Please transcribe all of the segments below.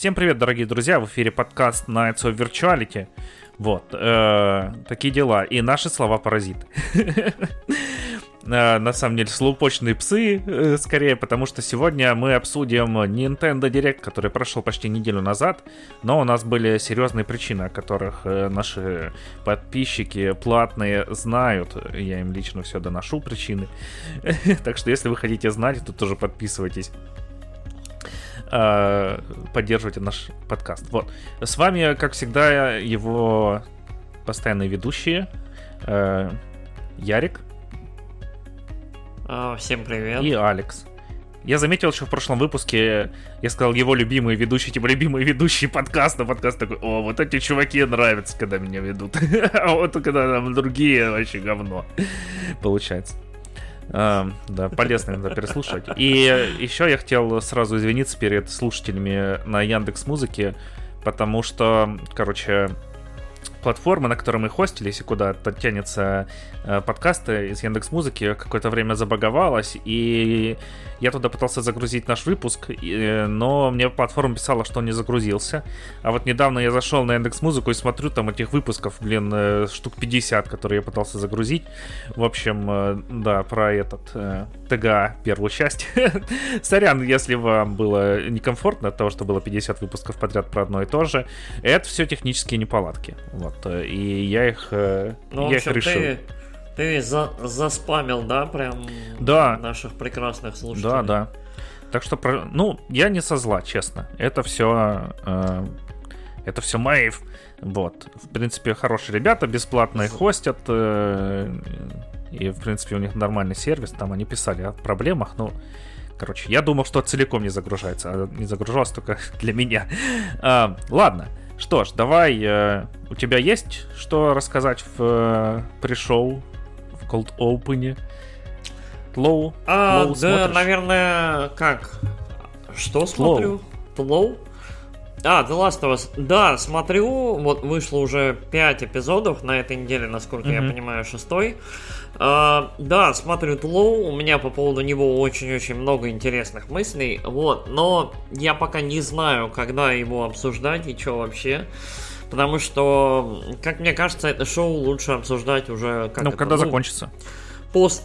Всем привет, дорогие друзья! В эфире подкаст Nights of Virtuality. Вот, э, такие дела. И наши слова паразиты. Э, на самом деле, слоупочные псы, э, скорее, потому что сегодня мы обсудим Nintendo Direct, который прошел почти неделю назад, но у нас были серьезные причины, о которых э, наши подписчики платные знают. Я им лично все доношу причины. Так что, если вы хотите знать, то тоже подписывайтесь поддерживайте наш подкаст. Вот. С вами, как всегда, его постоянные ведущие. Ярик. А, всем привет. И Алекс. Я заметил еще в прошлом выпуске, я сказал его любимые ведущие, типа любимые ведущие подкаста. Подкаст такой, о, вот эти чуваки нравятся, когда меня ведут. а вот когда там другие вообще говно. Получается. А, да, полезно иногда переслушать. И еще я хотел сразу извиниться перед слушателями на Яндекс Музыке, потому что, короче, платформы, на которой мы хостились и куда тянется э, подкасты из Яндекс Музыки, какое-то время забаговалась, и я туда пытался загрузить наш выпуск, и, но мне платформа писала, что он не загрузился. А вот недавно я зашел на Яндекс Музыку и смотрю там этих выпусков, блин, э, штук 50, которые я пытался загрузить. В общем, э, да, про этот э, ТГА первую часть. Сорян, если вам было некомфортно от того, что было 50 выпусков подряд про одно и то же. Это все технические неполадки. Вот. Э, и я их, э, ну, я их решил. Ты ты за, заспамил, да, прям да. наших прекрасных слушателей? Да, да. Так что, ну, я не со зла, честно. Это все... Э, это все Мэйв. Вот. В принципе, хорошие ребята, бесплатно их хостят. Э, и, в принципе, у них нормальный сервис. Там они писали о проблемах, ну... Короче, я думал, что целиком не загружается, а не загружалось только для меня. А, ладно. Что ж, давай. Э, у тебя есть что рассказать в э, пришоу Cold Open. Тлоу? А, Тлоу да, смотришь? наверное, как? Что смотрю? Тлоу? А, The Last of Us. Да, смотрю. Вот вышло уже 5 эпизодов на этой неделе, насколько mm-hmm. я понимаю, шестой. А, да, смотрю Тлоу. У меня по поводу него очень-очень много интересных мыслей. Вот, но я пока не знаю, когда его обсуждать и что вообще. Потому что, как мне кажется, это шоу лучше обсуждать уже как Ну, это, когда ну, закончится. Пост.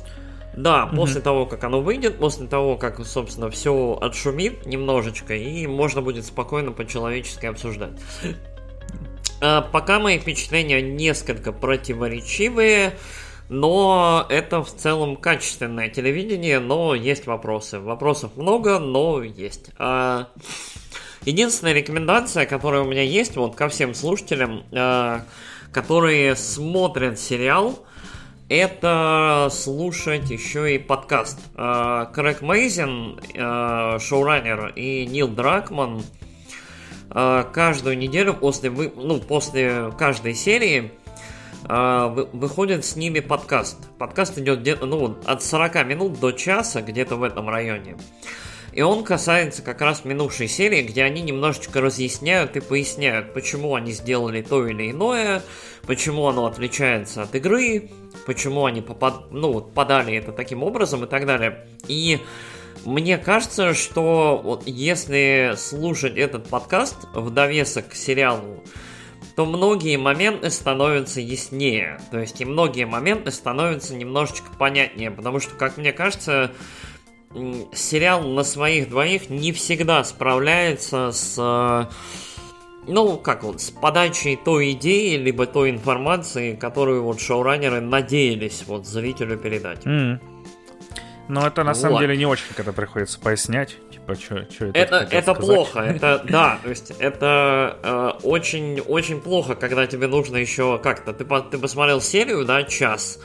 Да, угу. после того, как оно выйдет, после того, как, собственно, все отшумит немножечко, и можно будет спокойно по-человечески обсуждать. А, пока мои впечатления несколько противоречивые, но это в целом качественное телевидение, но есть вопросы. Вопросов много, но есть. А... Единственная рекомендация, которая у меня есть, вот ко всем слушателям, э, которые смотрят сериал, это слушать еще и подкаст. Э, Крэг Мейзин, шоураннер, и Нил Дракман каждую неделю после, вы, ну, после каждой серии выходит с ними подкаст. Подкаст идет где-то ну, от 40 минут до часа, где-то в этом районе. И он касается как раз минувшей серии, где они немножечко разъясняют и поясняют, почему они сделали то или иное, почему оно отличается от игры, почему они попад... ну, подали это таким образом и так далее. И мне кажется, что вот если слушать этот подкаст в довесок к сериалу, то многие моменты становятся яснее. То есть и многие моменты становятся немножечко понятнее. Потому что, как мне кажется, сериал на своих двоих не всегда справляется с э, ну, как вот, с подачей той идеи, либо той информации, которую вот шоураннеры надеялись вот зрителю передать. Mm. Но это на вот. самом деле не очень, когда приходится пояснять, типа, что это. Это, это плохо, это, да, то есть это э, очень, очень плохо, когда тебе нужно еще как-то, ты, ты посмотрел серию, да, час,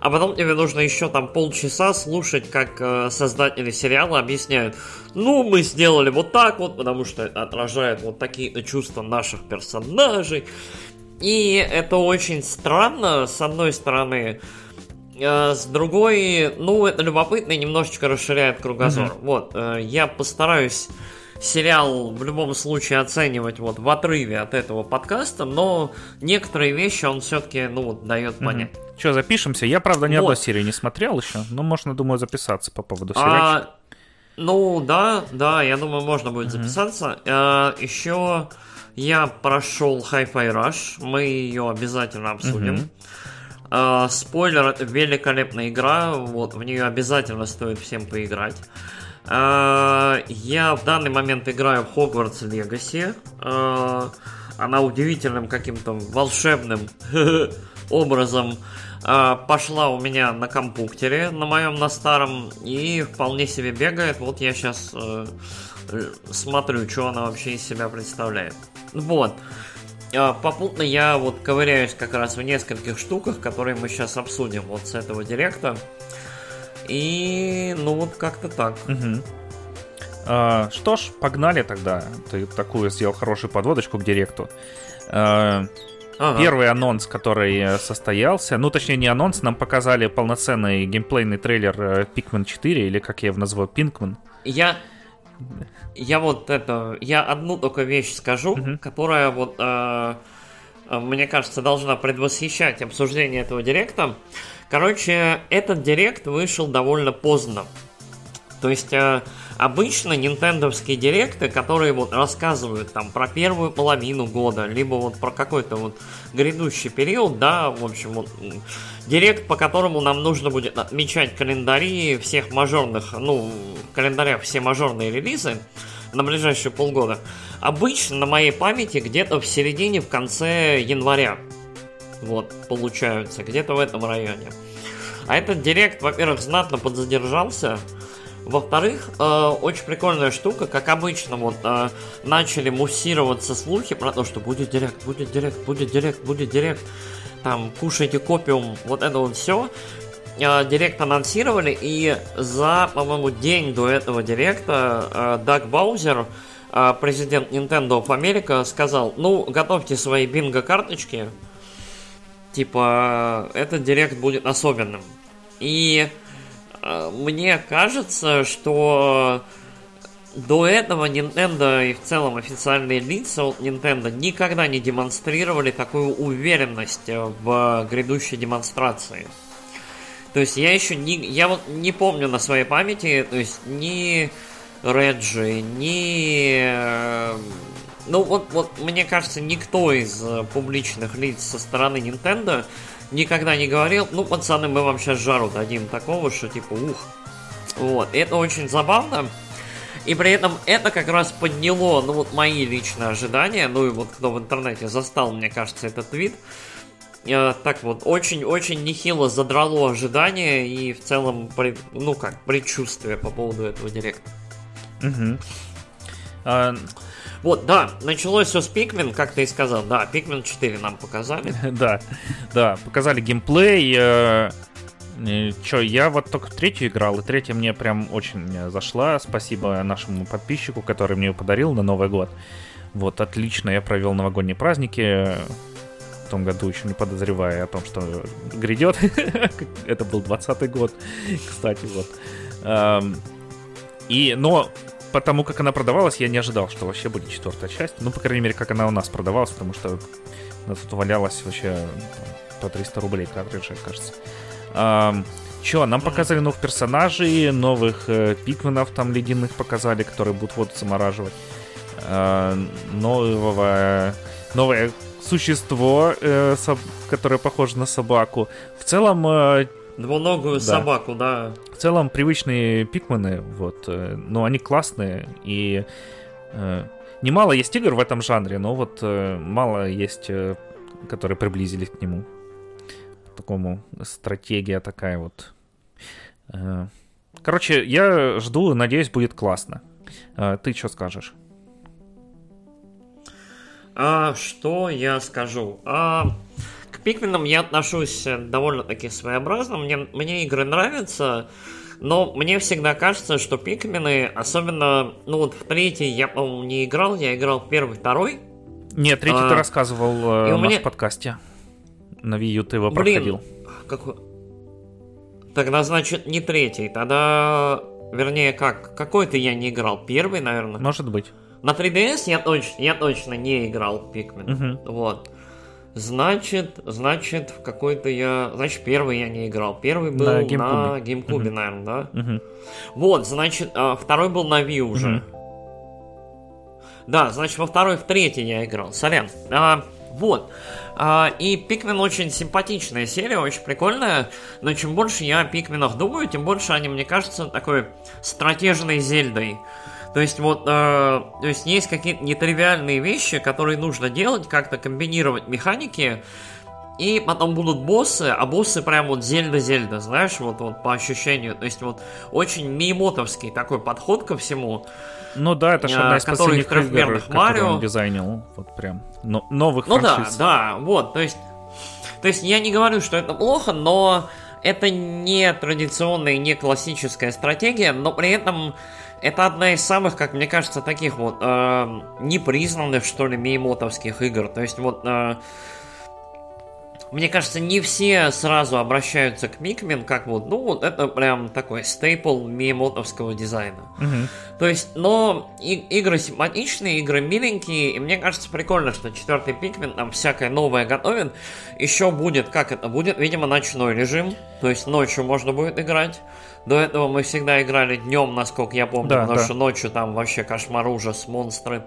а потом тебе нужно еще там полчаса слушать, как э, создатели сериала объясняют, ну, мы сделали вот так вот, потому что это отражает вот такие чувства наших персонажей. И это очень странно, с одной стороны, э, с другой, ну, это любопытно и немножечко расширяет кругозор. Mm-hmm. Вот, э, я постараюсь сериал в любом случае оценивать вот в отрыве от этого подкаста, но некоторые вещи он все-таки, ну, вот, дает понять. Mm-hmm. Что, запишемся? Я, правда, ни вот. одной серии не смотрел еще, но можно, думаю, записаться по поводу сериала. А... Ну, да, да, я думаю, можно будет записаться. Э, Еще я прошел Hi-Fi Rush, мы ее обязательно обсудим. Э, Спойлер, это великолепная игра, вот, в нее обязательно стоит всем поиграть. Э, Я в данный момент играю в Hogwarts Legacy. Э, Она удивительным каким-то волшебным образом э, пошла у меня на компьютере, на моем, на старом, и вполне себе бегает. Вот я сейчас смотрю, что она вообще из себя представляет. Вот. А, Попутно я вот ковыряюсь как раз в нескольких штуках, которые мы сейчас обсудим вот с этого директа. И ну вот как-то так. Мгм. А, что ж, погнали тогда. Ты такую сделал хорошую подводочку к директу. А, Ага. Первый анонс, который э, состоялся, ну точнее не анонс, нам показали полноценный геймплейный трейлер э, Pikmin 4, или как я его называю, Pinkman. Я я вот это, я одну только вещь скажу, Мгм. которая вот э, э, мне кажется должна предвосхищать обсуждение этого директа. Короче, этот директ вышел довольно поздно. То есть э, обычно нинтендовские директы, которые вот рассказывают там про первую половину года, либо вот про какой-то вот грядущий период, да, в общем, вот директ, по которому нам нужно будет отмечать календари всех мажорных, ну, в календарях все мажорные релизы на ближайшие полгода. Обычно на моей памяти где-то в середине, в конце января. Вот, получаются, где-то в этом районе. А этот директ, во-первых, знатно подзадержался. Во-вторых, э, очень прикольная штука, как обычно, вот э, начали муссироваться слухи про то, что будет директ, будет директ, будет директ, будет директ. Там, кушайте копиум, вот это вот все. Директ анонсировали, и за, по-моему, день до этого директа э, Даг Баузер, э, президент Nintendo of America, сказал, ну, готовьте свои бинго-карточки, типа, этот директ будет особенным. И э, мне кажется, что до этого Nintendo и в целом официальные лица от Nintendo никогда не демонстрировали такую уверенность в грядущей демонстрации. То есть я еще не, я вот не помню на своей памяти, то есть ни Реджи, ни ну вот, вот мне кажется, никто из публичных лиц со стороны Nintendo никогда не говорил, ну, пацаны, мы вам сейчас жару дадим такого, что типа, ух. Вот, это очень забавно. И при этом это как раз подняло, ну, вот мои личные ожидания, ну, и вот кто в интернете застал, мне кажется, этот твит, э, так вот, очень-очень нехило задрало ожидания и в целом, при- ну, как, предчувствие по поводу этого директа. Мгм. А, Вот, да, началось все с Pikmin, как ты и сказал, да, Pikmin 4 нам показали. Да, да, показали геймплей. э, э, Чё, я вот только третью играл, и третья мне прям очень зашла. Спасибо нашему подписчику, который мне ее подарил на Новый год. Вот, отлично, я провел новогодние праздники в том году, еще не подозревая о том, что грядет. Это был 20 год, кстати, вот. Эм, И, но потому как она продавалась, я не ожидал, что вообще будет четвертая часть. Ну, по крайней мере, как она у нас продавалась, потому что у нас тут валялась вообще там, по 300 рублей картриджи, кажется. Ам, Чё, нам показали новых персонажей, новых э, пикменов там ледяных показали, которые будут воду замораживать. А, нового, новое существо, э, соб- которое похоже на собаку. В целом, э, Двуногую Да. собаку, да. в целом привычные пикмены, вот, э, но они классные и э, немало есть игр в этом жанре, но вот э, мало есть, э, которые приблизились к нему. Такому стратегия такая вот. Э, короче, я жду, надеюсь, будет классно. Э, ты что скажешь? А что я скажу? А, к Пикминам я отношусь э, довольно-таки своеобразно. Мне, мне игры нравятся, но мне всегда кажется, что Пикмины, особенно, ну вот в третий я, по-моему, не играл, я играл в первый, второй. Нет, третий А, ты рассказывал э, и у нас меня- в подкасте. На Wii U ты его Блин. проходил. Какой... Тогда, значит, не третий, тогда... Вернее, как? Какой-то я не играл? Первый, наверное. Может быть. На 3DS я, точ... я точно не играл в Pikmin. Мгм. Вот. Значит, значит, в какой-то я... Значит, первый я не играл. Первый был на GameCube, на GameCube угу. наверное, да? Угу. Вот, значит, а, второй был на Wii уже. Угу. Да, значит, во второй, в третий я играл. Сорян. А, вот. А, и Пикмен очень симпатичная серия, очень прикольная. Но чем больше я о Пикменах думаю, тем больше они, мне кажется, такой стратежной Зельдой. То есть вот, э, то есть есть какие-то нетривиальные вещи, которые нужно делать, как-то комбинировать механики, и потом будут боссы, а боссы прям вот зельда-зельда, знаешь, вот, вот по ощущению. То есть вот очень мимотовский такой подход ко всему. Ну да, это же одна из последних игр, Марио. он дизайнил, вот прям, но, новых Ну франшиз. да, да, вот, то есть, то есть я не говорю, что это плохо, но это не традиционная, не классическая стратегия, но при этом это одна из самых, как мне кажется, таких вот э, непризнанных, что ли, меймотовских игр. То есть вот э, мне кажется, не все сразу обращаются к Микмен, как вот, ну, вот это прям такой стейпл миемотовского дизайна. Угу. То есть, но и, игры симпатичные, игры миленькие, и мне кажется прикольно, что четвертый Пикмен там всякое новое готовит. Еще будет, как это будет, видимо, ночной режим, то есть ночью можно будет играть. До этого мы всегда играли днем, насколько я помню, да, потому да. что ночью там вообще кошмар, ужас, монстры.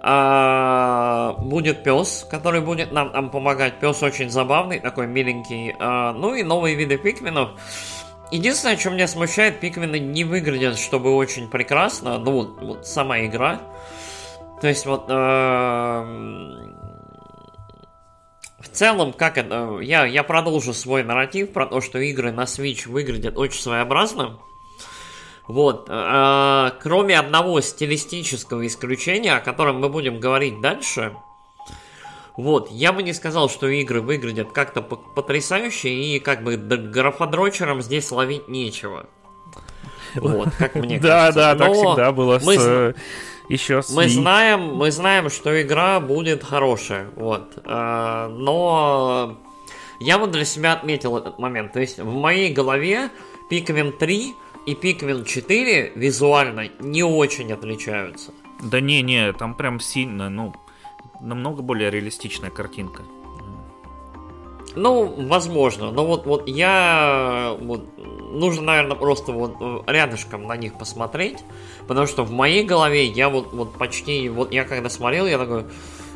А, будет пес, который будет нам, нам помогать. Пес очень забавный, такой миленький. А, ну и новые виды пикменов. Единственное, что меня смущает, пикмены не выглядят, чтобы очень прекрасно. Ну вот, вот сама игра. То есть вот... Э, в целом, как это... Я, я продолжу свой нарратив про то, что игры на Switch выглядят очень своеобразно. Вот. Э, кроме одного стилистического исключения, о котором мы будем говорить дальше. Вот, я бы не сказал, что игры выглядят как-то потрясающе, и как бы графодрочерам здесь ловить нечего. Вот, как мне кажется. Да, да, так всегда было с э, еще с мы знаем, мы знаем, что игра будет хорошая, вот. Э, но я вот для себя отметил этот момент. То есть в моей голове Pikmin 3 и Pikmin 4 визуально не очень отличаются. Да не-не, там прям сильно, ну, намного более реалистичная картинка. Ну, возможно, но вот, вот я вот, нужно, наверное, просто вот рядышком на них посмотреть, потому что в моей голове я вот, вот почти, вот я когда смотрел, я такой,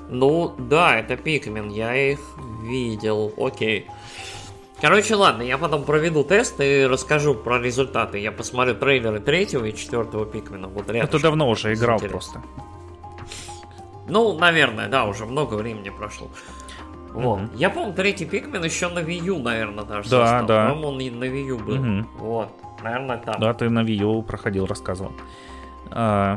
ну да, это Пикмен, я их видел, окей. Короче, ладно, я потом проведу тест и расскажу про результаты. Я посмотрю трейлеры третьего и четвертого Пикмена. Вот рядом. Это давно уже играл просто. Ну, наверное, да, уже много времени прошло. Вот. Mm-hmm. Я помню, третий Пикмен еще на Wii U, наверное, даже Да, состав. да. По-моему, он и на Wii U был. Mm-hmm. Вот. Наверное, там. Да, ты на Wii U проходил, рассказывал. А,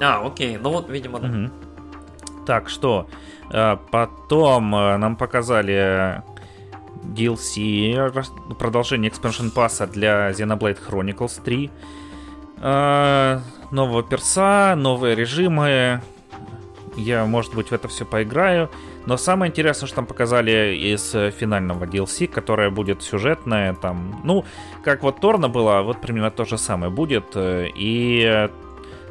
а окей. Ну вот, видимо, да. Mm-hmm. Так, что? А, потом а, нам показали DLC, продолжение Expansion пасса для Xenoblade Chronicles 3. А, нового перса, новые режимы. Я, может быть, в это все поиграю. Но самое интересное, что там показали из финального DLC, которое будет сюжетное, там, ну, как вот Торна была, вот примерно то же самое будет. И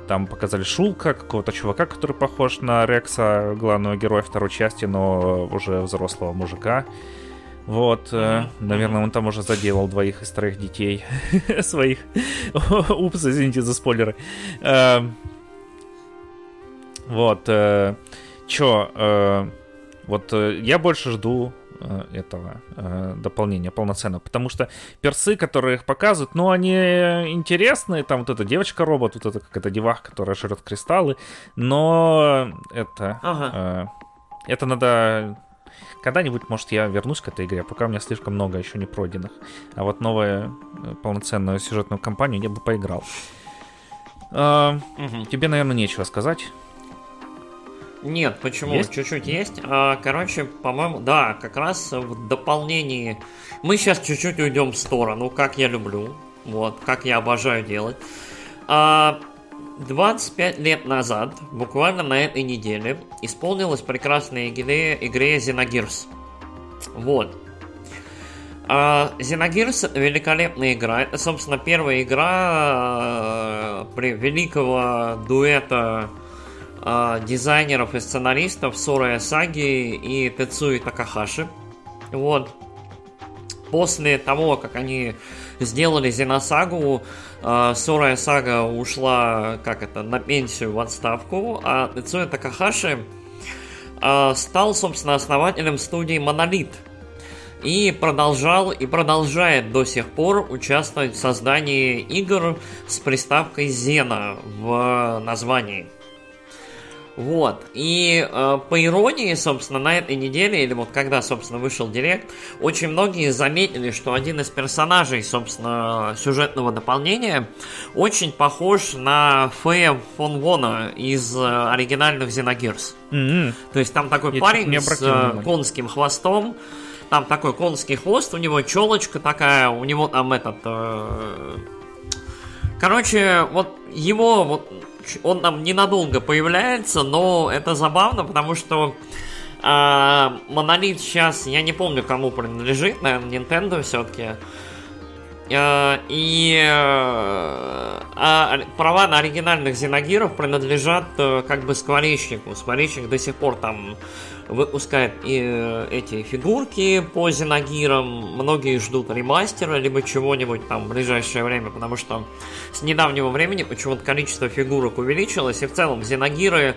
там показали Шулка, какого-то чувака, который похож на Рекса, главного героя второй части, но уже взрослого мужика. Вот, э, наверное, он там уже заделал двоих из троих детей своих. Упс, извините за спойлеры. Э, вот, э, чё, э, вот э, я больше жду э, этого э, дополнения полноценно, потому что персы, которые их показывают, ну, они интересные, там вот эта девочка-робот, вот эта какая-то девах, которая жрет кристаллы, но это... Ага. Э, это надо когда-нибудь, может, я вернусь к этой игре, пока у меня слишком много еще не пройденных. А вот новую э, полноценную сюжетную кампанию я бы поиграл. А, угу. Тебе, наверное, нечего сказать. Нет, почему? Есть? Чуть-чуть есть. А, короче, по-моему, да, как раз в дополнении. Мы сейчас чуть-чуть уйдем в сторону, как я люблю. Вот, как я обожаю делать. А, 25 лет назад, буквально на этой неделе, исполнилась прекрасная игре, игре Xenogears. Вот. А, Xenogears великолепная игра. Это, собственно, первая игра э, при великого дуэта э, дизайнеров и сценаристов Сора Саги и Тецуи Такахаши. Вот. После того, как они сделали Зеносагу, э, Сора Сага ушла, как это, на пенсию в отставку, а Тецуи Такахаши э, стал, собственно, основателем студии Монолит – и продолжал и продолжает до сих пор участвовать в создании игр с приставкой Зена в названии. Вот. И э, по иронии, собственно, на этой неделе, или вот когда, собственно, вышел директ, очень многие заметили, что один из персонажей, собственно, сюжетного дополнения очень похож на Фея фон Вона из э, оригинальных Xenogears. Mm-hmm. То есть там такой Я парень с э, конским хвостом, там такой конский хвост, у него челочка такая, у него там этот... Э... Короче, вот его, вот он там ненадолго появляется, но это забавно, потому что Монолит сейчас, я не помню, кому принадлежит, наверное, Nintendo все-таки. Э, и э, а права на оригинальных Зеногиров принадлежат э, как бы скворечнику. Скворечник до сих пор там выпускает и эти фигурки по Зеногирам. Многие ждут ремастера, либо чего-нибудь там в ближайшее время, потому что с недавнего времени почему-то количество фигурок увеличилось, и в целом Зеногиры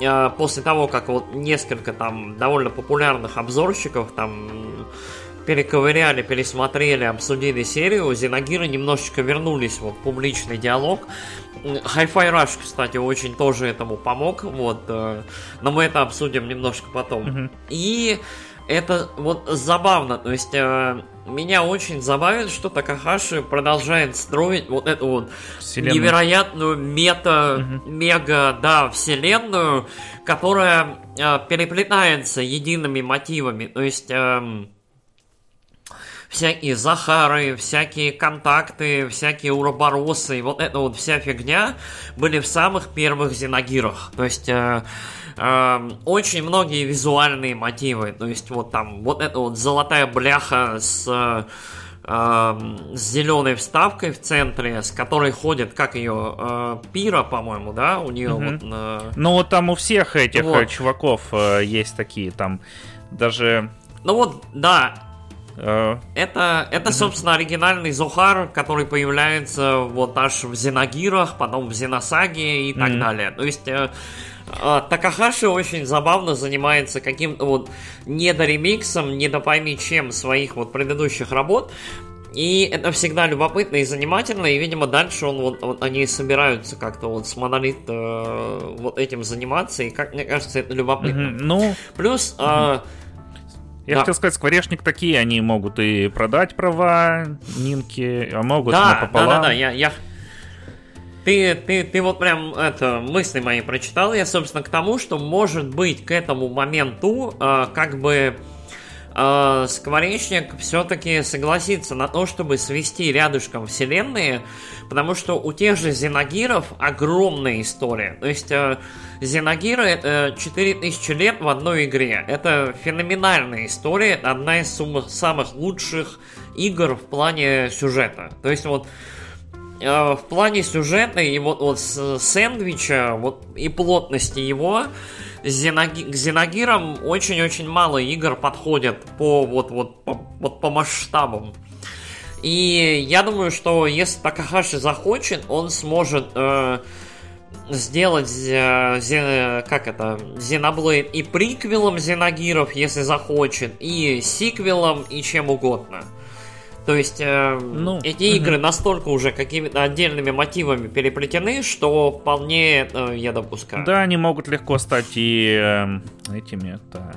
э, после того, как вот несколько там довольно популярных обзорщиков там перековыряли, пересмотрели, обсудили серию, Зеногиры немножечко вернулись вот, в публичный диалог. Hi-Fi Rush, кстати, очень тоже этому помог, вот, э, но мы это обсудим немножко потом. Mm-hmm. И это вот забавно, то есть э, меня очень забавит, что Такахаши продолжает строить вот эту вот вселенную. невероятную мета, угу. мега, да, вселенную, которая э, переплетается едиными мотивами, то есть... Э, всякие Захары, всякие контакты, всякие уроборосы, вот эта вот вся фигня были в самых первых Зеногирах. То есть... Э, э, очень многие визуальные мотивы. То есть вот там вот эта вот золотая бляха с э, с зеленой вставкой в центре, с которой ходит, как ее, э, Пира, по-моему, да, у нее угу. вот. Э... Ну вот там у всех этих вот. чуваков э, есть такие, там даже. Ну вот, да, Uh. Это, это, собственно, оригинальный Зохар, который появляется вот аж в Зеногирах, потом в Зеносаге и так mm. далее. То есть э, э, Такахаши очень забавно занимается каким-то вот недоремиксом, недопойми чем своих вот предыдущих работ. И это всегда любопытно и занимательно, и, видимо, дальше он, вот, вот они собираются как-то вот с монолит э, вот этим заниматься, и, как мне кажется, это любопытно. Mm-hmm. Ну... Плюс... Mm-hmm. Э, я да. хотел сказать, скворечник такие, они могут и продать права Нинки, а могут да, напополам. Да, да, да, я, я... Ты, ты, ты вот прям это мысли мои прочитал. Я, собственно, к тому, что может быть к этому моменту э, как бы э, Скворечник все-таки согласится на то, чтобы свести рядышком вселенные, потому что у тех же Зеногиров огромная история. То есть э, Зеногиры это 4000 лет в одной игре. Это феноменальная история, одна из самых лучших игр в плане сюжета. То есть вот э, в плане сюжета и вот, вот сэндвича вот, и плотности его К Зеногирам очень-очень мало игр подходят по вот, вот, по, вот по масштабам. И я думаю, что если Такахаши захочет, он сможет э, сделать э, зе, как это, Xenoblade и приквелом Зеногиров, если захочет, и сиквелом, и чем угодно. То есть э, ну, эти угу. игры настолько уже какими-то отдельными мотивами переплетены, что вполне э, я допускаю. Да, они могут легко стать и э, этими. Да.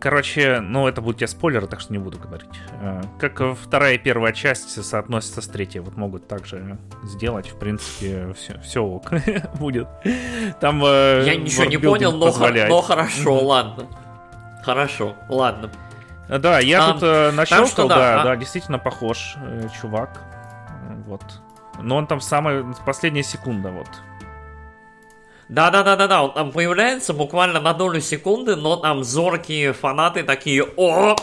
Короче, ну это будет тебе спойлеры, так что не буду говорить. Э, как вторая и первая часть соотносятся с третьей, вот могут также сделать, в принципе, все, все ок будет. Там э, Я ничего не понял, но, но хорошо, ладно. Хорошо, ладно. Да, я а, тут э, нащелкал, да, да, а... да, действительно похож э, чувак. Вот. Но он там самая последняя секунда, вот. Да-да-да-да-да, он там появляется буквально на долю секунды, но там зоркие фанаты такие о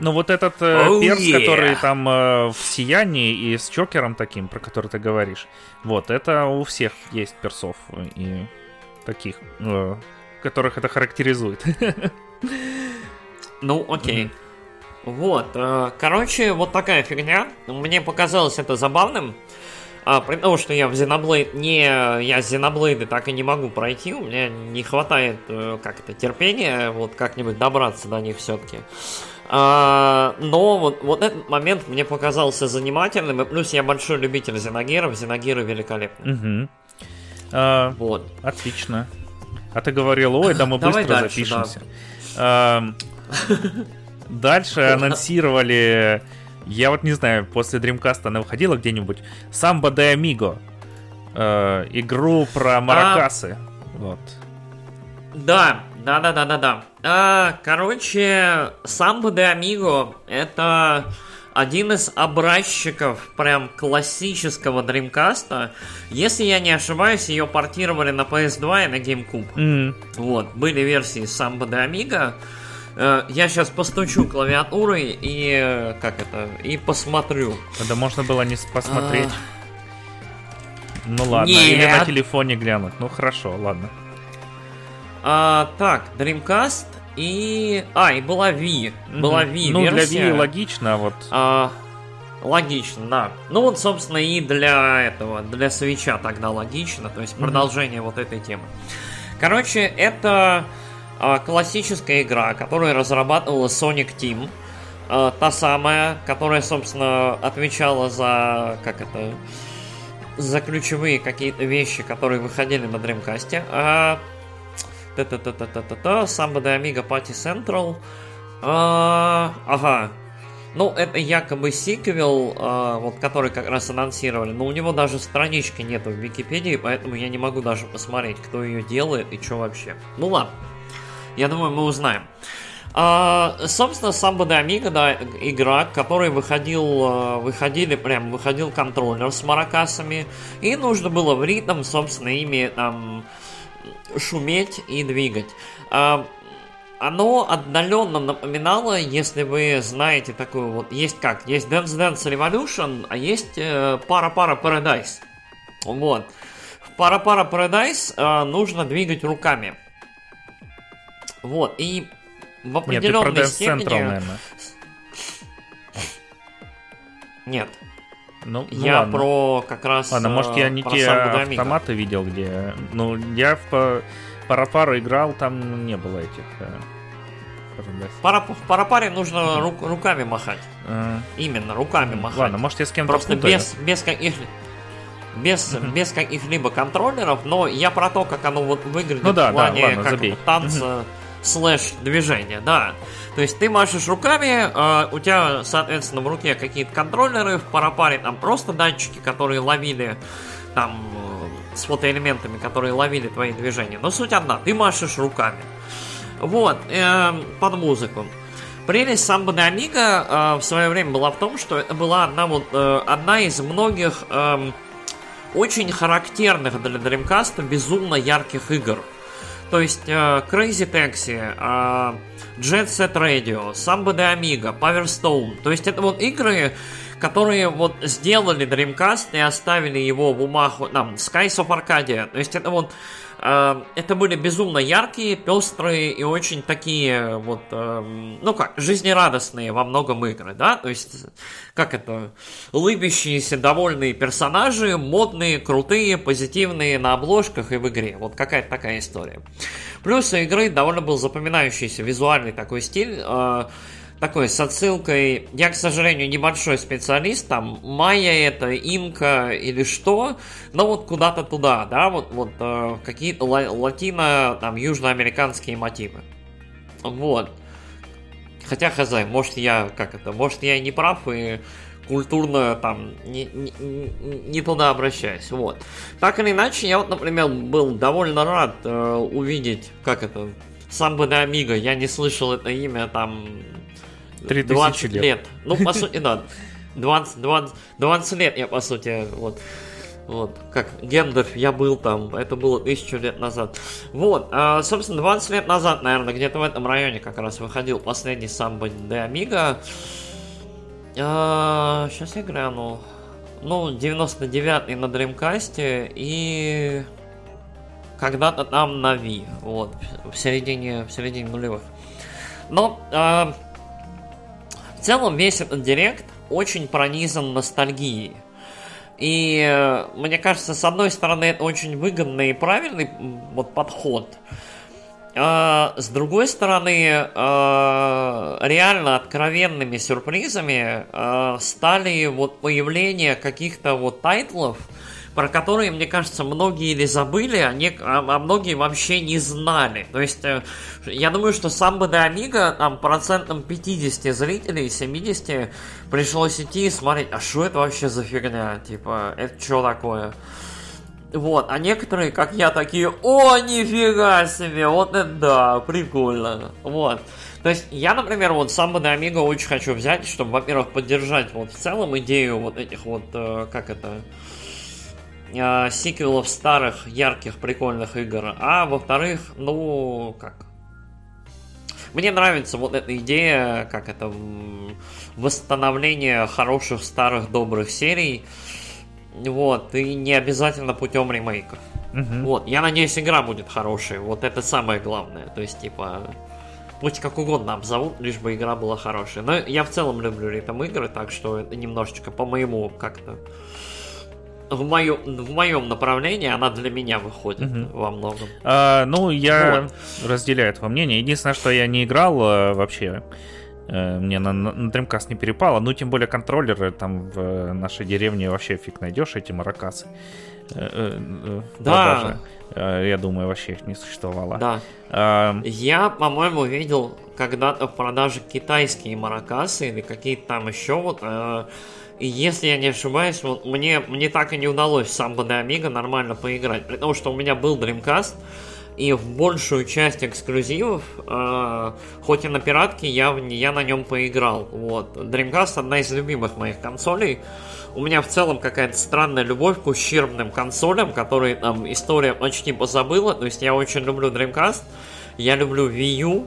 Ну вот этот э, Oh, перс, yeah. который там э, в сиянии и с Чокером таким, про который ты говоришь, вот, это у всех есть персов и таких, э, которых это характеризует. Ну, окей. Вот, э, короче, вот такая фигня. Мне показалось это забавным. А, при том, что я в Xenoblade не... Я Xenoblade так и не могу пройти. У меня не хватает, э, как это, терпения вот как-нибудь добраться до них все-таки. но вот, вот этот момент мне показался занимательным. И плюс я большой любитель Зеногиров. Зеногиры великолепны. Мгм. А, Вот. Отлично. А ты говорил, ой, да мы Давай быстро дальше, запишемся. Ам, Дальше анонсировали, я вот не знаю, после Dreamcast она выходила где-нибудь, Samba de Amigo. Э, Игру про маракасы. Вот. Да, да, да, да, да, да. А, короче, Самбо де Амиго это один из образчиков прям классического Dreamcast. Если я не ошибаюсь, ее портировали на PS2 и на GameCube. М, Вот, были версии Самбо де Амиго. Э, Я сейчас постучу клавиатурой и как это и посмотрю. Да можно было не посмотреть. Ну ладно, Нет. или на телефоне глянуть. Ну хорошо, ладно. А, так, Dreamcast и а и была Wii, была. Wii Ну, для. Wii логично, а вот. А, логично, да. Ну вот, собственно, и для этого, для свеча тогда логично, то есть продолжение вот этой темы. Короче, это а, классическая игра, которую разрабатывала Sonic Team. А, та самая, которая, собственно, отвечала за, как это, за ключевые какие-то вещи, которые выходили на Dreamcast. А, та-та-та-та-та-та, Samba de Amiga Party Central. А, ага, ну, это якобы сиквел, а, вот который как раз анонсировали, но у него даже странички нету в Википедии, поэтому я не могу даже посмотреть, кто ее делает и что вообще. Ну ладно, я думаю, мы узнаем. А, собственно, Samba de Amiga, да, игра, к которой выходил, а, выходили, прям выходил контроллер с маракасами, и нужно было в ритм, собственно, ими там шуметь и двигать. А, оно отдаленно напоминало, если вы знаете такую вот, есть как, есть Dance Dance Revolution, а есть э, Пара-Пара Paradise. Вот. В Пара-Пара Paradise э, нужно двигать руками. Вот, и в Нет, ты определенной степени... Central, наверное. Нет, Ну, ну я ладно. про как раз... Ладно, может, э, я не про те автоматы видел, где... Ну, я в па- Парапару играл, там не было этих... э. Пара, в Пара-Паре нужно рук- руками махать. Э, Именно, руками махать. Ладно, может, я с кем-то Просто путаю. без, без каких без, без каких-либо контроллеров, но я про то, как оно вот выглядит Ну да, в да, плане ладно, как танца движения, да. То есть ты машешь руками, э, у тебя, соответственно, в руке какие-то контроллеры, в парапаре там просто датчики, которые ловили там с фотоэлементами, которые ловили твои движения. Но суть одна, ты машешь руками. Вот, э, под музыку. Прелесть Самбо де Амиго э, в свое время была в том, что это была одна, вот, э, одна из многих эм, очень характерных для Dreamcast безумно ярких игр. То есть э, Crazy Taxi, э, Jet Set Radio, Samba de Amiga, Power Stone. То есть это вот игры, которые вот сделали Dreamcast и оставили его в умах, там, Skies of Arcadia. То есть это вот это были безумно яркие, пестрые и очень такие вот, эм, ну как, жизнерадостные во многом игры, да? То есть, как это, улыбящиеся, довольные персонажи, модные, крутые, позитивные на обложках и в игре. Вот какая-то такая история. Плюс у игры довольно был запоминающийся визуальный такой стиль, э, такой с отсылкой. Я, к сожалению, небольшой специалист, там, майя это, инка или что, но вот куда-то туда, да, вот, вот э, какие-то ла- латино, там, южноамериканские мотивы. Вот. Хотя, хз, может я, как это, может я не прав, и культурно там не, не, не- туда обращаюсь, вот. Так или иначе, я вот, например, был довольно рад э, увидеть, как это, Самбо де Амиго, я не слышал это имя там 20 тысячи лет. лет. Ну, по сути, да. 20, 20, 20 лет я, по сути, вот Вот, как Гендальф, я был там, это было тысячу лет назад. Вот, а, собственно, 20 лет назад, наверное, где-то в этом районе как раз выходил последний Самбо де Амиго. А, сейчас я гляну. Ну, 99-й на Дримкасте и когда-то там на Ви, вот, в середине, в середине нулевых. Но а, в целом весь этот директ очень пронизан ностальгией. И э, мне кажется, с одной стороны, это очень выгодный и правильный вот подход. А с другой стороны, э, реально откровенными сюрпризами э, стали вот появление каких-то вот тайтлов, про которые, мне кажется, многие или забыли, а, не, а, а многие вообще не знали. То есть, э, я думаю, что сам бы до Амиго, там, процентом 50 зрителей, 70 пришлось идти и смотреть, а что это вообще за фигня? Типа, это что такое? Вот, а некоторые, как я, такие, о, нифига себе, вот это да, прикольно. Вот. То есть я, например, вот сам на Амиго очень хочу взять, чтобы, во-первых, поддержать вот в целом идею вот этих вот, э, как это, э, сиквелов старых, ярких, прикольных игр, а во-вторых, ну, как... Мне нравится вот эта идея, как это, восстановление хороших, старых, добрых серий, вот, и не обязательно путем ремейка. Угу. Вот, я надеюсь, игра будет хорошая, вот это самое главное, то есть, типа, пусть как угодно обзовут, лишь бы игра была хорошая. Но я в целом люблю ритм игры, так что это немножечко по моему как-то в, мою, в моем направлении она для меня выходит угу. во многом. А, ну, я вот. разделяю твое мнение. Единственное, что я не играл а, вообще. Э, мне на, на Dreamcast не перепало. Ну, тем более контроллеры там в нашей деревне вообще фиг найдешь, эти маракасы. Э, да. Я думаю, вообще их не существовало. Да. А... Я, по-моему, видел когда-то в продаже китайские маракасы или какие-то там еще вот и если я не ошибаюсь, вот мне, мне так и не удалось сам Амиго нормально поиграть. При том, что у меня был Dreamcast, и в большую часть эксклюзивов, э, хоть и на пиратке, я, я на нем поиграл. Вот. Dreamcast одна из любимых моих консолей. У меня в целом какая-то странная любовь к ущербным консолям, которые там история почти позабыла. То есть я очень люблю Dreamcast, я люблю Wii U,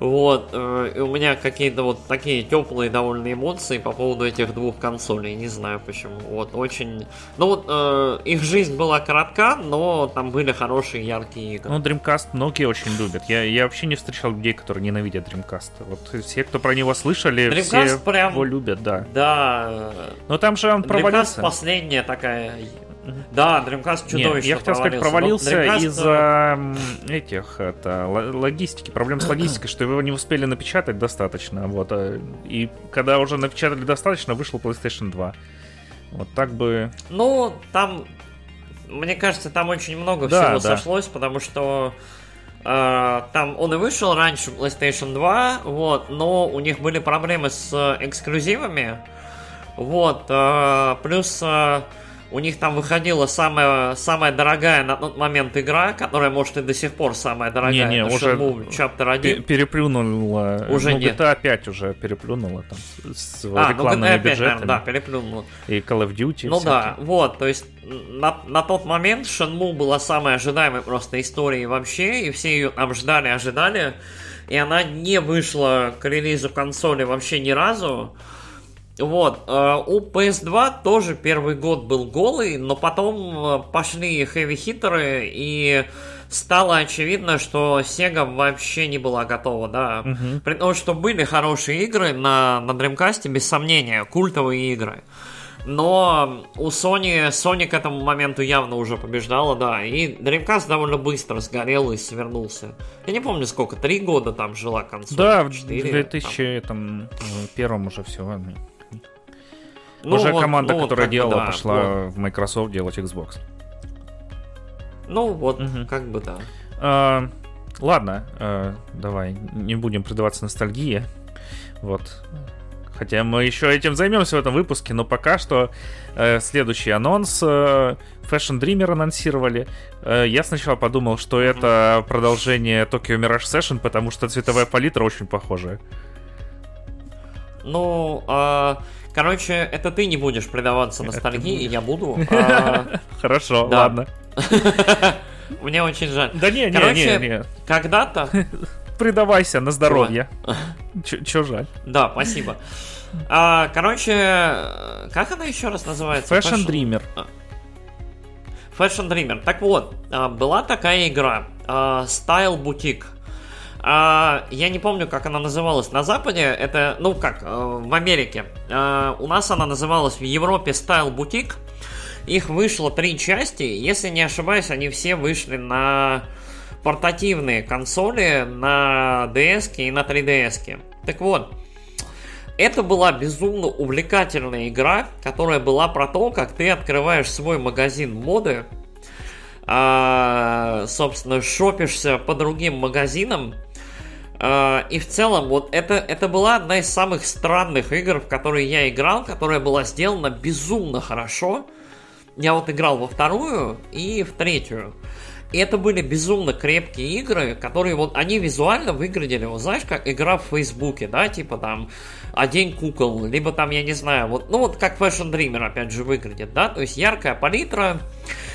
вот, э, и у меня какие-то вот такие теплые довольно эмоции по поводу этих двух консолей, не знаю почему. Вот, очень... Ну вот, э, их жизнь была коротка, но там были хорошие, яркие игры. Ну, Dreamcast многие очень любят. Я, я вообще не встречал людей, которые ненавидят Dreamcast. Вот все, кто про него слышали, Dreamcast все прям... его любят, да. Да. Но там же он провалился. Dreamcast последняя такая да, Dreamcast чудовищно Нет, я хотел сказать, провалился Dreamcast... из-за этих это, логистики, проблем с логистикой, что его не успели напечатать достаточно. Вот, а, и когда уже напечатали достаточно, вышел PlayStation 2. Вот так бы... Ну, там, мне кажется, там очень много да, всего да. сошлось, потому что э, там он и вышел раньше PlayStation 2, вот, но у них были проблемы с эксклюзивами, вот, э, плюс... У них там выходила самая, самая дорогая на тот момент игра, которая, может, и до сих пор самая дорогая. Не, не, уже Chapter 1. переплюнула. Уже ну, нет. GTA 5 уже переплюнула там с а, ну, рекламными ну, GTA 5, бюджетами. Наверное, да, переплюнула. И Call of Duty. Ну всякие. да, вот, то есть на, на тот момент Shenmue была самой ожидаемой просто историей вообще, и все ее там ждали, ожидали, и она не вышла к релизу консоли вообще ни разу. Вот, э, у PS2 тоже первый год был голый, но потом э, пошли хэви-хитеры, и стало очевидно, что Sega вообще не была готова, да. Угу. При том, что были хорошие игры на, на Dreamcast, без сомнения, культовые игры. Но у Sony, Sony к этому моменту явно уже побеждала, да. И Dreamcast довольно быстро сгорел и свернулся. Я не помню, сколько, три года там жила консоль. Да, в 2001 там. Уже все. Ну, Уже вот, команда, ну, которая вот, делала, да, пошла вот. в Microsoft делать Xbox. Ну вот, угу. как бы да. А, ладно, а, давай, не будем предаваться ностальгии. Вот. Хотя мы еще этим займемся в этом выпуске, но пока что э, следующий анонс. Э, Fashion Dreamer анонсировали. Э, я сначала подумал, что это продолжение Tokyo Mirage Session, потому что цветовая палитра очень похожая. Ну, а, короче, это ты не будешь предаваться ностальгии, я буду. А, Хорошо, ладно. Мне очень жаль. Да не, не, Короче, не, не. Когда-то Предавайся на здоровье. Ч- Чё жаль? Да, спасибо. А, короче, как она еще раз называется? Fashion Dreamer. Fashion Dreamer. Так вот, а, была такая игра а, Style Boutique. А, Я не помню, как она называлась на Западе. Это, ну как, э, в Америке. А, У нас она называлась в Европе Style Boutique. Их вышло три части. Если не ошибаюсь, они все вышли на портативные консоли, на DS и на 3DS. Так вот, это была безумно увлекательная игра, которая была про то, как ты открываешь свой магазин моды, а, собственно, шопишься по другим магазинам. А, и в целом, вот это, это была одна из самых странных игр, в которые я играл, которая была сделана безумно хорошо. Я вот играл во вторую и в третью. И это были безумно крепкие игры, которые вот они визуально выглядели, вот знаешь, как игра в Фейсбуке, да, типа там одень кукол, либо там, я не знаю, вот, ну вот как Fashion Dreamer, опять же, выглядит, да, то есть яркая палитра,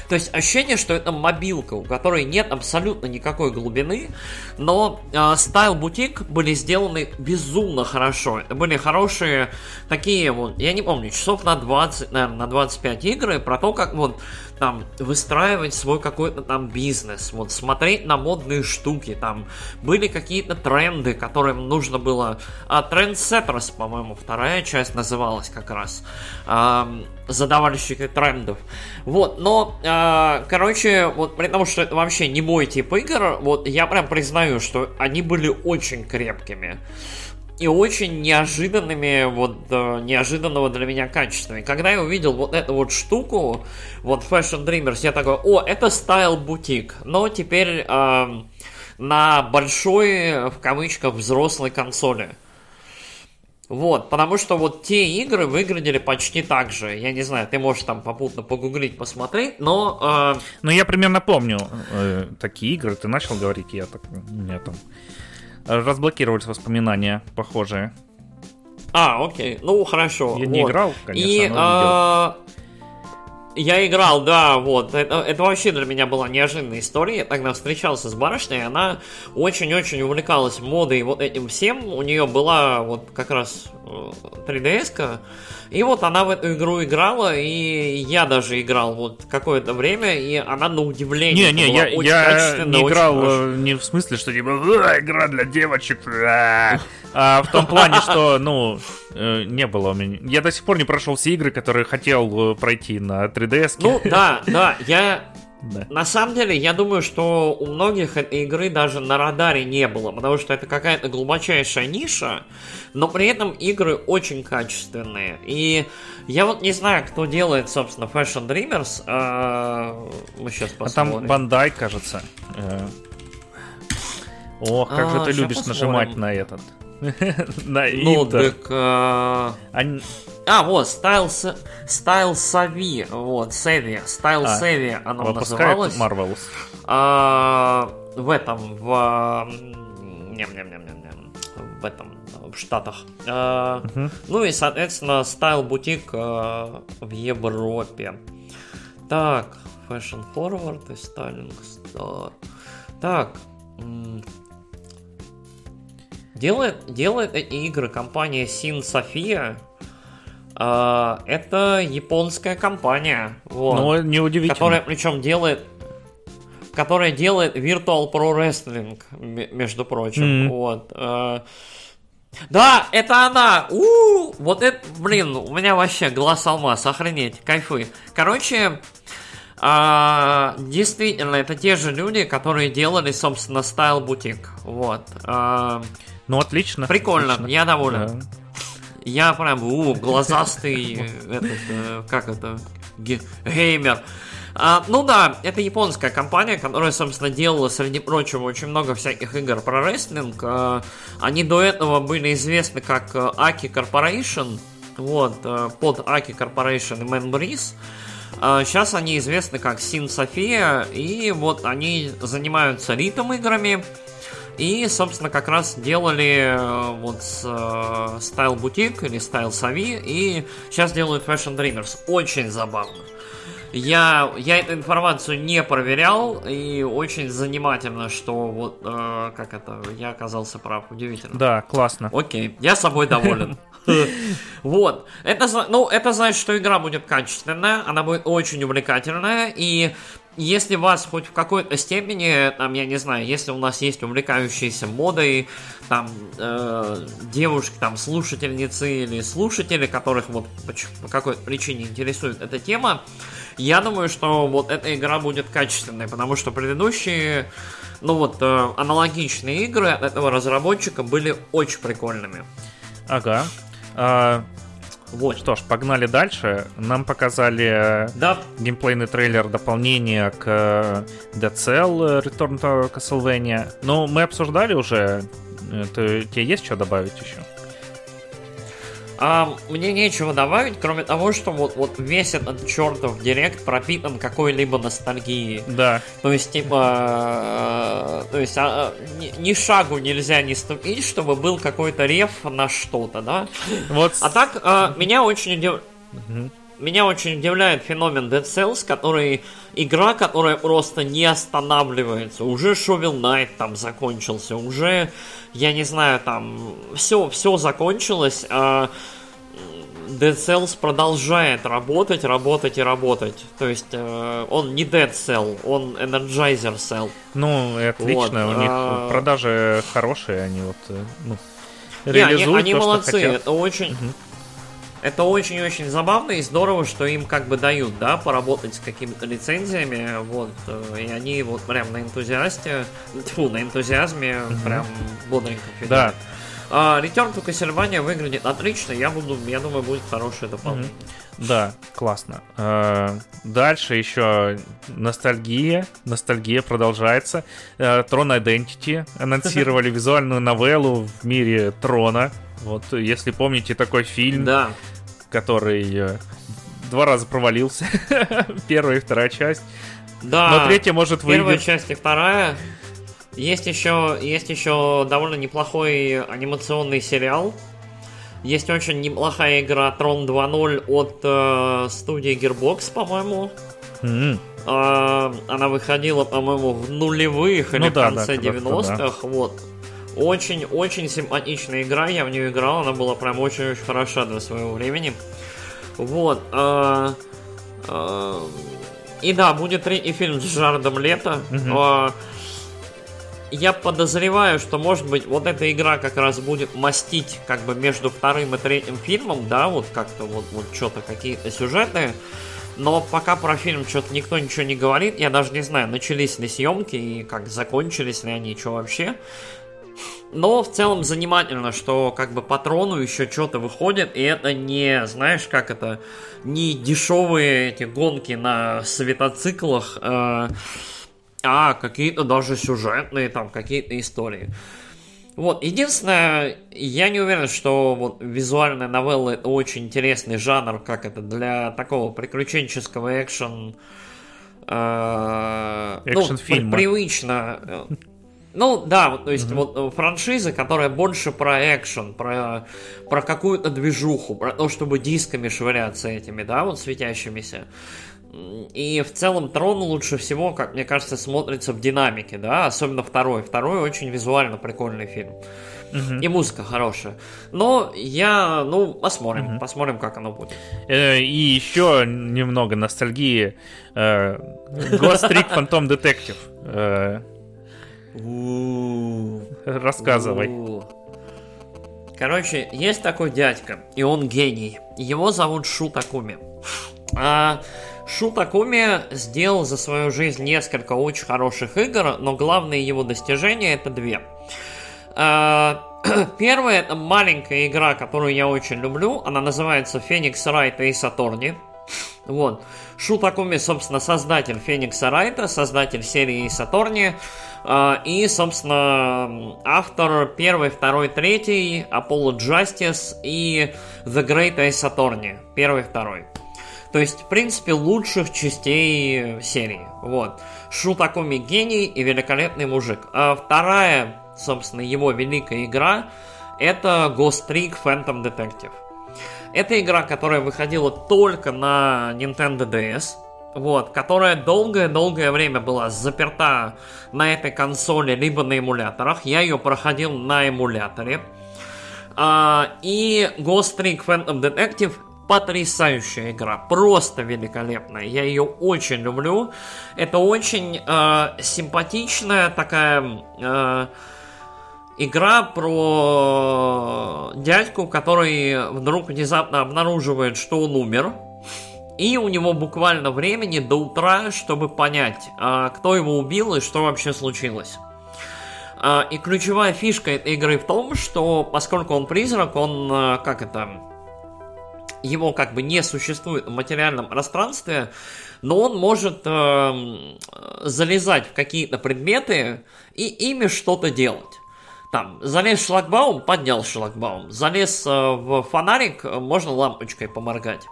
то есть ощущение, что это мобилка, у которой нет абсолютно никакой глубины, но э, Boutique были сделаны безумно хорошо. Это были хорошие такие вот, я не помню, часов на 20, наверное, на 25 игры про то, как вот там выстраивать свой какой-то там бизнес, вот смотреть на модные штуки, там были какие-то тренды, которым нужно было... А, Trendsetters, по-моему, вторая часть называлась как раз. Ам, задавальщики трендов. Вот, но, а, короче, вот при том, что это вообще не мой тип игр, вот я прям признаю, что они были очень крепкими и очень неожиданными, вот э, неожиданного для меня качества. И когда я увидел вот эту вот штуку, вот Fashion Dreamers, я такой, о, это стайл бутик, но теперь эм, на большой, в кавычках, взрослой консоли. Вот, потому что вот те игры выглядели почти так же. Я не знаю, ты можешь там попутно погуглить, посмотреть, но... э, Ну, я примерно помню э, такие игры. Ты начал говорить, я так... У меня там разблокировались воспоминания похожие. А, окей, ну хорошо. Я не вот. играл, конечно, И, но а, Я играл, да, вот. Это, это вообще для меня была неожиданная история. Я тогда встречался с барышней, она очень-очень увлекалась модой и вот этим всем. У нее была вот как раз э, 3DS-ка. И вот она в эту игру играла, и я даже играл вот какое-то время, и она на удивление Не, не, была я, очень я не очень играл хорошая. э, не в смысле, что типа «А, игра для девочек, а». а в том плане, что, ну, э, не было у меня. Я до сих пор не прошел все игры, которые хотел э, пройти на 3DS. Ну, да, да, я Да. На самом деле, я думаю, что у многих этой игры даже на радаре не было, потому что это какая-то глубочайшая ниша, но при этом игры очень качественные. И я вот не знаю, кто делает, собственно, Fashion Dreamers. а, мы сейчас А посмотрим. там Бандай, кажется. э. Ох, как же А, ты ща любишь посмотрим. нажимать на этот. На Ну, так... а, Они- А, вот, Style, Style Savvy, вот, Savvy, Style А, Savvy оно называлось. Marvelous. А, в этом, в... м, ням-ням-ням-ням-ням, в этом, в Штатах. А, Мгм. Ну и, соответственно, Style Boutique а, в Европе. Так, Fashion Forward и Styling Star. Так, делает, делает эти игры компания Sin Sophia. А, это японская компания. Вот Ну, неудивительно. которая причем делает которая делает Virtual Pro Wrestling, между прочим. Мгм. Вот. э. Да, это она! у Вот это, блин, у меня вообще глаз алмаз, охренеть, кайфы. Короче, а, действительно, это те же люди, которые делали, собственно, Style Boutique. Вот. А, Ну, отлично. прикольно, отлично. я доволен. Да. Я прям, у, глазастый, этот, э, как это, ге- геймер. А, ну да, это японская компания, которая, собственно, делала, среди прочего, очень много всяких игр про рестлинг. А, они до этого были известны как э, Aki Corporation, вот, э, под Aki Corporation и Man Breeze. А, Сейчас они известны как Sin Sophia, и вот они занимаются ритм играми, И, собственно, как раз делали э, вот с э, Style Boutique или Style Savi, и сейчас делают Fashion Dreamers. Очень забавно. Я, я эту информацию не проверял, и очень занимательно, что вот, э, как это, я оказался прав, удивительно. Да, классно. Окей, я собой доволен. Вот. Это, ну, это значит, что игра будет качественная, она будет очень увлекательная, и если вас хоть в какой-то степени, там, я не знаю, если у нас есть увлекающиеся модой, там, э, девушки, там, слушательницы или слушатели, которых вот по, какой-то причине интересует эта тема, я думаю, что вот эта игра будет качественной, потому что предыдущие, ну вот, э, аналогичные игры от этого разработчика были очень прикольными. Ага. А, вот. Что ж, погнали дальше. Нам показали да. геймплейный трейлер дополнения к Dead Cell Return to Castlevania. Но мы обсуждали уже. Ты, тебе есть что добавить еще? А, мне нечего добавить, кроме того, что вот, вот весь этот чертов директ пропитан какой-либо ностальгией. Да. То есть, типа, э, то есть, а, ни, ни шагу нельзя не ступить, чтобы был какой-то реф на что-то, да? Вот. А так, э, меня очень удивляет. Угу. Меня очень удивляет феномен Dead Cells, который игра, которая просто не останавливается. Уже Shovel Knight там закончился, уже, я не знаю, там все, все закончилось, а Dead Cells продолжает работать, работать и работать. То есть э, он не Dead Cell, он Energizer Cell. Ну, отлично, вот, у них а... продажи хорошие, они вот, э, ну, реализуют не, они, они то, молодцы, это очень... Угу. Это очень-очень забавно и здорово, что им как бы дают, да, поработать с какими-то лицензиями, вот, э, и они вот прям на энтузиасте, тьфу, на энтузиазме прям бодренько. Да. А, Return to Castlevania выглядит отлично, я буду, я думаю, будет хорошее дополнение. Mm-hmm. Да, классно. А, дальше еще ностальгия. Ностальгия продолжается. Трон Identity анонсировали визуальную новеллу в мире Трона. Вот, если помните такой фильм, да. который э, два раза провалился. Первая и вторая часть. Да. Но третья может выйдет. Первая часть и вторая. Есть еще, есть еще довольно неплохой анимационный сериал. Есть очень неплохая игра Tron 2.0 от э, студии Gearbox, по-моему. Mm-hmm. Э, она выходила, по-моему, в нулевых ну, или да, в конце да, 90-х. Да. Вот. Очень-очень симпатичная игра, я в нее играл, она была прям очень-очень хороша для своего времени. Вот. Э, э, и да, будет третий фильм с Жардом Лето. Mm-hmm. Э, я подозреваю, что, может быть, вот эта игра как раз будет мастить как бы между вторым и третьим фильмом, да, вот как-то вот, вот что-то, какие-то сюжеты. Но пока про фильм что-то никто ничего не говорит, я даже не знаю, начались ли съемки и как закончились ли они, что вообще. Но в целом занимательно, что как бы патрону еще что-то выходит, и это не, знаешь, как это, не дешевые эти гонки на светоциклах, э, а какие-то даже сюжетные там какие-то истории. Вот, единственное, я не уверен, что вот визуальная новелла это очень интересный жанр, как это для такого приключенческого экшен. Э, экшен фильма. Ну, привычно. Ну, да, вот, то есть mm вот франшиза, которая больше про экшен, про, про какую-то движуху, про то, чтобы дисками швыряться этими, да, вот светящимися. И в целом Трон лучше всего, как мне кажется, смотрится в динамике, да, особенно второй. Второй очень визуально прикольный фильм. Угу. И музыка хорошая. Но я, ну, посмотрим, угу. посмотрим, как оно будет. Э, и еще немного ностальгии. Э, Ghost Trick Phantom Detective. Рассказывай. Короче, есть такой дядька, и он гений. Его зовут Шу Такуми. А Шу Такуми сделал за свою жизнь несколько очень хороших игр, но главные его достижения это две. А, первая это маленькая игра, которую я очень люблю. Она называется Феникс Райт и Сатурни. Вот. Шу Такуми, собственно, создатель Феникса Райта, создатель серии Сатурни. И, собственно, автор первой, второй, третий, Apollo Justice и The Great Ace Attorney. Первый, второй. То есть, в принципе, лучших частей серии. Вот. Шутакуми гений и великолепный мужик. А вторая, собственно, его великая игра это Ghost Trick Phantom Detective. Это игра, которая выходила только на Nintendo DS, вот, которая долгое-долгое время была заперта на этой консоли, либо на эмуляторах. Я ее проходил на эмуляторе. А, и Ghost Trick Phantom Detective потрясающая игра, просто великолепная. Я ее очень люблю. Это очень э, симпатичная такая э, игра про дядьку, который вдруг внезапно обнаруживает, что он умер. И у него буквально времени до утра, чтобы понять, э, кто его убил и что вообще случилось. Э, и ключевая фишка этой игры в том, что поскольку он призрак, он, э, как это, его как бы не существует в материальном пространстве, но он может э, залезать в какие-то предметы и ими что-то делать. Там, залез в шлагбаум, поднял шлагбаум. Залез в фонарик, можно лампочкой поморгать.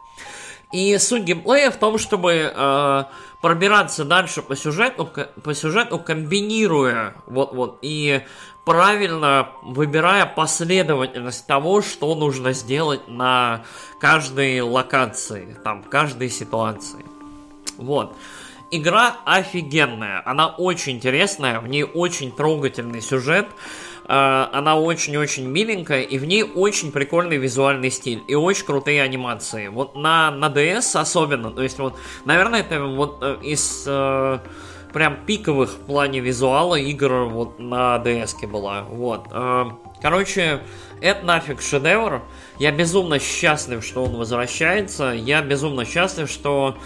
И суть геймплея в том, чтобы э, пробираться дальше по сюжету, по сюжету комбинируя вот вот и правильно выбирая последовательность того, что нужно сделать на каждой локации, там, в каждой ситуации. Вот. Игра офигенная, она очень интересная, в ней очень трогательный сюжет, э, она очень-очень миленькая, и в ней очень прикольный визуальный стиль, и очень крутые анимации. Вот на, на DS особенно, то есть вот, наверное, это вот э, из... Э, прям пиковых в плане визуала игр вот на DS была. Вот. Э, короче, это нафиг шедевр. Я безумно счастлив, что он возвращается. Я безумно счастлив, что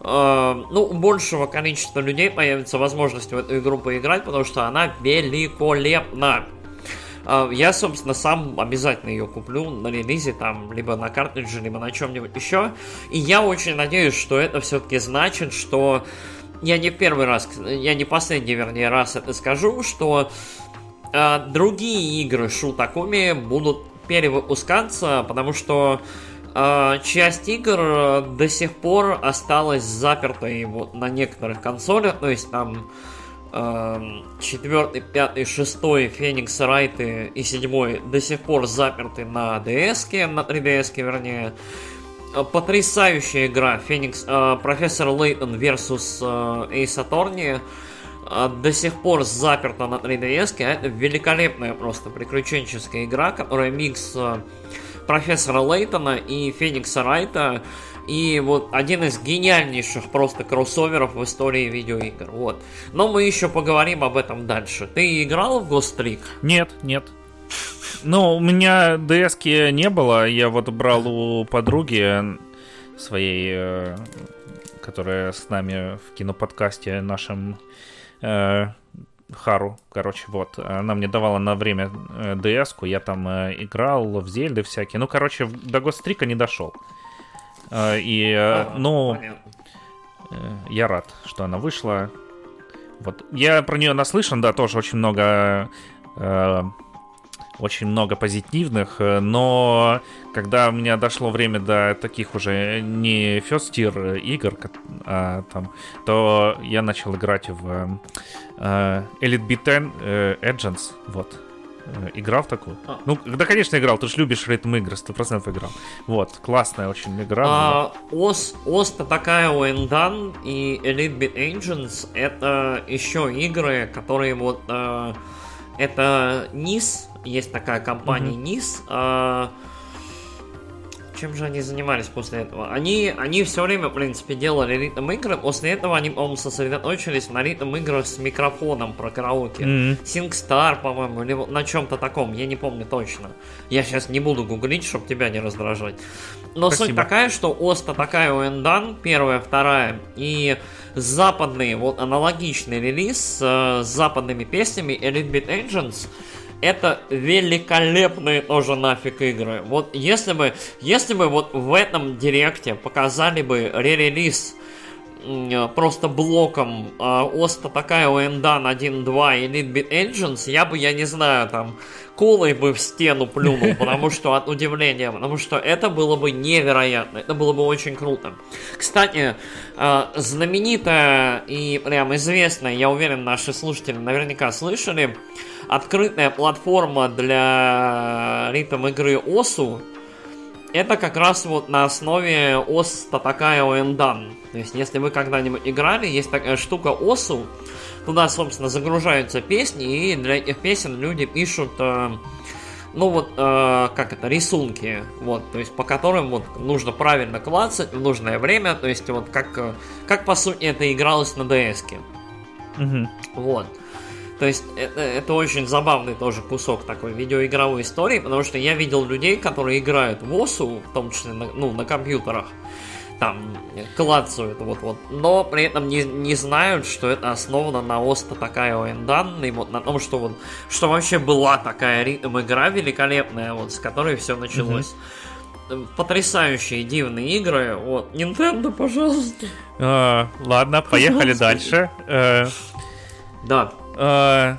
э, ну, у большего количества людей появится возможность в эту игру поиграть, потому что она великолепна. Э, я, собственно, сам обязательно ее куплю на релизе, там, либо на картридже, либо на чем-нибудь еще. И я очень надеюсь, что это все-таки значит, что я не первый раз, я не последний, вернее, раз это скажу, что э, другие игры Шутакуми будут перевыпускаться, потому что э, часть игр до сих пор осталась запертой вот на некоторых консолях, то есть там четвертый, пятый, шестой Феникс Райты и седьмой до сих пор заперты на DS, на 3DS, вернее. Э, потрясающая игра. Феникс э, Профессор Лейтон versus э, Эйс Аторни. Э, до сих пор заперта на 3DS, а это великолепная просто приключенческая игра, которая микс э, Профессора Лейтона и Феникса Райта, и вот один из гениальнейших просто кроссоверов в истории видеоигр. Вот. Но мы еще поговорим об этом дальше. Ты играл в Ghost Trick? Нет, нет. Ну, у меня ds не было. Я вот брал у подруги своей, э, которая с нами в киноподкасте нашем э, Хару, короче, вот. Она мне давала на время э, ds я там э, играл в Зельды всякие. Ну, короче, до Гострика не дошел. Э, и, а, ну, э, я рад, что она вышла. Вот. Я про нее наслышан, да, тоже очень много э, очень много позитивных, э, но когда у меня дошло время до таких уже не first tier игр, а, там, то я начал играть в Elite Beat 10 uh, Agents, вот. Играл в такую? А. Ну, да, конечно, играл. Ты же любишь ритм игры, 100% играл. Вот, классная очень игра. А, ОС, ОС-то такая у Endan и Elite Beat Agents это еще игры, которые вот... Uh, это низ есть такая компания mm-hmm. NIS. А, чем же они занимались после этого? Они, они все время, в принципе, делали ритм игры. После этого они, по-моему, сосредоточились на ритм играх с микрофоном про караоке. Mm-hmm. SingStar, по-моему, или на чем-то таком, я не помню точно. Я сейчас не буду гуглить, чтобы тебя не раздражать. Но Спасибо. суть такая, что Оста такая у Эндан, первая, вторая, и западный, вот аналогичный релиз э, с западными песнями Elite Beat Agents – это великолепные тоже нафиг игры. Вот если бы, если бы вот в этом директе показали бы ререлиз просто блоком э, Оста такая Эндан 1.2 и Litbit Engines, я бы, я не знаю, там, колой бы в стену плюнул, потому что от удивления, потому что это было бы невероятно, это было бы очень круто. Кстати, э, знаменитая и прям известная, я уверен, наши слушатели наверняка слышали, открытая платформа для ритм игры ОСУ, это как раз вот на основе ОС такая Оэндан. То есть, если вы когда-нибудь играли, есть такая штука ОСУ, туда, собственно, загружаются песни, и для этих песен люди пишут, э, ну вот, э, как это, рисунки, вот, то есть, по которым вот нужно правильно клацать в нужное время, то есть, вот, как, э, как по сути это игралось на DS-ке. Угу. Вот. То есть это, это очень забавный тоже кусок такой видеоигровой истории, потому что я видел людей, которые играют в ОСУ, в том числе на, ну, на компьютерах, там клацают вот-вот, но при этом не, не знают, что это основано на Оста такая Оэндан, и вот на том, что вот, что вообще была такая ритм игра великолепная, вот, с которой все началось. Mm-hmm. Потрясающие, дивные игры. Вот, Nintendo, пожалуйста. А, ладно, поехали дальше. Э, да. Э,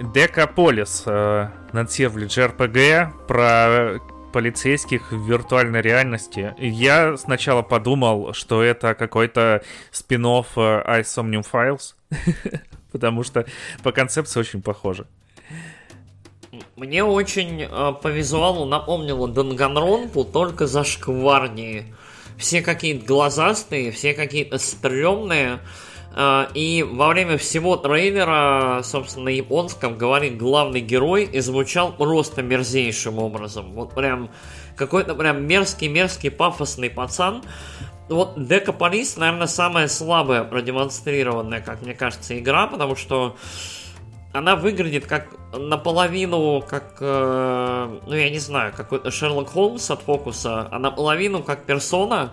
Декаполис э, Севлидж РПГ про полицейских в виртуальной реальности. Я сначала подумал, что это какой-то спин-офф э, Isomnium Files, потому что по концепции очень похоже. Мне очень э, по визуалу напомнило Данганронпу, только зашкварнее. Все какие-то глазастые, все какие-то стрёмные. А, и во время всего трейлера, собственно, на японском говорит главный герой и звучал просто мерзейшим образом. Вот прям какой-то прям мерзкий-мерзкий пафосный пацан. Вот Декаполис, наверное, самая слабая продемонстрированная, как мне кажется, игра, потому что она выглядит как наполовину как, э, ну я не знаю, какой-то Шерлок Холмс от фокуса, а наполовину как персона,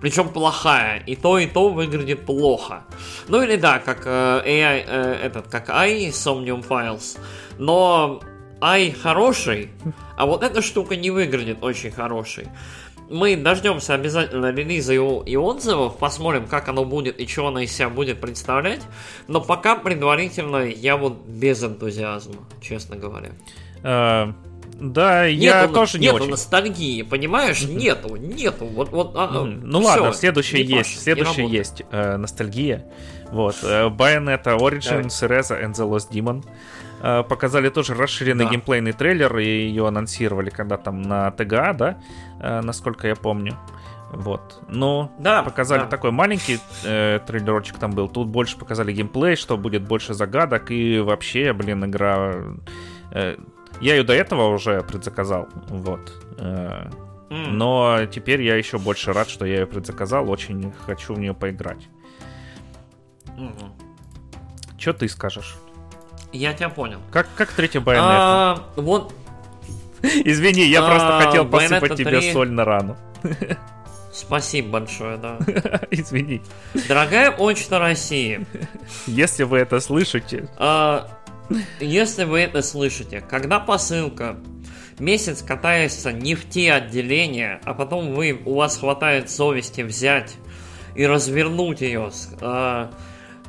причем плохая. И то, и то выглядит плохо. Ну или да, как э, AI, э, этот, как i Somnium Files. Но i хороший, а вот эта штука не выглядит очень хорошей. Мы дождемся обязательно релиза и, и отзывов, посмотрим, как оно будет и что оно из себя будет представлять. Но пока предварительно я вот без энтузиазма, честно говоря. Uh, да, нету, я тоже нету не очень. ностальгии, понимаешь? Нету, нету. Вот, вот, а, ну все, ладно, следующее есть, следующее есть э, ностальгия. Вот, э, Bayonetta Origins, Cereza and the Lost Demon. Э, показали тоже расширенный да. геймплейный трейлер, и ее анонсировали когда там на ТГА, да, э, насколько я помню. Вот. Но да, показали да. такой маленький э, трейлерочек там был. Тут больше показали геймплей, что будет больше загадок. И вообще, блин, игра э, я ее до этого уже предзаказал, вот. Mm. Но теперь я еще больше рад, что я ее предзаказал. Очень хочу в нее поиграть. Что ты скажешь? Я тебя понял. Как, как третья байонета? А, вот. Извини, я а, просто хотел посыпать тебе соль на рану. Спасибо большое, да. Извини. Дорогая почта России. Если вы это слышите. А, если вы это слышите, когда посылка месяц катается не в те отделения, а потом вы, у вас хватает совести взять и развернуть ее с, э,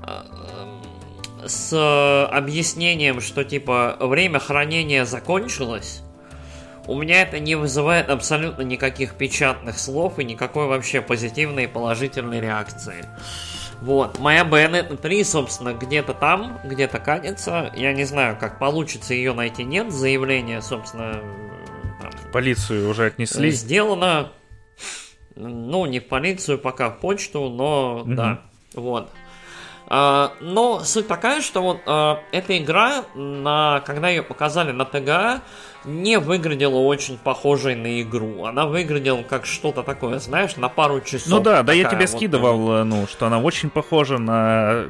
э, с объяснением, что типа время хранения закончилось, у меня это не вызывает абсолютно никаких печатных слов и никакой вообще позитивной и положительной реакции. Вот, моя Bayonetta 3, собственно, где-то там, где-то катится. Я не знаю, как получится ее найти, нет. Заявление, собственно... Там, в полицию уже отнесли. Сделано, ну, не в полицию, пока в почту, но угу. да, вот. А, но суть такая, что вот а, эта игра, на, когда ее показали на ТГА, не выглядела очень похожей на игру. Она выглядела как что-то такое, знаешь, на пару часов. Ну да, да, я тебе вот, скидывал, ну, что она очень похожа на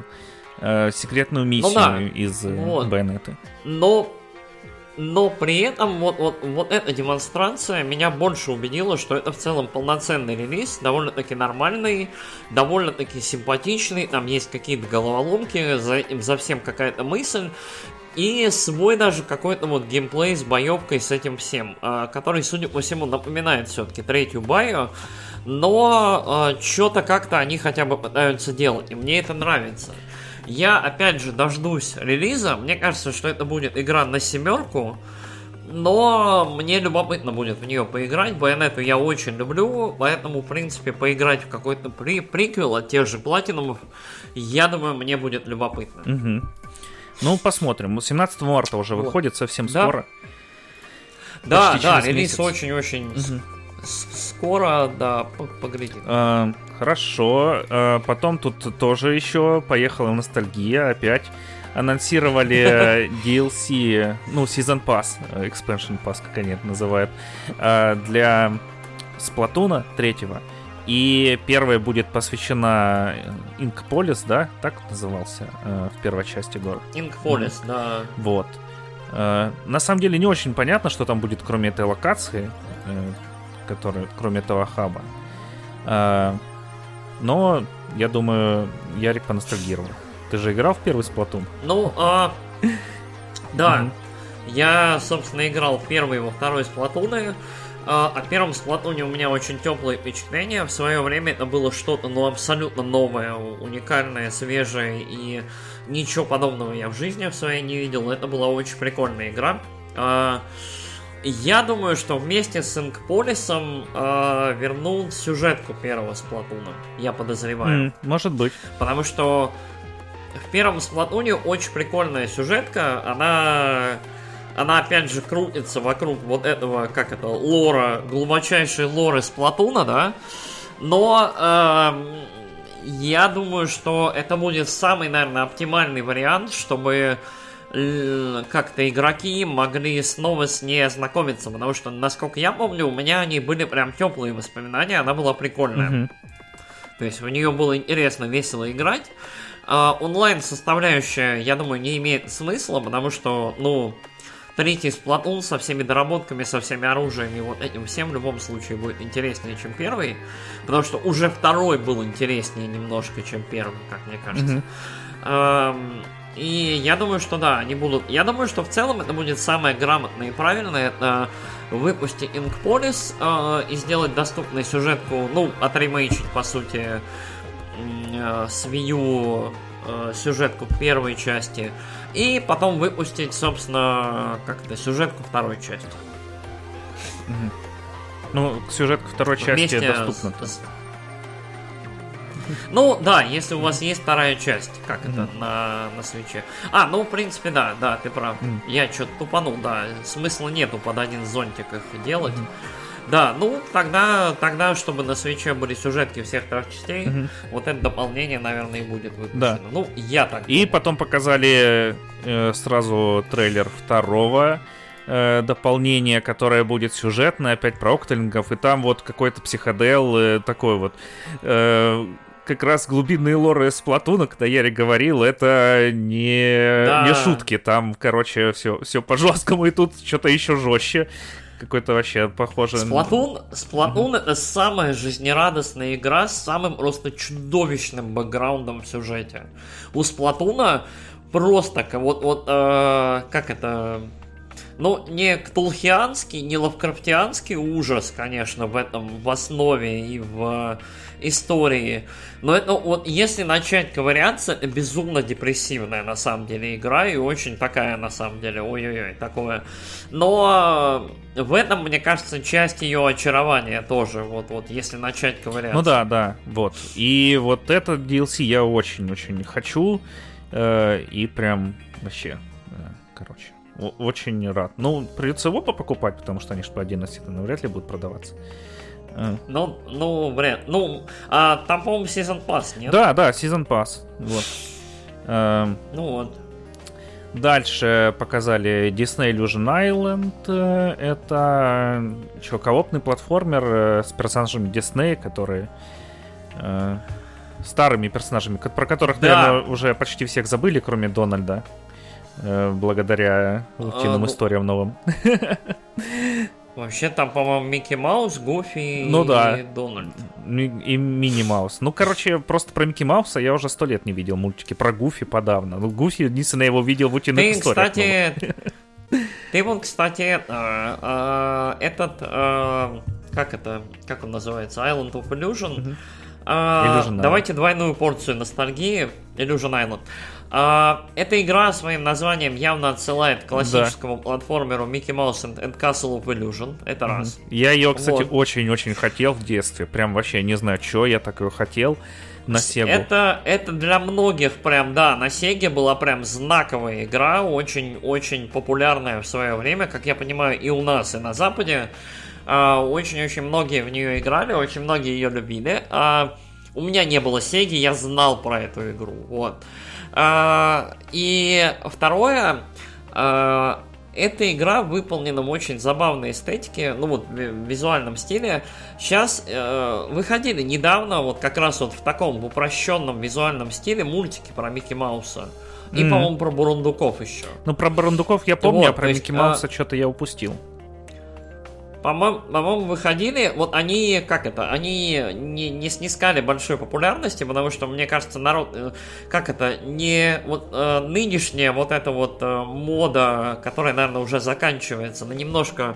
э, секретную миссию ну, да. из э, вот. Байонеты. Но но при этом вот, вот, вот эта демонстрация меня больше убедила, что это в целом полноценный релиз, довольно-таки нормальный, довольно-таки симпатичный, там есть какие-то головоломки, за за всем какая-то мысль, и свой даже какой-то вот геймплей с боевкой с этим всем, э, который, судя по всему, напоминает все-таки третью баю, но э, что-то как-то они хотя бы пытаются делать, и мне это нравится. Я, опять же, дождусь релиза, мне кажется, что это будет игра на семерку, но мне любопытно будет в нее поиграть. Байонету я очень люблю, поэтому, в принципе, поиграть в какой-то при приквел от тех же платинумов, я думаю, мне будет любопытно. Угу. Ну, посмотрим. 17 марта уже вот. выходит совсем да. скоро. Да, да, релиз очень-очень угу. скоро, да, поглядим. А, хорошо. А, потом тут тоже еще поехала ностальгия опять анонсировали DLC, ну, Season Pass, Expansion Pass, как они это называют, э, для Сплатуна третьего. И первая будет посвящена Инкполис, да? Так назывался э, в первой части город. Инкполис, mm. да. Вот. Э, на самом деле не очень понятно, что там будет, кроме этой локации, которая, кроме этого хаба. Но, я думаю, Ярик поностальгировал. Ты же играл в первый Сплатун? Ну, а... Да. Я, собственно, играл в первый и во второй Сплатуны. А, о первом Сплатуне у меня очень теплые впечатления. В свое время это было что-то, ну, абсолютно новое, уникальное, свежее, и ничего подобного я в жизни в своей не видел. Это была очень прикольная игра. Я думаю, что вместе с Инкполисом э, вернул сюжетку первого Сплатуна. Я подозреваю. Mm, может быть. Потому что в первом Сплатуне очень прикольная сюжетка. Она она опять же крутится вокруг вот этого, как это, лора, глубочайшей лоры Сплатуна, да? Но э, я думаю, что это будет самый, наверное, оптимальный вариант, чтобы э, как-то игроки могли снова с ней ознакомиться, потому что, насколько я помню, у меня они были прям теплые воспоминания, она была прикольная. Mm-hmm. То есть в нее было интересно, весело играть. А, онлайн составляющая, я думаю, не имеет смысла, потому что, ну, третий Splatoon со всеми доработками, со всеми оружиями, вот этим всем в любом случае будет интереснее, чем первый, потому что уже второй был интереснее немножко, чем первый, как мне кажется. Mm-hmm. И я думаю, что да, они будут... Я думаю, что в целом это будет самое грамотное и правильное. Это выпустить Inkpolis э, и сделать доступную сюжетку, ну, отремейчить, по сути, э, свою э, сюжетку первой части и потом выпустить, собственно, как-то сюжетку второй части. Ну, сюжетка второй части доступна. С... Ну, да, если у вас есть вторая часть, как это на, на свече. А, ну, в принципе, да, да, ты прав. Я что-то тупанул, да. Смысла нету под один зонтик их делать. Да, ну тогда, тогда, чтобы на свече были сюжетки всех трех частей, угу. вот это дополнение, наверное, и будет выпущено. Да. Ну, я так. И думаю. потом показали э, сразу трейлер второго э, дополнения, которое будет сюжетное, опять про октелингов, и там вот какой-то психодел э, такой вот. Э, как раз глубинные лоры из Платуна, когда Ярик говорил, это не, да. не шутки. Там, короче, все, все по жесткому, и тут что-то еще жестче какой-то вообще похожий... Сплатун, Сплатун это самая жизнерадостная игра с самым просто чудовищным бэкграундом в сюжете. У Сплатуна просто вот, вот э, как это ну, не ктулхианский, не лавкрафтианский ужас, конечно, в этом в основе и в истории. Но это вот если начать ковыряться, это безумно депрессивная на самом деле игра и очень такая на самом деле, ой-ой-ой, такое. Но в этом, мне кажется, часть ее очарования тоже, вот, вот, если начать ковыряться. Ну да, да, вот. И вот этот DLC я очень-очень хочу, э, и прям вообще, э, короче очень рад. Ну, придется его покупать, потому что они же по отдельности навряд ли будут продаваться. А. Ну, ну, вряд. Ну, а там, по-моему, Season Pass, нет? Да, да, Season Pass. Вот. Эм, ну вот. Дальше показали Disney Illusion Island. Это что, коопный платформер э, с персонажами Disney, которые э, старыми персонажами, про которых, да. наверное, уже почти всех забыли, кроме Дональда. Э, благодаря утиным а, ну... историям новым. Вообще там, по-моему, Микки Маус, Гуфи ну, и да. Дональд. И Мини Маус. Ну, короче, просто про Микки Мауса я уже сто лет не видел мультики. Про Гуфи подавно. Ну, Гуфи, единственное, я его видел в утиных Ты, историях. кстати, ты вот, кстати, это, э, этот, э, как это, как он называется, Island of Illusion. А, давайте двойную порцию ностальгии. Illusion Island. А, эта игра своим названием явно отсылает к классическому платформеру Mickey Mouse and, and Castle of Illusion. Это раз. Я ее, кстати, Вот. очень-очень хотел в детстве. Прям вообще не знаю, что я так ее хотел на Сегу. Это, это для многих прям, да, на Сеге была прям знаковая игра, очень-очень популярная в свое время, как я понимаю, и у нас, и на Западе. А, Очень-очень многие в нее играли, очень многие ее любили. А, У меня не было Сеги, я знал про эту игру, вот. А, И второе, а, эта игра выполнена в очень забавной эстетике, ну вот в визуальном стиле. Сейчас э, выходили недавно, вот как раз вот в таком упрощенном визуальном стиле мультики про Микки Мауса. И, Мгм. по-моему, про Бурундуков еще. Ну, про Барандуков я помню, Вот, а про есть, Микки а- Мауса что-то я упустил. По-моему, по-моему, выходили, вот они, как это, они не, не снискали большой популярности, потому что, мне кажется, народ, э, как это, не, вот э, нынешняя вот эта вот э, мода, которая, наверное, уже заканчивается, на немножко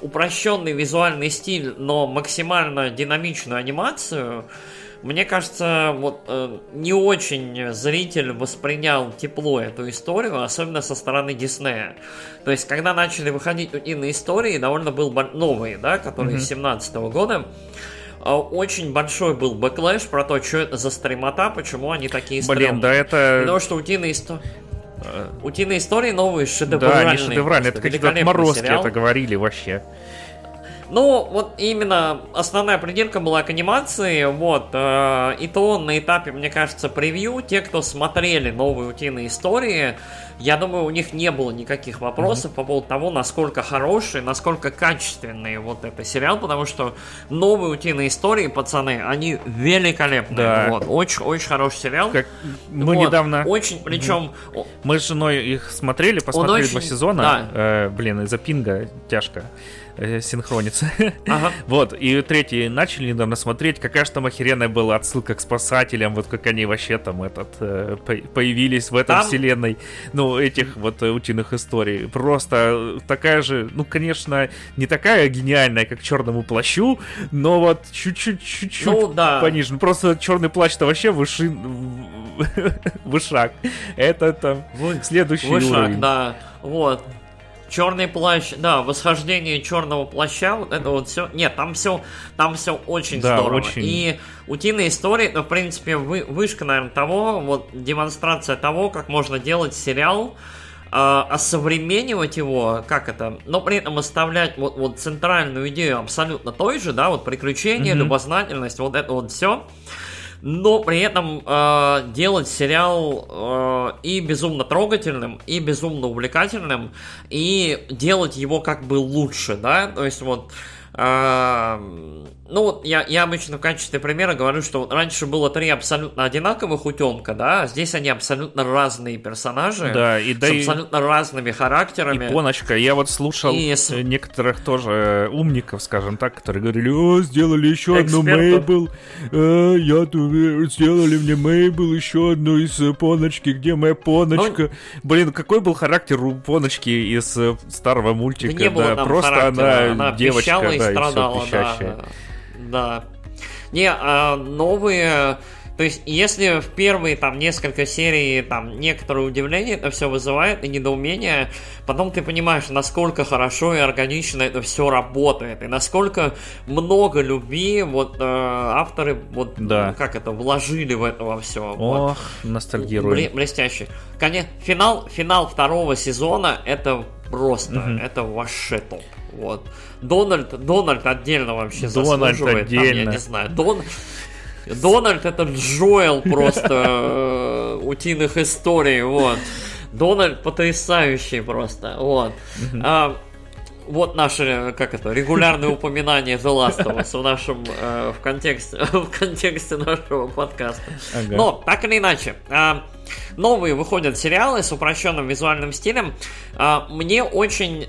упрощенный визуальный стиль, но максимально динамичную анимацию, мне кажется, вот э, не очень зритель воспринял тепло эту историю, особенно со стороны Диснея. То есть, когда начали выходить утиные истории, довольно был новые, да, которые Мгм. 17 года, э, очень большой был backlash про то, что это за стримота, почему они такие Блин, да стрёмные. это... Потому что утиные истории... э, Утиные истории новые, Да, шедевральные. они шедевральные. Это какие-то отморозки сериал. это говорили вообще. Ну, вот именно основная придирка была к анимации, вот, э, и то на этапе, мне кажется, превью, те, кто смотрели новые утиные истории, я думаю, у них не было никаких вопросов по поводу того, насколько хороший, насколько качественный вот этот сериал, потому что новые утиные истории, пацаны, они великолепные, Да. вот, очень, очень хороший сериал. Как мы Вот, недавно... Очень, причем, Мы с женой их смотрели, посмотрели очень- два сезона. да. Э, блин, из-за пинга тяжко э, синхронится. ага. Вот, и третий начали недавно смотреть, какая же там охеренная была отсылка к спасателям, вот как они вообще там этот э, по- появились в этой Там- вселенной, ну, этих вот э, утиных историй. Просто такая же, ну, конечно, не такая гениальная, как черному плащу, но вот чуть-чуть, чуть-чуть Ну, да. пониже. Ну, Просто черный плащ-то вообще выше... вышаг. Это там Вы- следующий Вышаг, уровень. да. Вот. Черный плащ, да, восхождение черного плаща, вот это вот все. Нет, там все, там все очень Да, здорово. очень. И утиные истории, ну, в принципе, вы, вышка, наверное, того, вот демонстрация того, как можно делать сериал, а, осовременивать его, как это, но при этом оставлять вот, вот центральную идею абсолютно той же, да, вот приключения, Мгм. любознательность, вот это вот все но при этом э, делать сериал э, и безумно трогательным, и безумно увлекательным, и делать его как бы лучше, да, то есть вот ну вот я, я обычно в качестве примера говорю, что вот раньше было три абсолютно одинаковых утенка, да, а здесь они абсолютно разные персонажи, Да, и да с и- абсолютно разными И характерами. Поночка, я вот слушал И некоторых тоже э, умников, скажем так, которые говорили, о, сделали еще одну. Мейбл, э, я тут, э, сделали мне Мейбл, еще одну из э, Поночки, где моя Поночка? Блин, какой был характер у Поночки из старого мультика, Да не было там просто характера, она, она девочка, пищала и страдала, да, да. Не, а новые... То есть, если в первые там несколько серий там некоторое удивление это все вызывает и недоумение, потом ты понимаешь, насколько хорошо и органично это все работает, и насколько много любви вот э, авторы вот Да. ну, как это вложили в это во все. Ох, ностальгирую. Бле- блестящий. Конечно, финал, финал второго сезона это просто, Мгм. это вообще топ. Вот. Дональд, Дональд отдельно вообще Дональд заслуживает. Там, отдельно. я не знаю. Дон... Дональд это Джоэл просто э, утиных историй, вот. Дональд потрясающий просто, вот. А, вот наше, как это, регулярное упоминание The Last of Us в нашем, э, в контексте, в контексте нашего подкаста. Ага. Но, так или иначе, э, новые выходят сериалы с упрощенным визуальным стилем. Э, мне очень,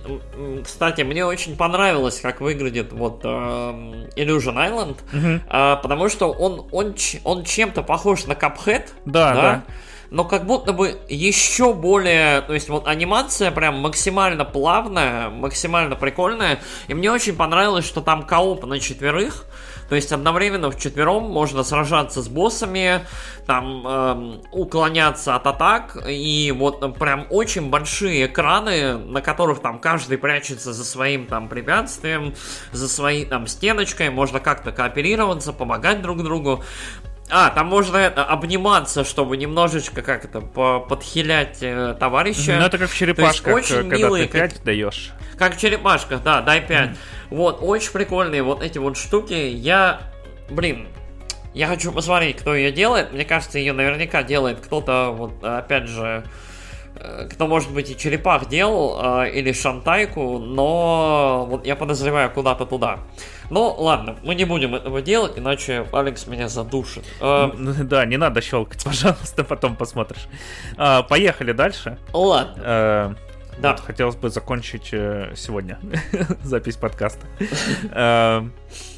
кстати, мне очень понравилось, как выглядит вот э, Illusion Island, угу. э, потому что он, он, он чем-то похож на Cuphead. Да, да. да но как будто бы еще более, то есть вот анимация прям максимально плавная, максимально прикольная, и мне очень понравилось, что там кооп на четверых, то есть одновременно в четвером можно сражаться с боссами, там эм, уклоняться от атак, и вот прям очень большие экраны, на которых там каждый прячется за своим там препятствием, за своей там стеночкой, можно как-то кооперироваться, помогать друг другу. А, там можно это, обниматься, чтобы немножечко как это подхилять э, товарища. Ну это как в черепашках, очень когда милые, ты 5 как... даешь. Как в черепашках, да, дай 5. Mm. Вот, очень прикольные вот эти вот штуки. Я, блин, я хочу посмотреть, кто ее делает. Мне кажется, ее наверняка делает кто-то, вот, опять же, э, кто, может быть, и черепах делал, э, или шантайку, но вот я подозреваю куда-то туда. Ну, ладно, мы не будем этого делать, иначе Алекс меня задушит. А... Да, не надо щелкать, пожалуйста, потом посмотришь. А, поехали дальше. Ладно. Да. Вот, хотелось бы закончить э, сегодня запись подкаста.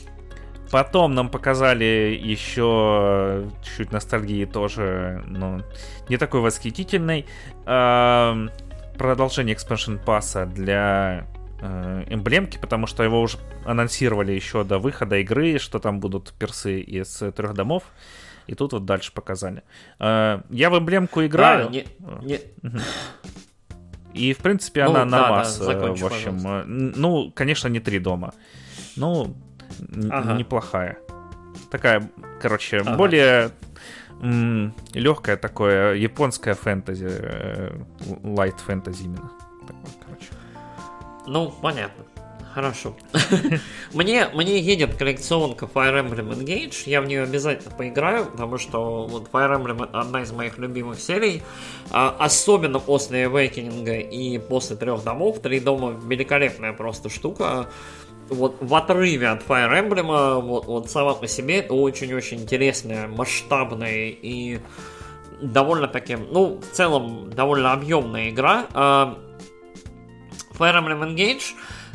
А, потом нам показали еще чуть-чуть ностальгии тоже, но не такой восхитительной. Продолжение экспаншн пасса для Э, эмблемки, потому что его уже анонсировали еще до выхода игры, что там будут персы из трех домов. И тут вот дальше показали. Э, я в эмблемку играю. А, не, не... И, в принципе, ну, она да, нормас. Да, закончу, в общем, пожалуйста. ну, конечно, не три дома. Ну, ага. неплохая. Такая, короче, ага. более м- легкое такое японское фэнтези, лайт э, фэнтези именно. Такое, короче. Ну, понятно. Хорошо. мне, мне едет коллекционка Fire Emblem Engage. Я в нее обязательно поиграю, потому что вот Fire Emblem одна из моих любимых серий. А, особенно после Awakening и после трех домов. Три дома великолепная просто штука. Вот в отрыве от Fire Emblem, вот, вот сама по себе, очень-очень интересная, масштабная и довольно таки, ну, в целом, довольно объемная игра. А, Fire Emblem Engage,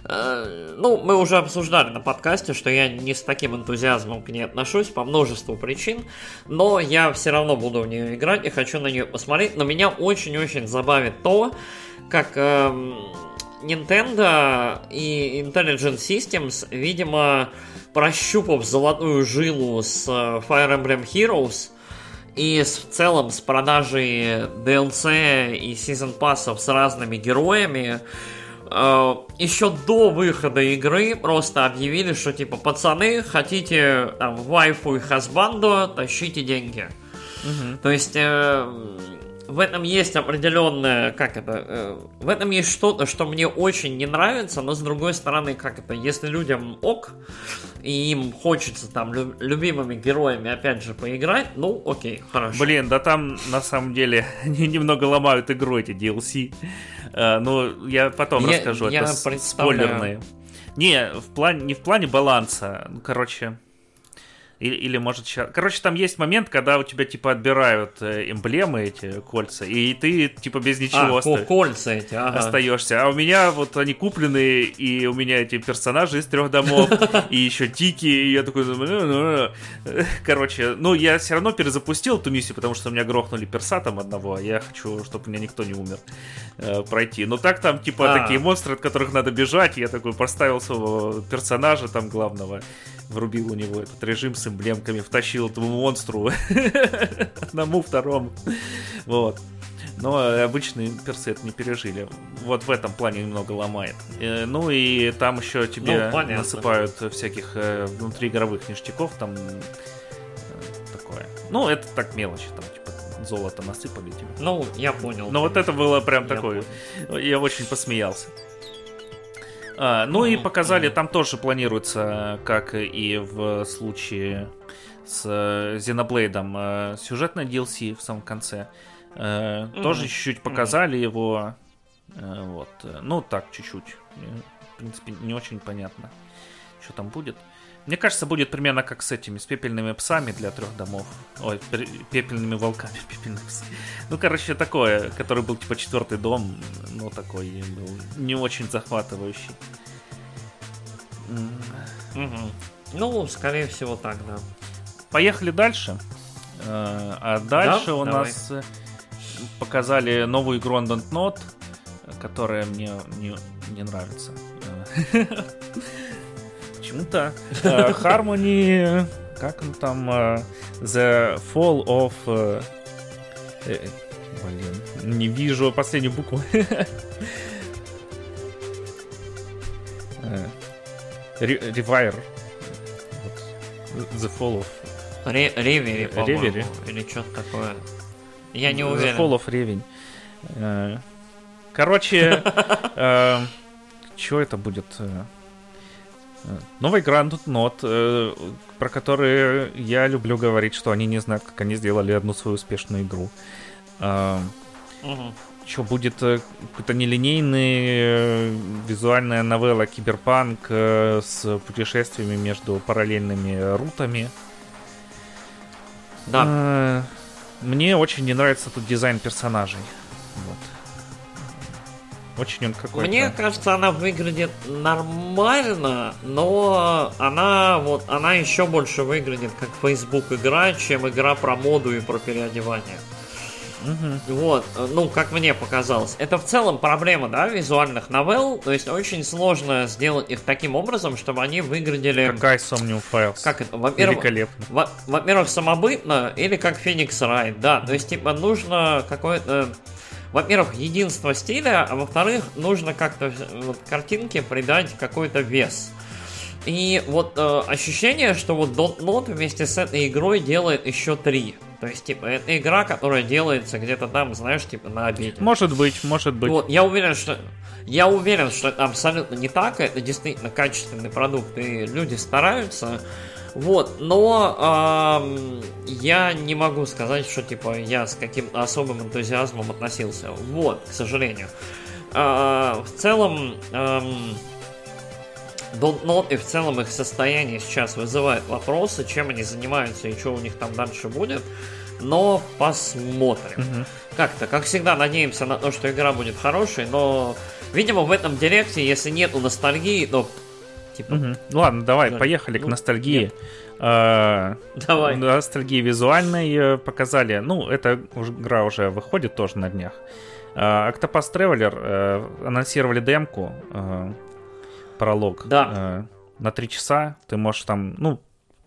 э, ну, мы уже обсуждали на подкасте, что я не с таким энтузиазмом к ней отношусь по множеству причин, но я все равно буду в нее играть и хочу на нее посмотреть. Но меня очень-очень забавит то, как э, Nintendo и Intelligent Systems, видимо, прощупав золотую жилу с э, Fire Emblem Heroes, и в целом с продажей DLC и Season пассов с разными героями, Э, еще до выхода игры просто объявили, что типа, пацаны, хотите там вайфу и хасбанду, тащите деньги. Угу. То есть э, в этом есть определенное, как это, э, в этом есть что-то, что мне очень не нравится, но с другой стороны, как это, если людям ок, и им хочется там лю- любимыми героями опять же поиграть, ну окей, хорошо. Блин, да там на самом деле они немного ломают игру эти DLC. Э, ну, я потом я, расскажу, я это спойлерные. Не, в плане, не в плане баланса. Ну, короче, или, или может сейчас... Короче, там есть момент, когда у тебя, типа, отбирают э, эмблемы эти кольца, и ты, типа, без ничего а, оста... кольца эти, ага. остаешься. А у меня вот они куплены, и у меня эти персонажи из трех домов, и еще тики, и я такой... «Ну, ну, ну». Короче, ну, я все равно перезапустил эту миссию, потому что у меня грохнули перса там одного, а я хочу, чтобы у меня никто не умер э, пройти. Но так там, типа, а. такие монстры, от которых надо бежать, я такой поставил своего персонажа там главного, врубил у него этот режим с эмблемками, втащил этому монстру одному, второму. Вот. Но обычные персы это не пережили. Вот в этом плане немного ломает. Э, ну и там еще тебе ну, насыпают всяких э, внутриигровых ништяков, там э, такое. Ну, это так мелочи, там, типа, золото насыпали тебе. Ну, я понял. Но вот это было прям такое. Я очень посмеялся. А, ну и показали, там тоже планируется, как и в случае с Xenoblade, сюжетная DLC в самом конце. Mm-hmm. Тоже чуть-чуть показали его. Э, Вот. э, Ну, так, чуть-чуть. Э, В принципе, не очень понятно, что там будет. Мне кажется, будет примерно как с этими, с пепельными псами для трех домов. Ой, пепельными волками, пепельных пс. Ну, короче, такое, который был типа четвертый дом, ну, такой был не очень захватывающий. Ну, скорее всего, так, да. Поехали дальше. Э, А дальше у давай. нас э, показали новую игру on Don't Not, которая мне не, не нравится. Э, Почему-то. Э, Harmony, как он там, э, The Fall of... э, Блин, не вижу последнюю букву. Revire. The Fall of Ре- Ревери, по-моему, или что-то такое. Я не The уверен. Fall of Ревень. Короче, что это будет? Э, э, игра Don't Not, э, про которую я люблю говорить, что они не знают, как они сделали одну свою успешную игру. Мгм. Что будет э, какой-то нелинейный э, визуальная новелла Киберпанк э, с путешествиями между параллельными рутами. Да. Э, Мне очень не нравится тут дизайн персонажей. Очень он какой-то... Мне кажется, она выглядит нормально, но она вот она еще больше выглядит как Facebook игра, чем игра про моду и про переодевание. Мгм. Вот, ну, как мне показалось. Это в целом проблема, да, визуальных новелл. То есть очень сложно сделать их таким образом, чтобы они выглядели... Какая Somnium Files. Как это? Во-первых, Великолепно. во- во-первых, самобытно или как Феникс Райт, да. То есть, типа, нужно какое-то... Во-первых, единство стиля, а во-вторых, нужно как-то вот, картинке придать какой-то вес. И вот э, ощущение, что вот Don't вместе с этой игрой делает еще три. То есть, типа, это игра, которая делается где-то там, знаешь, типа, на обеде. Может быть, может быть. Вот, я уверен, что я уверен, что это абсолютно не так, это действительно качественный продукт, и люди стараются. Вот, но ам, я не могу сказать, что типа я с каким-то особым энтузиазмом относился. Вот, к сожалению. А, в целом, ам, Don't и в целом их состояние сейчас вызывает вопросы, чем они занимаются и что у них там дальше будет. Но посмотрим. Мгм. Как-то, как всегда, надеемся на то, что игра будет хорошей, но, видимо, в этом директе, если нету ностальгии, то, типа, Мгм. Ладно, давай, Жаль. поехали к Ну, ностальгии. А, давай. Ностальгии визуальной э, показали. Ну, эта игра уже выходит тоже на днях. А, Octopus Traveler э, анонсировали демку, э, пролог. Да. э, на 3 часа ты можешь там, ну,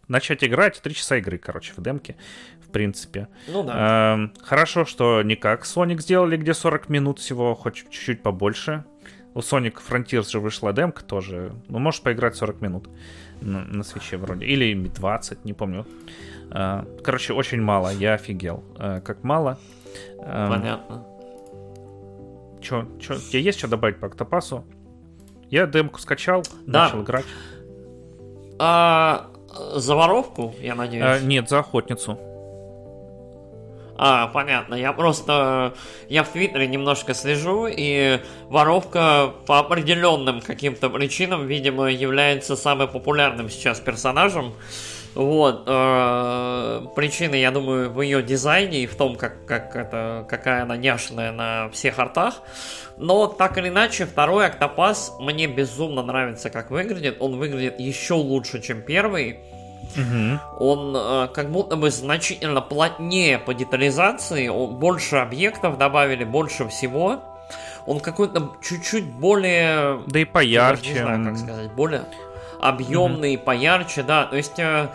начать играть. 3 часа игры, короче, в демке, в принципе. Ну да. Эм, Хорошо, что не как Sonic сделали, где 40 минут всего, хоть чуть-чуть побольше. У Sonic Frontiers же вышла демка тоже. Ну, можешь поиграть 40 минут на, на свече вроде. Или 20, не помню. Э, Короче, очень мало. Я офигел. Э, Как мало. Эм, Понятно. Чё, чё, тебе есть что добавить по Октопасу? Я демку скачал, Да. начал играть. А, за воровку, я надеюсь. Э, нет, за охотницу. А, понятно. Я просто... Я в Твиттере немножко слежу, и воровка по определенным каким-то причинам, видимо, является самым популярным сейчас персонажем. Вот. э, причины, я думаю, в ее дизайне и в том, как, как это, какая она няшная на всех артах. Но так или иначе, второй Октопас мне безумно нравится, как выглядит. Он выглядит еще лучше, чем первый. Мгм. Он э, как будто бы значительно плотнее по детализации, он- больше объектов добавили, больше всего. Он какой-то чуть-чуть более... Да и поярче. Не знаю, как сказать. Более объемный, поярче, да. То есть... э,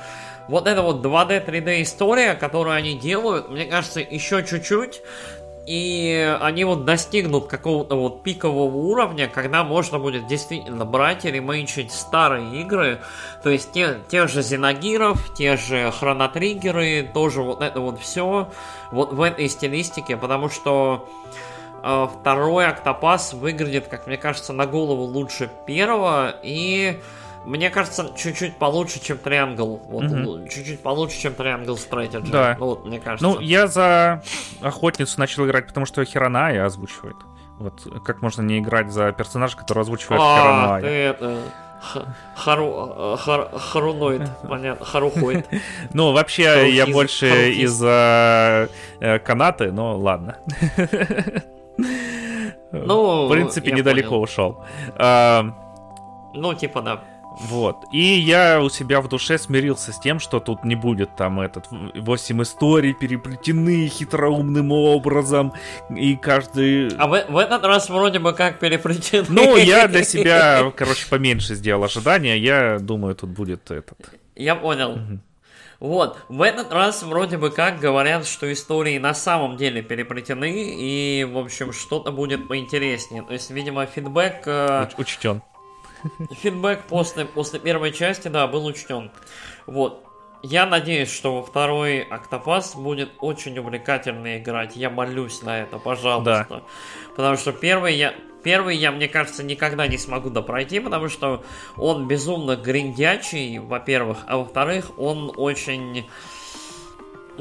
вот эта вот 2D, 3D история, которую они делают, мне кажется, еще чуть-чуть, и они вот достигнут какого-то вот пикового уровня, когда можно будет действительно брать и ремейчить старые игры, то есть те, тех же Зеногиров, те же Хронотриггеры, тоже вот это вот все вот в этой стилистике, потому что э, второй Октопас выглядит, как мне кажется, на голову лучше первого, и мне кажется, чуть-чуть получше, чем Triangle. Вот, л- чуть-чуть получше, чем Triangle Strategy. Да. Ну, вот, мне кажется. Ну, я за охотницу начал играть, потому что Хироная озвучивает. Вот как можно не играть за персонажа, который озвучивает А, Хиромая? ты это... Хару... хар- Харуноид, понятно, Харухоид. Ну, вообще, я больше из-за э, канаты, но ладно. Ну, в принципе, недалеко ушел. Ну, типа, да. Вот. И я у себя в душе смирился с тем, что тут не будет там этот 8 историй переплетены хитроумным образом, и каждый... А в, в этот раз вроде бы как переплетены. Ну, я для себя, короче, поменьше сделал ожидания. Я думаю, тут будет этот. Я понял. Вот, в этот раз вроде бы как говорят, что истории на самом деле переплетены, и, в общем, что-то будет поинтереснее. То есть, видимо, фидбэк, э, уч- Учтен. Фидбэк после, после первой части, да, был учтен. Вот. Я надеюсь, что во второй Октопас будет очень увлекательно играть. Я молюсь на это, пожалуйста. Потому что первый я, первый я, мне кажется, никогда не смогу допройти, потому что он безумно гриндячий, во-первых, а во-вторых, он очень...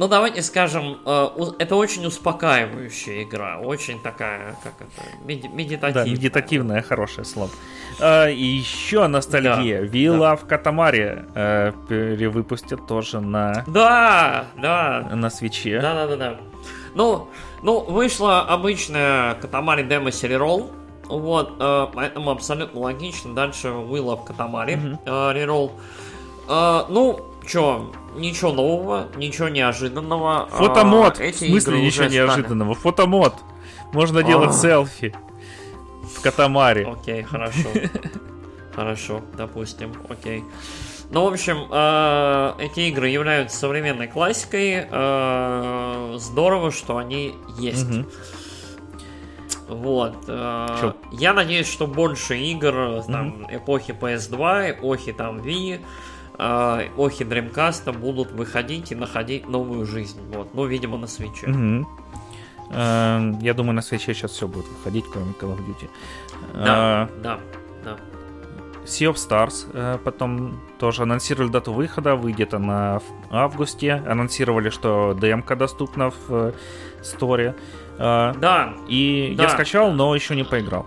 Ну, давайте скажем, э, это очень успокаивающая игра, очень такая, как это, меди- медитативная. Да, медитативное хорошее слово. А, и еще ностальгия. Да, Вилла в Катамаре э, перевыпустят тоже на, Да, да, на свече. да, да, да, да. Ну, ну, вышла обычная Катамари Демо Реролл, вот, э, поэтому абсолютно логично. Дальше Will of э, Реролл. Э, ну, чё, ничего нового, ничего неожиданного. Э, Фотомод. В эти смысле игры ничего уже стали- неожиданного? Фотомод. Можно делать А. селфи в Катамаре. Окей, хорошо. Хорошо, допустим, окей. Ну, в общем, э, эти игры являются современной классикой. э, Здорово, что они есть. Вот. э, Чё? Я надеюсь, что больше игр там, эпохи PS2, эпохи там Wii, э, эпохи Dreamcast будут выходить и находить новую жизнь. Вот. Ну, видимо, на свече. Эм, Я думаю, на свече сейчас все будет выходить, кроме Call of Duty. Да, Э, да, да. Sea of Stars э, потом тоже анонсировали дату выхода, выйдет она в августе. Анонсировали, что демка доступна в сторе. Да, И Да. я скачал, но еще не поиграл.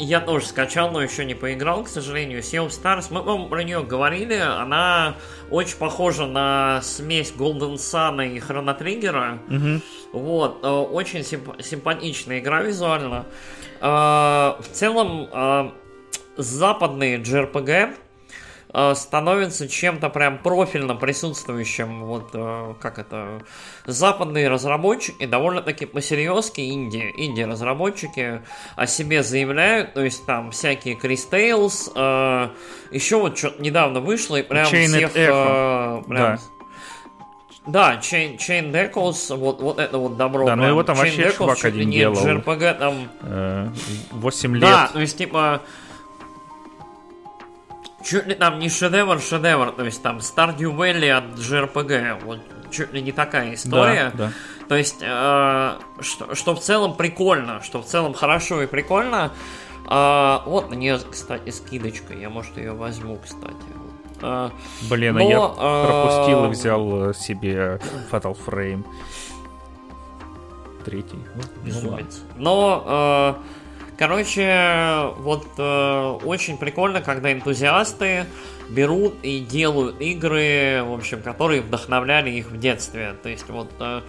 Я тоже скачал, но еще не поиграл, к сожалению. Sea of Stars, мы вам про нее говорили, она очень похожа на смесь Golden Sun и Chrono Trigger. Мгм. Вот, э, очень симп- симпатичная игра визуально. Э, В целом, э, западные JRPG э, становятся чем-то прям профильно присутствующим, вот, э, как это, западные разработчики, довольно-таки посерьезки, инди, инди-разработчики о себе заявляют, то есть там всякие Chris Tales, э, еще вот что-то недавно вышло, и прям Chained всех, э, прям Да. да, Chain, Chain Deckles, вот, вот это вот добро. Да, но прям. его там Chain вообще Deckles чувак один делал. JRPG там... Э, 8 Да, лет. то есть типа... Чуть ли там не шедевр, шедевр, то есть там Stardew Valley от JRPG, вот чуть ли не такая история. Да, да. То есть, э, что, что в целом прикольно, что в целом хорошо и прикольно. А, вот на нее, кстати, скидочка, я, может, ее возьму, кстати. А, Блин, а Но, я э, пропустил и взял э, себе Fatal Frame. Третий. Ну, ну. Безумец. Но, э, короче, вот э, очень прикольно, когда энтузиасты берут и делают игры, в общем, которые вдохновляли их в детстве. То есть вот э,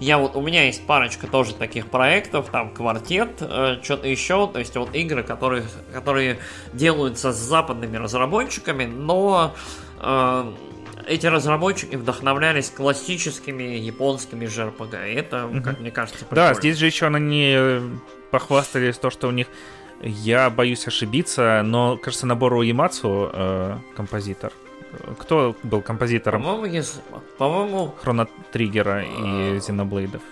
я вот у меня есть парочка тоже таких проектов, там квартет, э, что-то еще, то есть вот игры, которые, которые делаются с западными разработчиками, но э, эти разработчики вдохновлялись классическими японскими JRPG. И это, как мне кажется, Да, прикольно. здесь же еще они похвастались то, что у них я боюсь ошибиться, но, кажется, набор у Ямацу э, композитор. Кто был композитором По-моему, если- по-моему, Хроно Триггера А. и Зеноблейдов?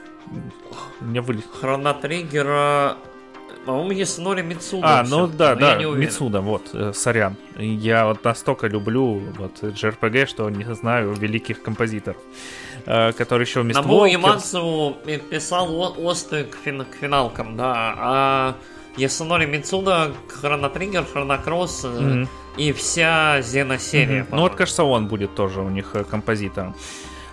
Мне вылез. Хроно Триггера... По-моему, Яснори Мицуда. А, ну всё-таки, да, да. Мицуда, вот, э, сорян. Я вот настолько люблю вот JRPG, что не знаю великих композиторов, э, которые еще вместо Walkers- Ямацу писал осты к, фин- к финалкам, да. А Ясунори Мицуда, Хроно Триггер, Хроно Кросс э, Мгм. и вся Зена серия. Мгм. Ну вот, кажется, он будет тоже у них э, композитором.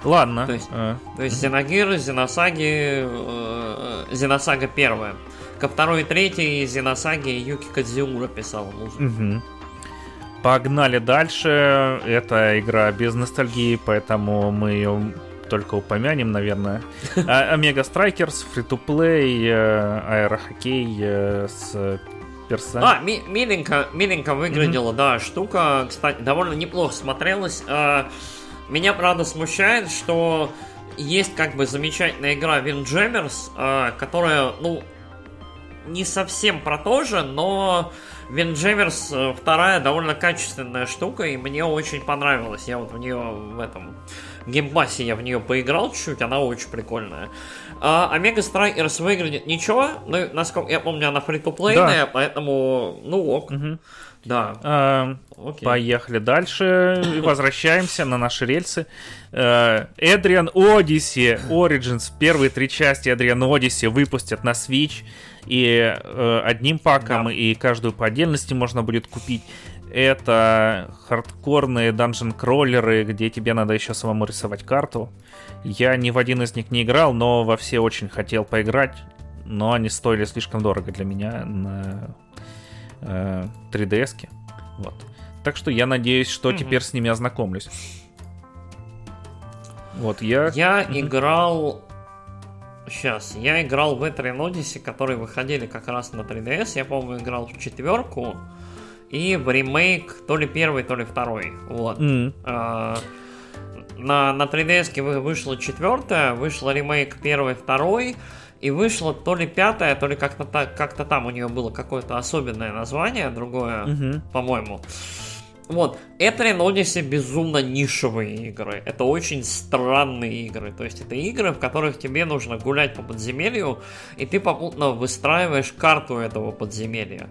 Ладно. То есть, а. то есть Зеногир, Зеносаги, э, Зеносага первая. Ко второй и третьей Зеносаги Юки Кадзиура писал музыку. Угу. Погнали дальше. Это игра без ностальгии, поэтому мы ее только упомянем, наверное. А, Омега Страйкерс, фри-то-плей, э, аэрохоккей э, с персонажем. А, ми- миленько, миленько выглядела, mm-hmm. да, штука, кстати, довольно неплохо смотрелась. А, меня, правда, смущает, что есть как бы замечательная игра Windjammers, а, которая, ну, не совсем про то же, но Windjammers э, вторая довольно качественная штука, и мне очень понравилась. Я вот в нее в этом Game Pass е я в нее поиграл чуть-чуть, она очень прикольная. А Omega Strikers выглядит ничего, но, насколько я помню, она free да. поэтому, ну ок. Угу. Да. А, Поехали дальше. Возвращаемся на наши рельсы. Etrian Odyssey Origins. Первые три части Etrian Odyssey выпустят на Switch. И э, одним паком, да. и каждую по отдельности можно будет купить. Это хардкорные данжен-кроллеры, где тебе надо еще самому рисовать карту. Я ни в один из них не играл, но во все очень хотел поиграть. Но они стоили слишком дорого для меня на э, 3DS. -ке. Вот. Так что я надеюсь, что mm-hmm. теперь с ними ознакомлюсь. Вот я... Я mm-hmm. играл... Сейчас, я играл в Etrian Odyssey, которые выходили как раз на 3DS. Я, по-моему, играл в четверку и в ремейк то ли первый, то ли второй. Вот. Mm. А, на, на 3DS вышло четвертое, вышел ремейк первый, второй, и вышло то ли пятое, то ли как-то так, как-то там у нее было какое-то особенное название, другое, mm-hmm. по-моему. Вот, это Odyssey безумно нишевые игры. Это очень странные игры. То есть это игры, в которых тебе нужно гулять по подземелью, и ты попутно выстраиваешь карту этого подземелья.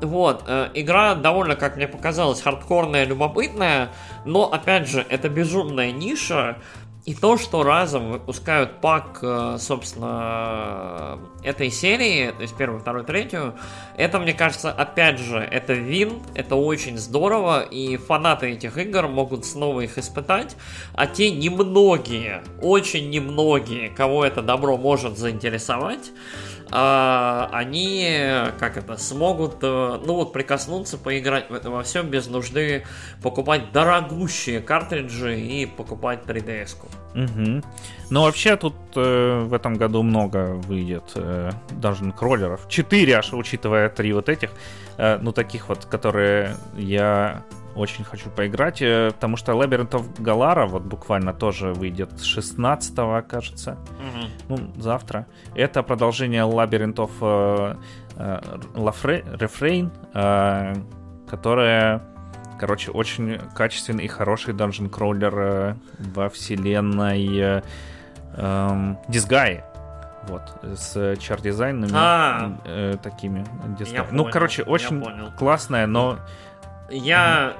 Вот, э, игра довольно, как мне показалось, хардкорная, любопытная, но, опять же, это безумная ниша, и то, что разом выпускают пак, э, собственно, этой серии, то есть первую, вторую, третью, это, мне кажется, опять же, это вин, это очень здорово, и фанаты этих игр могут снова их испытать, а те немногие, очень немногие, кого это добро может заинтересовать, они, как это, смогут, э, ну вот, прикоснуться, поиграть в это во всем без нужды покупать дорогущие картриджи и покупать 3DS-ку. Угу. Ну, вообще, тут э, в этом году много выйдет э, даже кроллеров. Четыре аж, учитывая три вот этих. Э, ну, таких вот, которые я очень хочу поиграть, э, потому что Labyrinth of Galara вот буквально тоже выйдет 16 кажется. Угу. Ну, завтра. Это продолжение of uh, uh, Refrain, uh, которое, короче, очень качественный и хороший данжен кроллер во вселенной um, Disgaea. Вот, с чар-дизайнами а, э, такими. Ну, короче, очень классная, но я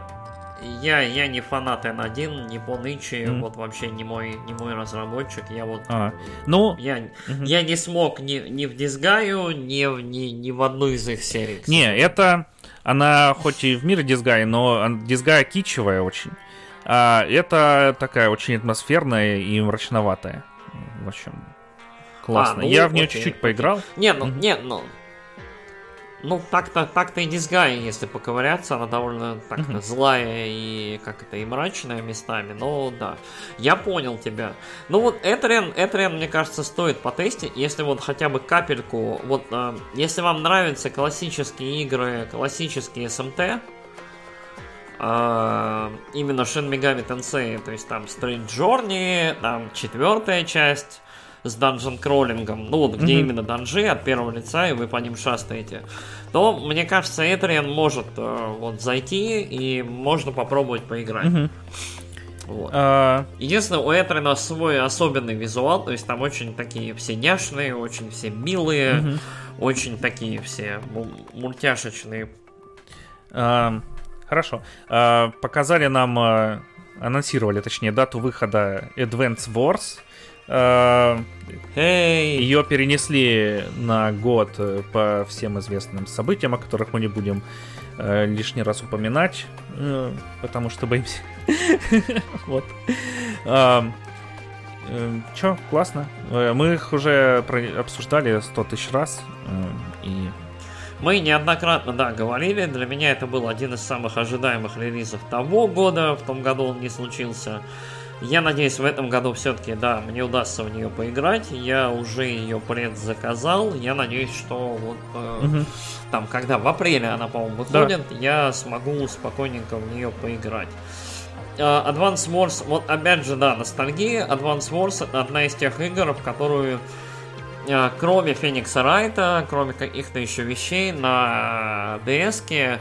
я, я не фанат N1, не Поничи, mm. вот вообще не мой, не мой разработчик. Я вот. А, ну. Я, mm-hmm. я не смог ни, ни в Дисгаю, ни, в, ни, ни в одну из их серий. Не, это. Она хоть и в мире Дисгай, но Дисгая кичевая очень. А это такая очень атмосферная и мрачноватая. В общем, классно. А, ну, я в нее чуть-чуть поиграл. Не, ну, не, ну, ну, так-то, так-то и Дисгай, если поковыряться, она довольно так-то mm-hmm. злая и как это, и мрачная местами, но да. Я понял тебя. Ну вот Этрен, Этрен, мне кажется, стоит потестить, если вот хотя бы капельку, вот, э, если вам нравятся классические игры, классические СМТ, э, именно Shin Megami Tensei, то есть там Strange Journey, там четвертая часть, с данжен кроллингом, ну вот где mm-hmm. именно данжи от первого лица, и вы по ним шастаете, то, мне кажется, Этериан может э, вот зайти и можно попробовать поиграть. Mm-hmm. Вот. Uh... Единственное, у Этрина свой особенный визуал, то есть там очень такие все няшные, очень все милые, uh-huh. очень такие все мультяшечные. Uh, хорошо. Uh, показали нам, uh, анонсировали, точнее, дату выхода Advance Wars. Hey. Ее перенесли на год э, по всем известным событиям, о которых мы не будем э, лишний раз упоминать, э, потому что боимся. вот. э, чё, классно. Э, Мы их уже обсуждали 100 тысяч раз. э, И Мы неоднократно, да, говорили, для меня это был один из самых ожидаемых релизов того года, в том году он не случился. Я надеюсь, в этом году все-таки, да, мне удастся в нее поиграть. Я уже ее предзаказал. Я надеюсь, что вот э, Мгм. там, когда в апреле она, по-моему, выходит, я смогу спокойненько в нее поиграть. Э, Advance Wars, вот опять же, да, ностальгия. Advance Wars одна из тех игр, в которую э, кроме Феникса Райта, кроме каких-то еще вещей на DS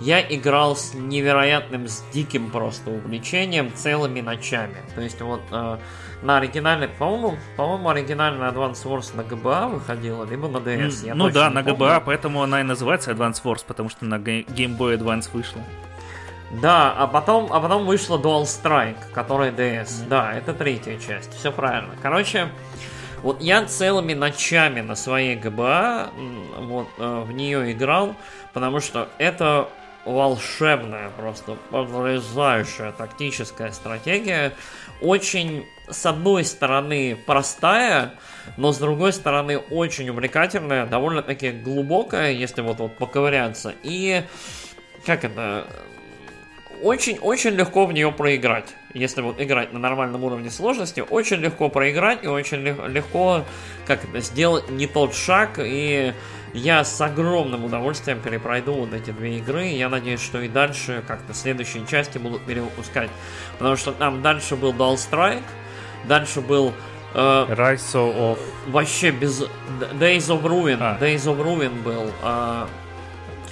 я играл с невероятным, с диким просто увлечением целыми ночами. То есть вот э, на оригинальной, по-моему, по-моему, оригинальная Advance Wars на GBA выходила, либо на DS. я ну да, на помню. Поэтому она и называется Advance Wars, потому что на Ga- Game Boy Advance вышла. Да, а потом, а потом вышла Dual Strike, которая DS. Да, это третья часть. Все правильно. Короче, вот я целыми ночами на своей ГБА вот э, в нее играл, потому что это волшебная, просто потрясающая тактическая стратегия. Очень, с одной стороны, простая, но с другой стороны, очень увлекательная, довольно-таки глубокая, если вот, вот поковыряться. И как это, очень-очень легко в нее проиграть. Если вот играть на нормальном уровне сложности, очень легко проиграть и очень лег- легко как это, сделать не тот шаг. И я с огромным удовольствием перепройду вот эти две игры. Я надеюсь, что и дальше как-то следующие части будут перевыпускать. Потому что там дальше был Dual Strike, дальше был э, Rise of... вообще без Days of Ruin. А. Days of Ruin был. а,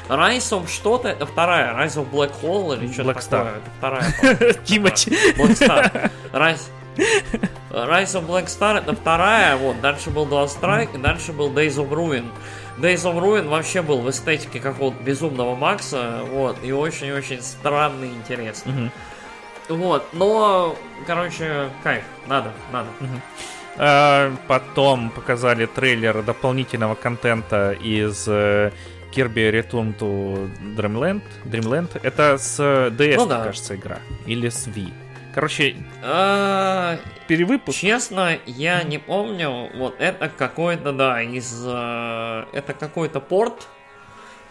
Rise of что-то, это вторая. Rise of Black Hole или что-то такое. Это вторая. Тимати. Black Star. Rise... Rise of Black Star это вторая, вот, дальше был Dual Strike, и дальше был Days of Ruin. Days of Ruin вообще был в эстетике какого-то безумного Макса, вот, и очень-очень странный и интересный. Мгм. Вот, но, короче, кайф, надо, надо. А, Потом показали трейлер дополнительного контента из э, Kirby Return to Dreamland. Dreamland. Это с DS, Ну да. кажется, игра. Или с Wii. Короче, А, перевыпуск. Честно, я не помню. Вот это какой-то, да, из... э, это какой-то порт.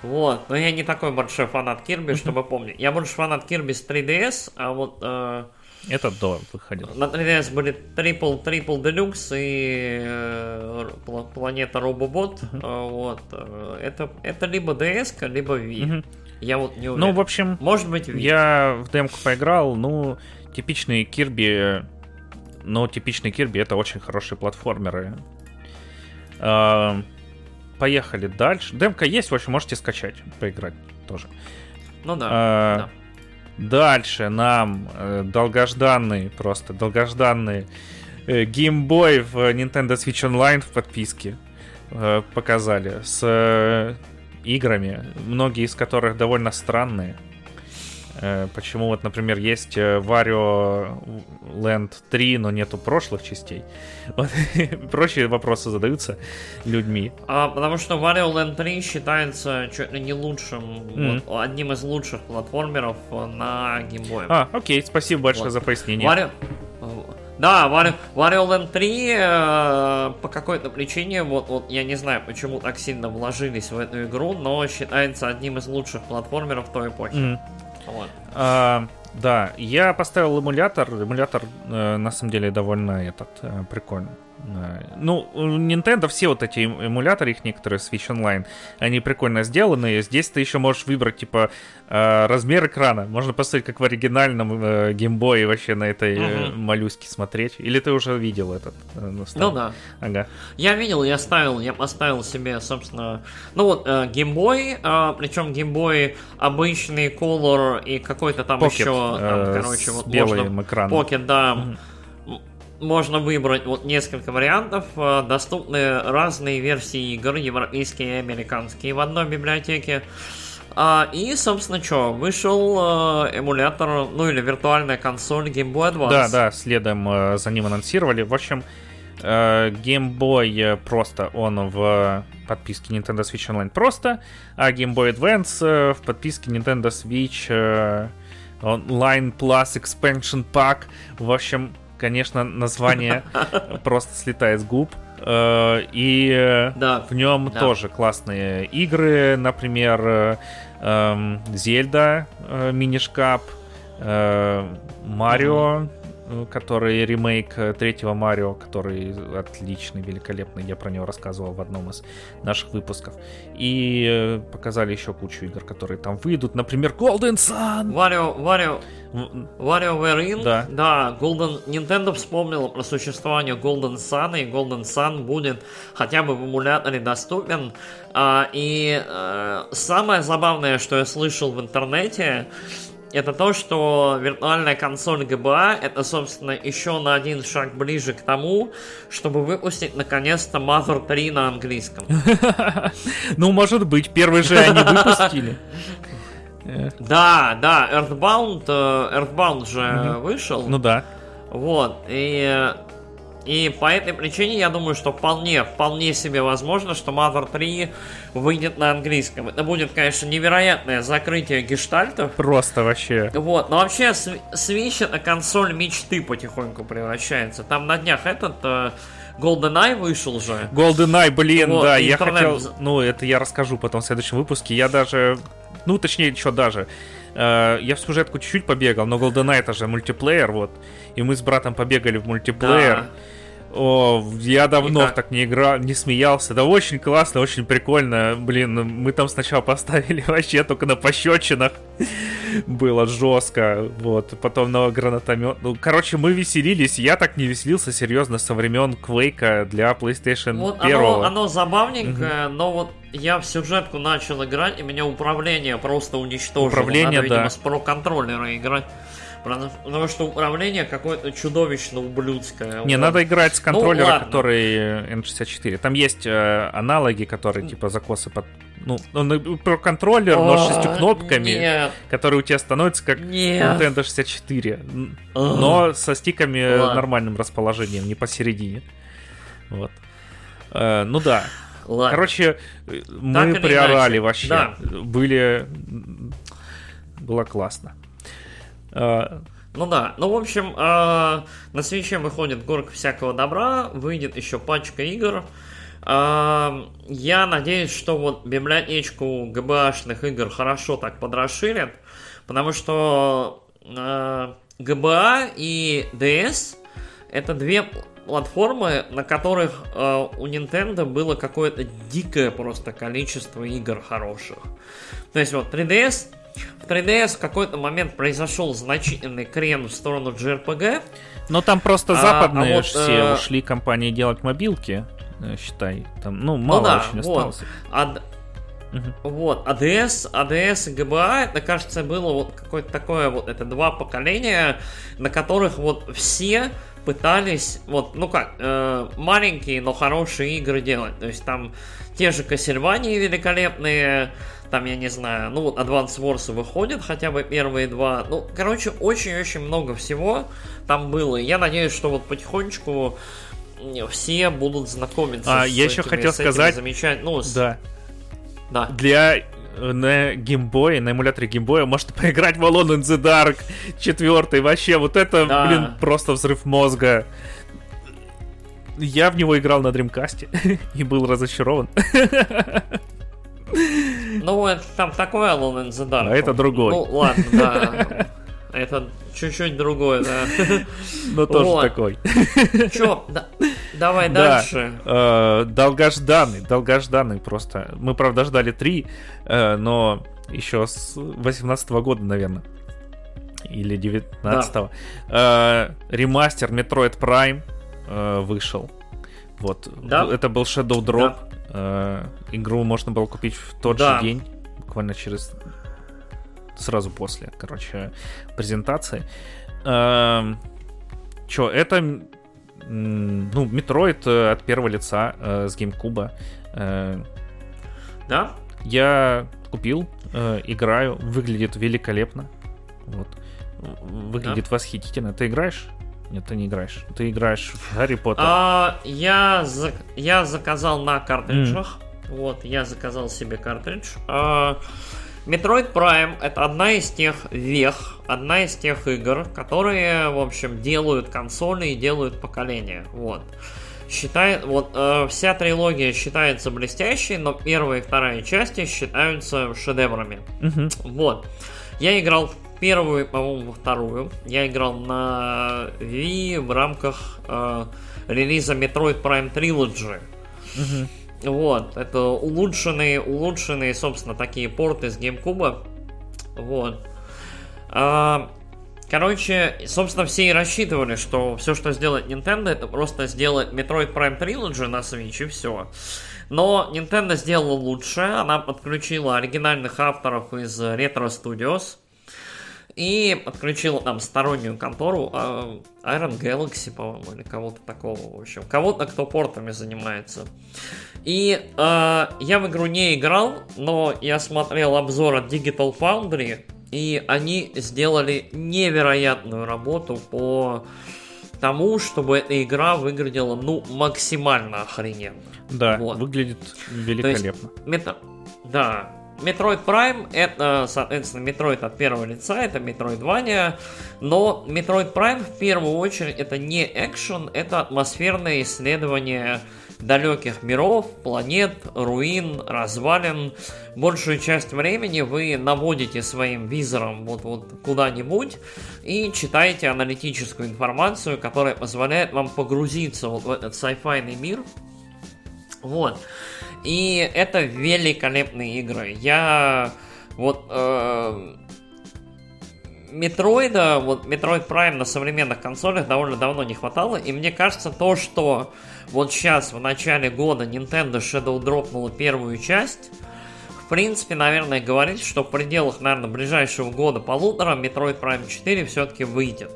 Вот, но я не такой большой фанат Кирби, чтобы помнить. Я больше фанат Кирби с 3DS, а вот э, Это до выходил. на 3DS были Triple, Triple Deluxe и э, пла- Планета Робобот. Э, вот, это, это либо DS, либо Wii. Я вот не уверен. Ну, в общем, Может быть, Wii. я в демку поиграл. Ну, типичные Кирби... Ну, типичные Кирби это очень хорошие платформеры. А, Поехали дальше. Демка есть, в общем, можете скачать, поиграть тоже. Ну да. А, да. Дальше нам э, долгожданный, просто долгожданный э, Game Boy в Nintendo Switch Online в подписке э, показали с э, играми, многие из которых довольно странные. Э, Почему вот, например, есть Wario Land 3, но нету прошлых частей. Вот, Прочие вопросы задаются людьми. А, потому что Wario Land 3 считается чуть ли не лучшим, Мгм. вот, одним из лучших платформеров на Boy. А, окей, спасибо большое Вот. за пояснение. Wario... э, Да, Wario, Wario Land 3 э, по какой-то причине, вот, вот я не знаю, почему так сильно вложились в эту игру, но считается одним из лучших платформеров той эпохи. Вот. А, да, я поставил эмулятор. Эмулятор э, на самом деле довольно этот э, прикольный. Э, Ну, у Nintendo все вот эти эм- эмуляторы, их некоторые Switch Online, они прикольно сделаны. Здесь ты еще можешь выбрать, типа, э, размер экрана. Можно посмотреть, как в оригинальном э, Boy вообще на этой Мгм. моллюске смотреть. Или ты уже видел этот? э, на Ну старом? да. Ага. Я видел, я ставил, я поставил себе, собственно, ну вот, э, причем Boy обычный Color и какой-то там Pocket, еще, там, короче, с вот белым можно... экраном. Pocket, да. Мгм. Можно выбрать вот несколько вариантов. э, Доступны разные версии игр, европейские и американские в одной библиотеке. А, и, собственно, что, вышел э, эмулятор, ну или виртуальная консоль Game Boy Advance. Да, да, следом э, за ним анонсировали. В общем, Game Boy просто он в подписке Nintendo Switch Online просто, а Game Boy Advance в подписке Nintendo Switch Online Plus Expansion Pack. В общем, конечно, название просто слетает с губ. Э, и Да. в нем Да. тоже классные игры, например, э, эм, Зельда, э, мини-шкаф, э, Марио, э, который ремейк э, третьего Марио, который отличный, великолепный. Я про него рассказывал в одном из наших выпусков. И э, показали еще кучу игр, которые там выйдут. Например, Golden Sun. Wario, Wario, WarioWare In, Да. да, Golden, Nintendo вспомнила про существование Golden Sun, и Golden Sun будет хотя бы в эмуляторе доступен. А, и э, самое забавное, что я слышал в интернете, это то, что виртуальная консоль GBA это, собственно, еще на один шаг ближе к тому, чтобы выпустить наконец-то Mother 3 на английском. Ну, может быть, первый же они выпустили. Да, да, Earthbound, э, Earthbound же вышел. Ну да. Вот, и, и по этой причине я думаю, что вполне, вполне себе возможно, что Mother 3 выйдет на английском. Это будет, конечно, невероятное закрытие гештальтов. Просто вообще. Вот, но вообще Swi- Switch это консоль мечты потихоньку превращается. Там на днях этот э, GoldenEye вышел же. GoldenEye, блин, Вот, да, я интернет хотел... вз- Ну, это я расскажу потом в следующем выпуске. Я даже... Ну, точнее, что даже. Э, Я в сюжетку чуть-чуть побегал, но GoldenEye это же мультиплеер, вот. И мы с братом побегали в мультиплеер. Да. О, я давно так не играл, не смеялся. Да очень классно, очень прикольно. Блин, мы там сначала поставили вообще только на пощечинах. Было жестко. Вот. Потом на гранатомет. Ну, короче, мы веселились. Я так не веселился, серьезно, со времен Квейка для PlayStation Вот 1. оно, оно забавненькое, но вот я в сюжетку начал играть, и меня управление просто уничтожило. Управление, Надо, видимо, да. с про-контроллера играть. Потому потому что управление какое-то чудовищно ублюдское. Не, Вот. надо играть с контроллера, Ну, ладно. который э, N64. Там есть э, аналоги, которые типа закосы под... Ну, он и про контроллер, но с шестью кнопками, Нет, который у тебя становится как нет. Nintendo 64. Н- Ugh. Но со стиками э, Ладно. нормальным расположением, не посередине. Вот. Э, ну да. Ладно. Короче, э, мы приорали иначе, вообще. да. Были... Было классно. Э, Ну да, ну в общем, э, на свече выходит горка всякого добра, выйдет еще пачка игр. Э, я надеюсь, что вот библиотечку ГБАшных игр хорошо так подрасширят, потому что ГБА и DS это две платформы, на которых у Nintendo было какое-то дикое просто количество игр хороших. То есть вот 3DS в 3DS в какой-то момент произошел значительный крен в сторону JRPG. Но там просто А, западные а вот, ж все э, ушли компании делать мобилки, считай. Там, ну, мало да, очень вот. осталось. А, Мгм. вот, ADS, ADS и GBA, это, кажется, было вот какое-то такое вот, это два поколения, на которых вот все пытались, вот, ну как, э, маленькие, но хорошие игры делать. То есть там те же Castlevania великолепные, там, я не знаю, ну вот Advance Wars выходят хотя бы первые два. Ну, короче, очень-очень много всего там было. И я надеюсь, что вот потихонечку все будут знакомиться А, с я еще этими- хотел сказать- замечать- ну, с- Да. да. Для э, на геймбое, на эмуляторе геймбоя можно поиграть в Alone in the Dark 4 вообще, вот это, Да. блин, просто взрыв мозга. Я в него играл на Дримкасте и был разочарован. Ну, это там такое Alone in the Dark. А это другой. Ну, ладно, да. Это чуть-чуть другое, да. Но тоже Вот. такой. Чё, да- давай Да. дальше. Э, Долгожданный, долгожданный просто. Мы, правда, ждали три, э, но еще с 18 года, наверное. Или 19 Ремастер Metroid Prime э, вышел. Вот. Да. Это был Shadow Drop. Э, Игру можно было купить в тот Да. же день, буквально через... Сразу после, короче, презентации. Эм, Чё, это ну, Метроид э, от первого лица э, с GameCube. Э, Да? я купил, э, играю, выглядит великолепно. Вот. Выглядит восхитительно. Ты играешь? Нет, ты не играешь. Ты играешь в Гарри Поттер. А, я, зак- я заказал на картриджах. Вот, я заказал себе картридж. А, Metroid Prime это одна из тех вех, одна из тех игр, которые, в общем, делают консоли и делают поколения. Вот. Считает, вот э, вся трилогия считается блестящей, но первая и вторая части считаются шедеврами. Мгм. Вот. Я играл в первую, по-моему, вторую. Я играл на Wii в рамках э, релиза Metroid Prime Trilogy. Мгм. Вот, это улучшенные, улучшенные, собственно, такие порты с GameCube. Вот. А, короче, собственно, все и рассчитывали, что все, что сделает Nintendo, это просто сделать Metroid Prime Trilogy на Switch и все. Но Nintendo сделала лучше, она подключила оригинальных авторов из Retro Studios и подключила там стороннюю контору а, Iron Galaxy, по-моему, или кого-то такого, в общем. Кого-то, кто портами занимается. И э, я в игру не играл, но я смотрел обзор от Digital Foundry, и они сделали невероятную работу по тому, чтобы эта игра выглядела, ну, максимально охрененно. Да, Вот. выглядит великолепно. Мета... Да. Metroid Prime это, соответственно, Metroid от первого лица, это Metroidvania, но Metroid Prime в первую очередь это не экшен, это атмосферное исследование далеких миров, планет, руин, развалин. Большую часть времени вы наводите своим визором вот, вот куда-нибудь и читаете аналитическую информацию, которая позволяет вам погрузиться вот в этот sci-fi мир. Вот. И это великолепные игры. Я вот э, Метроида, вот Metroid Prime на современных консолях довольно давно не хватало, и мне кажется, то, что вот сейчас, в начале года, Nintendo Shadow дропнула первую часть, в принципе, наверное, говорит, что в пределах, наверное, ближайшего года полутора Metroid Prime 4 все-таки выйдет.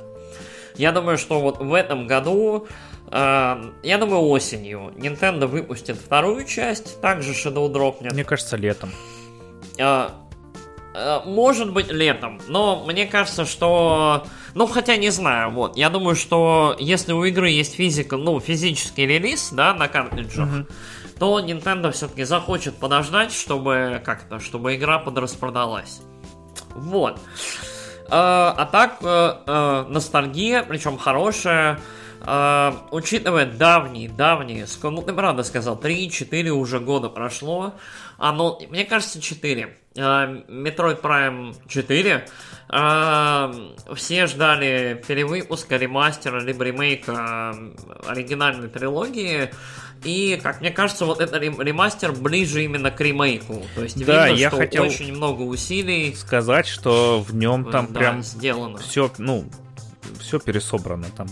Я думаю, что вот в этом году, я думаю, осенью Nintendo выпустит вторую часть, также Shadow дропнет. Мне кажется, летом. Э, э, Может быть летом, но мне кажется, что... Ну, хотя не знаю, вот. Я думаю, что если у игры есть физика, ну, физический релиз, да, на картриджах, то Nintendo все-таки захочет подождать, чтобы как-то, чтобы игра подраспродалась. Вот. Э, А так, ностальгия, причем хорошая. Э, Учитывая давние, давние, ск- ну ты правда сказал, 3-4 уже года прошло. А ну, мне кажется, 4. Э, Metroid Prime 4. Э, Все ждали перевыпуска, ремастера, либо ремейка оригинальной трилогии. И, как мне кажется, вот этот рем- ремастер ближе именно к ремейку. То есть Да, видно, я что хотел очень много усилий Сказать, что в нем там да, прям сделано. все, ну, все пересобрано там.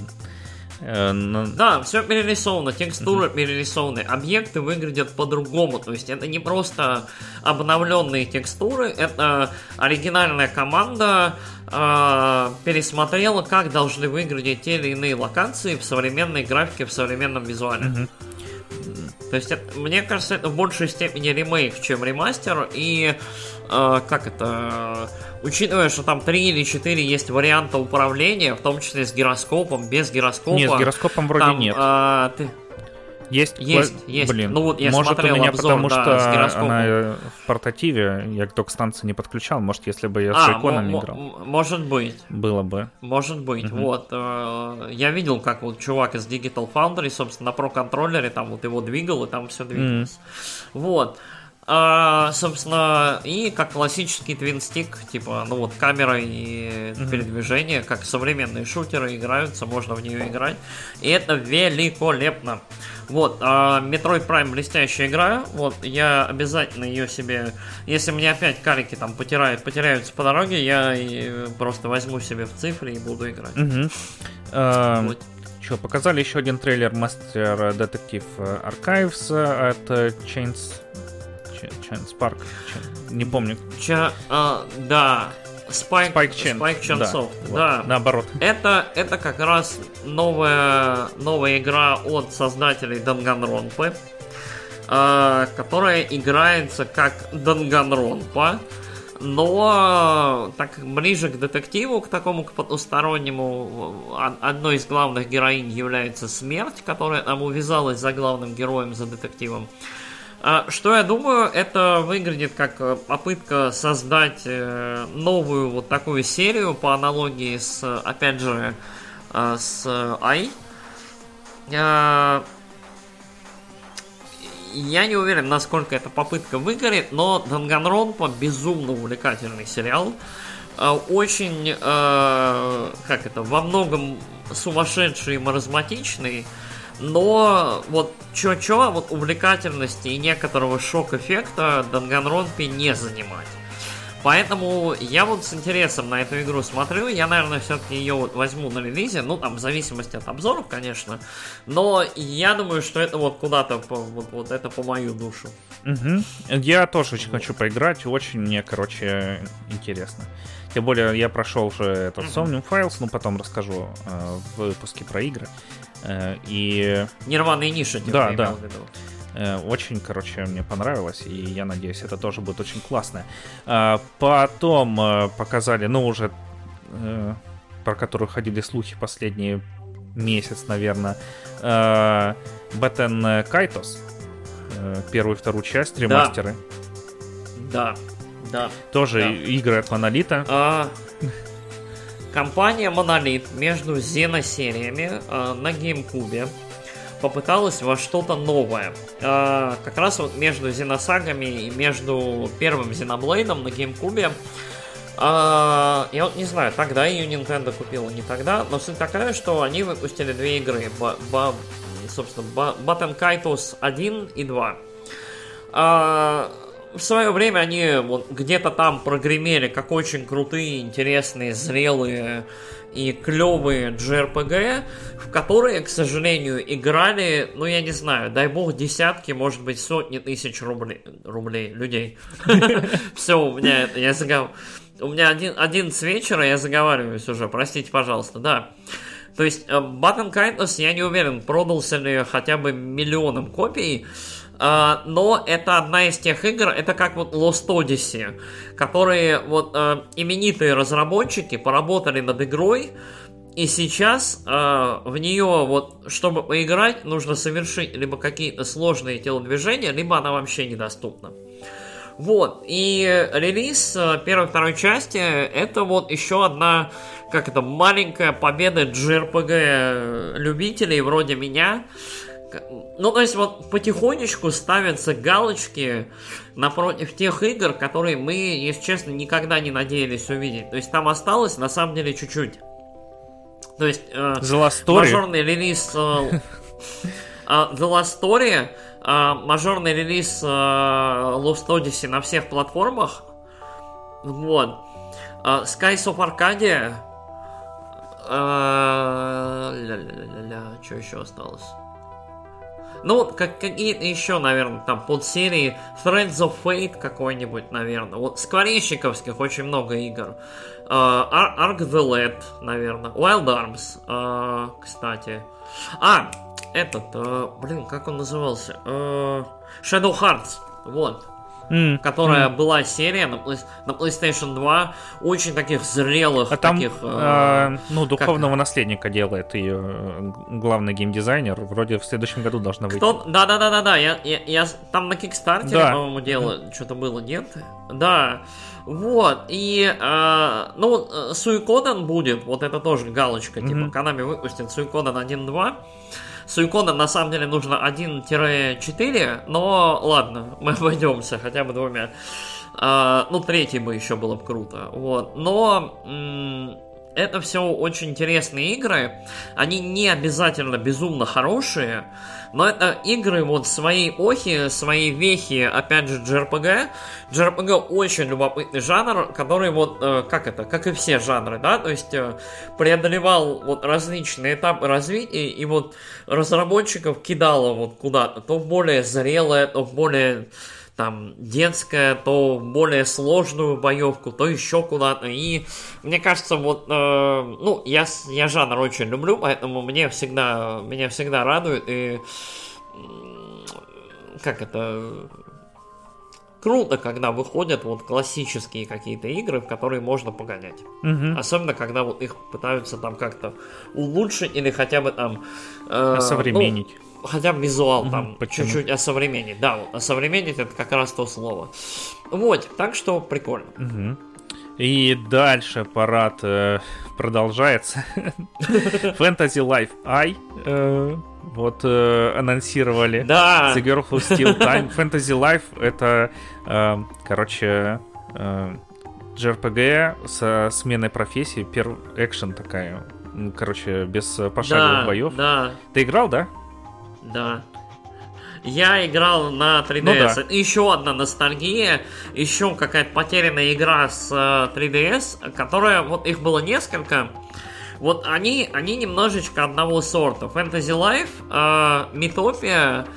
Э, Да, все перерисовано, текстуры перерисованы, объекты выглядят по-другому. То есть это не просто обновленные текстуры, это оригинальная команда э, пересмотрела, как должны выглядеть те или иные локации в современной графике, в современном визуале. Мгм. То есть, это- мне кажется, это в большей степени ремейк, чем ремастер. И э, как это, учитывая, что там 3 или 4 есть варианта управления, в том числе с гироскопом, без гироскопа. Нет, с гироскопом вроде там, нет. э, ты- Есть, Есть, кла- есть. Блин, Ну вот я может смотрел у меня обзор, потому да, что с она э, в портативе, я к док-станции не подключал. Может, если бы я с А, иконами мо- играл, мо- может быть. было бы. Может быть, вот. э, я видел, как вот чувак из Digital Foundry, собственно, на про-контроллере там вот его двигал, и там все двигалось. Вот. А, собственно, и как классический твинстик, типа, ну вот камера и передвижение, как современные шутеры играются, можно в нее играть. И это великолепно. Вот, а, Metroid Prime блестящая игра. Вот, я обязательно ее себе. Если мне опять карики там потеряют, потеряются по дороге, я просто возьму себе в цифре и буду играть. Э, Вот. Что, показали еще один трейлер Master Detective Archives от Chains... Ch- Chains Park. Ch- Не помню. Ча, а, да. Spike, Spike Chain. Spike Chunsoft, Да, вот, да. Наоборот. Это, это как раз новая, новая игра от создателей Данганронпы, э, которая играется как Данганронпа, но так ближе к детективу, к такому, к потустороннему, одной из главных героинь является смерть, которая там увязалась за главным героем, за детективом. Что я думаю, это выглядит как э, попытка создать э, новую вот такую серию по аналогии с, опять же, э, с Ай. Я не уверен, насколько эта попытка выгорит, но Данганронпа безумно увлекательный сериал. Очень, как это, во многом сумасшедший и маразматичный. Но вот чё-чё, вот увлекательности и некоторого шок-эффекта Данганронпи не занимать. Поэтому я вот с интересом на эту игру смотрю. Я, наверное, все-таки ее вот возьму на релизе. Ну, там, в зависимости от обзоров, конечно. Но я думаю, что это вот куда-то, по, вот, вот это по мою душу. Угу. Я тоже очень хочу поиграть. Очень мне, короче, интересно. Тем более, я прошел уже этот Somnium Files, ну, потом расскажу э, в выпуске про игры. Э, и... Нирвана и ниша, да, да. Э, очень, короче, мне понравилось, и я надеюсь, это тоже будет очень классно. Э, потом показали, ну, уже про которую ходили слухи последний месяц, наверное, Бэтен Кайтос. Первую и вторую часть, ремастеры. Да, да. Тоже да. игры от Монолита. А, Компания Monolith между Зена-сериями э, на GameCube попыталась во что-то новое. Э, как раз вот между Зеносагами и между первым Зеноблейдом на GameCube э, я вот не знаю, тогда ее Nintendo купила, не тогда, но суть такая, что они выпустили две игры, б, б, собственно, Button Kaitos 1 и 2 в свое время они вот где-то там прогремели как очень крутые, интересные, зрелые и клевые JRPG, в которые, к сожалению, играли, ну я не знаю, дай бог, десятки, может быть, сотни тысяч рублей, рублей людей. Все, у меня я загов... У меня один, один с вечера, я заговариваюсь уже, простите, пожалуйста, да. То есть, Button Kindness, я не уверен, продался ли хотя бы миллионом копий, Uh, но это одна из тех игр, это как вот Lost Odyssey, которые вот uh, именитые разработчики поработали над игрой, и сейчас uh, в нее вот, чтобы поиграть, нужно совершить либо какие-то сложные телодвижения, либо она вообще недоступна. Вот, и релиз первой второй части это вот еще одна, как это, маленькая победа JRPG любителей вроде меня, ну, то есть вот потихонечку ставятся галочки напротив тех игр, которые мы, если честно, никогда не надеялись увидеть. То есть там осталось на самом деле чуть-чуть. То есть э, мажорный релиз э, э, The Last Story, э, мажорный релиз э, Lost Odyssey на всех платформах. Вот. Э, Skies of Arcadia. Э, ля-ля-ля-ля, что еще осталось? Ну, как какие-то еще, наверное, там подсерии Threads of Fate какой-нибудь, наверное. Вот скворечниковских очень много игр. Uh, Ark the Lad, наверное. Wild Arms, uh, кстати. А, этот, uh, блин, как он назывался? Uh, Shadow Hearts, вот mm. которая mm. была серия на, на PlayStation 2, очень таких зрелых, а там, таких... Э, ну, духовного как... наследника делает ее э, главный геймдизайнер. Вроде в следующем году должна выйти. Кто... Да-да-да-да-да, я, я, я там на Кикстартере, да. по-моему, дело mm. что-то было, нет? Да. Вот, и, э, ну, Суикоден будет, вот это тоже галочка, mm-hmm. типа, Канами выпустит Суикоден 1.2. Суикона на самом деле нужно 1-4, но ладно, мы обойдемся хотя бы двумя. А, ну, третий бы еще было бы круто. Вот. Но м- это все очень интересные игры. Они не обязательно безумно хорошие, но это игры вот своей охи, своей вехи, опять же, JRPG. JRPG очень любопытный жанр, который вот, э, как это, как и все жанры, да, то есть э, преодолевал вот различные этапы развития, и вот разработчиков кидало вот куда-то, то более зрелое, то в более там детская, то более сложную боевку, то еще куда-то. И мне кажется, вот, э, ну, я, я жанр очень люблю, поэтому мне всегда, меня всегда радует. И как это круто, когда выходят вот классические какие-то игры, в которые можно погонять. Угу. Особенно, когда вот их пытаются там как-то улучшить или хотя бы там... Э, Современнить. Ну, хотя бы визуал там Почему? чуть-чуть осовременить. Да, вот осовременить это как раз то слово. Вот, так что прикольно. Угу. И дальше парад э, продолжается. Fantasy Life I э, вот э, анонсировали. Да. The Girl Who Steal Time. Fantasy Life это, э, короче, э, JRPG со сменой профессии, перв экшен такая. Короче, без пошаговых да, боев. Да. Ты играл, да? Да. Я играл на 3DS. Ну, да. Еще одна ностальгия, еще какая-то потерянная игра с 3DS, э, которая, вот их было несколько. Вот они, они немножечко одного сорта. Fantasy Life, э, Mythopia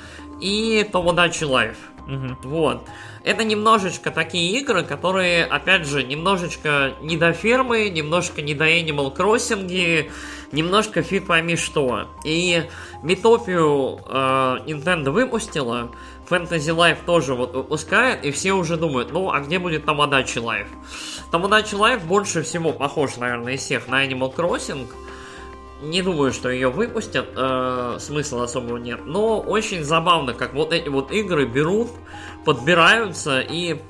и Tomodachi Life. Угу. Вот. Это немножечко такие игры, которые, опять же, немножечко не до фермы, немножко не до Animal Crossing, немножко фиг пойми что. И Метопию э, Nintendo выпустила, Fantasy Life тоже вот выпускает, и все уже думают, ну, а где будет Tamagotchi Life? Tamagotchi Life больше всего похож, наверное, из всех на Animal Crossing. Не думаю, что ее выпустят, э, смысла особого нет. Но очень забавно, как вот эти вот игры берут, подбираются и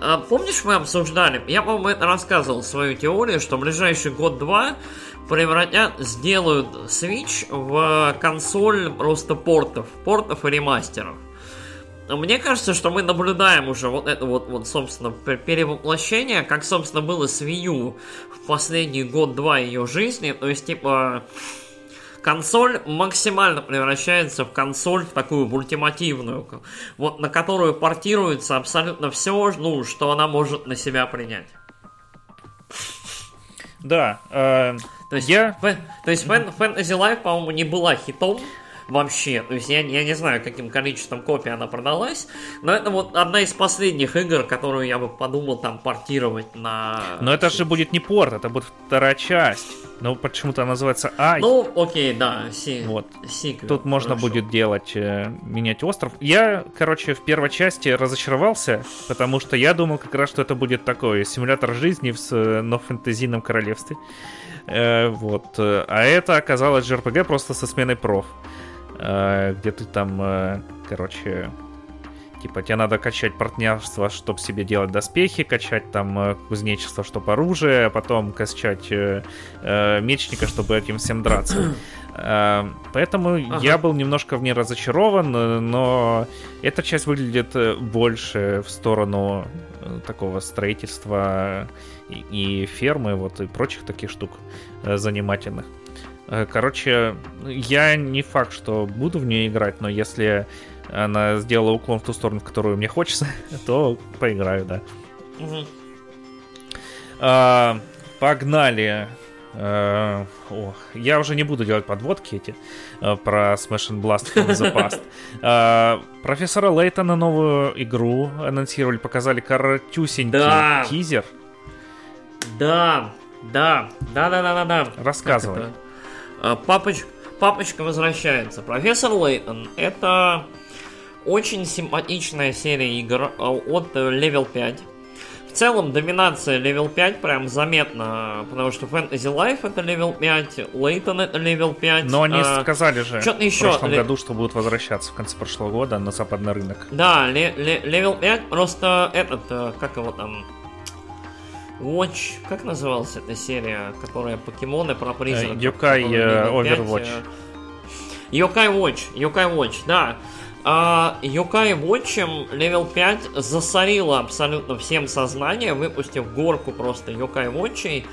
э, Помнишь, мы обсуждали, я, по-моему, это рассказывал свою теорию, что в ближайший год-два превратят, сделают Switch в консоль просто портов, портов и ремастеров. Мне кажется, что мы наблюдаем уже вот это вот, вот собственно, перевоплощение, как, собственно, было с Wii U в последний год-два ее жизни. То есть, типа, консоль максимально превращается в консоль, в такую ультимативную, вот на которую портируется абсолютно все, ну, что она может на себя принять. Да. Э, то есть, я... Фэн, то есть Fantasy Life, по-моему, не была хитом вообще. То есть я, я не знаю, каким количеством копий она продалась, но это вот одна из последних игр, которую я бы подумал там портировать на... Но это же будет не порт, это будет вторая часть. Ну, почему-то она называется Ай. Ну, окей, да, си. Вот. Сиквел, Тут можно хорошо. будет делать, э, менять остров. Я, короче, в первой части разочаровался, потому что я думал как раз, что это будет такой симулятор жизни в, но в фэнтезийном королевстве. Э, вот. А это оказалось JRPG просто со сменой проф. Э, где ты там, э, короче, Типа, тебе надо качать партнерство, чтобы себе делать доспехи, качать там э, кузнечество, чтобы оружие, а потом качать э, э, мечника, чтобы этим всем драться. Э, поэтому ага. я был немножко в ней разочарован, но эта часть выглядит больше в сторону такого строительства и, и фермы, вот и прочих таких штук занимательных. Короче, я не факт, что буду в нее играть, но если она сделала уклон в ту сторону, в которую мне хочется, то поиграю, да. Угу. А, погнали. А, о, я уже не буду делать подводки эти а, про Smash and Blast from the Past. А, профессора Лейтона новую игру анонсировали, показали коротюсенький да. тизер. Да, да, да, да, да, да, да. Рассказывай. А, папоч... Папочка возвращается. Профессор Лейтон это очень симпатичная серия игр от Level 5. В целом, доминация Level 5 прям заметна, потому что Fantasy Life это Level 5, Layton это Level 5. Но они а, сказали же в еще прошлом ле... году, что будут возвращаться в конце прошлого года на западный рынок. Да, ле- ле- Level 5 просто этот, э, как его там, Watch, как называлась эта серия, которая покемоны про призраков? Yokai uh, Overwatch. Yokai Watch, Yokai Watch, да. А Yokai Watch Level 5 засорила абсолютно всем сознание, выпустив горку просто Yokai Watch.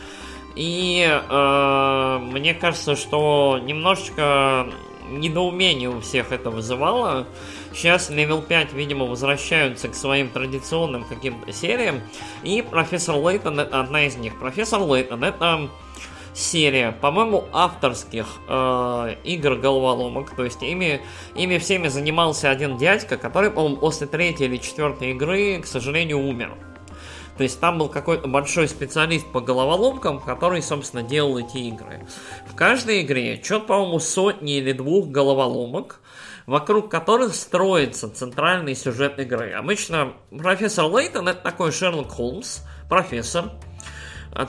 И э, мне кажется, что немножечко недоумение у всех это вызывало. Сейчас Level 5, видимо, возвращаются к своим традиционным каким-то сериям. И профессор Лейтон одна из них. Профессор Лейтон это серия, по-моему, авторских э, игр головоломок. То есть ими, ими всеми занимался один дядька, который, по-моему, после третьей или четвертой игры, к сожалению, умер. То есть там был какой-то большой специалист по головоломкам, который, собственно, делал эти игры. В каждой игре что-то, по-моему, сотни или двух головоломок, вокруг которых строится центральный сюжет игры. Обычно профессор Лейтон это такой Шерлок Холмс, профессор,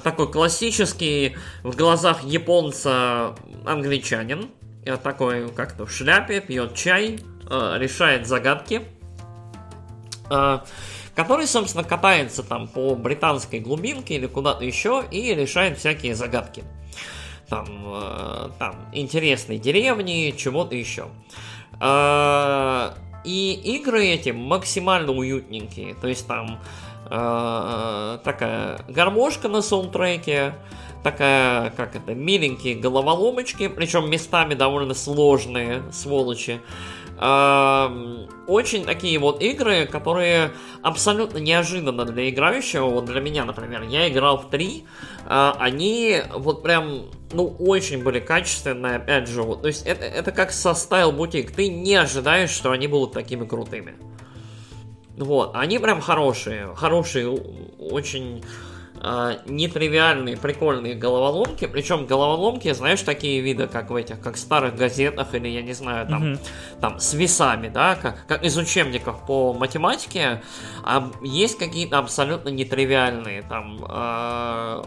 такой классический в глазах японца англичанин, такой как-то в шляпе, пьет чай, э, решает загадки, э, который, собственно, катается там по британской глубинке или куда-то еще и решает всякие загадки. Там, э, там интересные деревни, чего-то еще. И игры эти максимально уютненькие. То есть там э, такая гармошка на саундтреке, такая, как это, миленькие головоломочки, причем местами довольно сложные, сволочи. Э, очень такие вот игры, которые абсолютно неожиданно для играющего. Вот для меня, например, я играл в три, э, они вот прям ну, очень были качественные, опять же, вот, то есть это, это как со Style Boutique, ты не ожидаешь, что они будут такими крутыми. Вот, они прям хорошие, хорошие, очень э, нетривиальные, прикольные головоломки. Причем головоломки, знаешь, такие виды, как в этих, как в старых газетах, или я не знаю, там, mm-hmm. там с весами, да, как, как из учебников по математике. А есть какие-то абсолютно нетривиальные, там, э,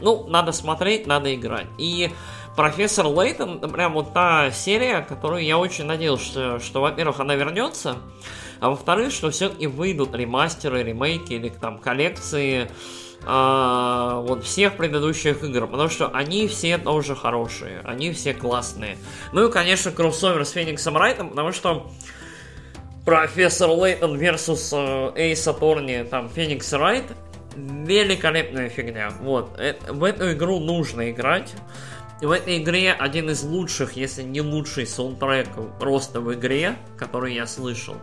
ну, надо смотреть, надо играть. И профессор Лейтон, прям вот та серия, которую я очень надеялся, что, что во-первых, она вернется, а во-вторых, что все-таки выйдут ремастеры, ремейки или там коллекции а, вот всех предыдущих игр, потому что они все тоже хорошие, они все классные. Ну и, конечно, кроссовер с Фениксом Райтом, потому что профессор Лейтон versus Эйс Аторни, там, Феникс Райт, великолепная фигня. Вот, это, в эту игру нужно играть. В этой игре один из лучших, если не лучший саундтрек просто в игре, который я слышал.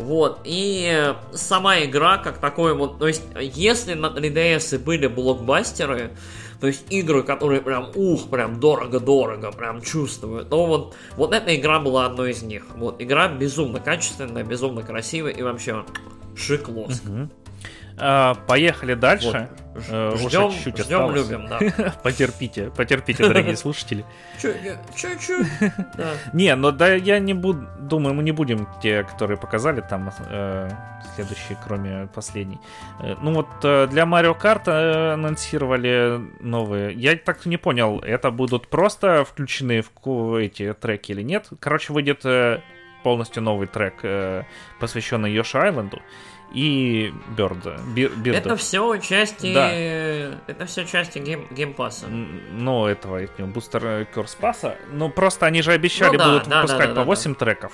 Вот, и сама игра как такой вот, то есть, если на 3DS были блокбастеры, то есть игры, которые прям, ух, прям дорого-дорого, прям чувствуют, то вот, вот эта игра была одной из них. Вот, игра безумно качественная, безумно красивая и вообще шик-лоск. Угу. А, поехали дальше. Вот. Э, ждем, чуть -чуть ждем, любим, да. потерпите, потерпите, дорогие слушатели. Чуть-чуть. Не, но да я не буду, думаю, мы не будем те, которые показали там э, следующие, кроме последней. Э, ну вот для Mario Kart анонсировали новые. Я так не понял, это будут просто включены в эти треки или нет? Короче, выйдет полностью новый трек, посвященный Yoshi Island у и Бёрдо. Бирдо. Это все части. Да. Это все части game, Game Pass а. Ну, этого Booster Course Pass а. Ну, просто они же обещали ну, да, будут да, выпускать да, да, по 8 да. треков.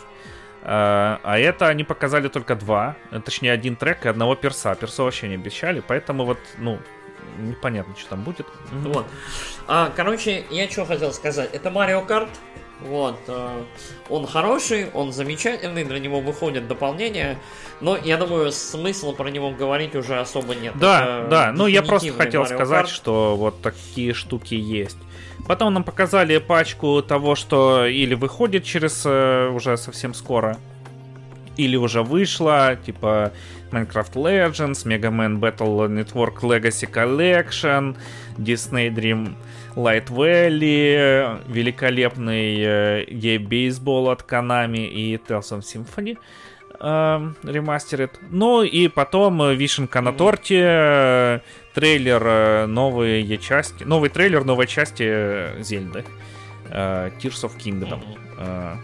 А, а это они показали только два. Точнее, один трек и одного перса. Перса вообще не обещали, поэтому вот, ну, непонятно, что там будет. Вот. А, короче, я что хотел сказать. Это Mario Kart. Вот. Э, он хороший, он замечательный, для него выходят дополнения, но я думаю, смысла про него говорить уже особо нет. Да, Это да, ну я просто хотел Mario сказать, Kart. что вот такие штуки есть. Потом нам показали пачку того, что или выходит через э, уже совсем скоро, или уже вышла, типа Minecraft Legends, Mega Man Battle Network Legacy Collection, Disney Dream Light Valley, великолепный э, гей-бейсбол от Konami и Tales of Symphony э, ремастерит. Ну и потом э, вишенка на торте, э, трейлер э, новые части, новый трейлер новой части Зельды, э, Tears of Kingdom, э,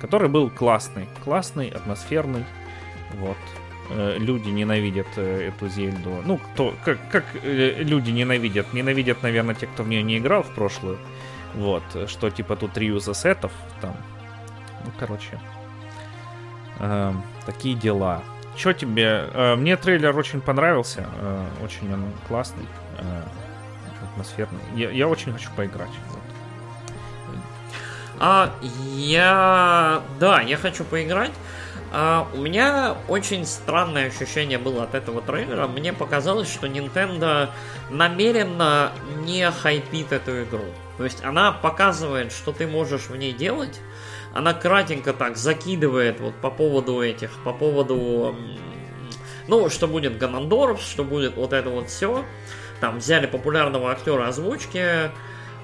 который был классный, классный, атмосферный, вот. Э, люди ненавидят э, эту Зельду. Ну, кто, как, как э, люди ненавидят? Ненавидят, наверное, те, кто в нее не играл в прошлую. Вот, что типа тут реюз ассетов, там. Ну, короче. Э, такие дела. Что тебе? Э, мне трейлер очень понравился. Э, очень он классный. Э, атмосферный. Я, я очень хочу поиграть. Вот. А, я... Да, я хочу поиграть. А, у меня очень странное ощущение было от этого трейлера. Мне показалось, что Nintendo намеренно не хайпит эту игру. То есть она показывает, что ты можешь в ней делать. Она кратенько так закидывает вот по поводу этих, по поводу... Ну, что будет Ганандорф, что будет вот это вот все. Там взяли популярного актера озвучки,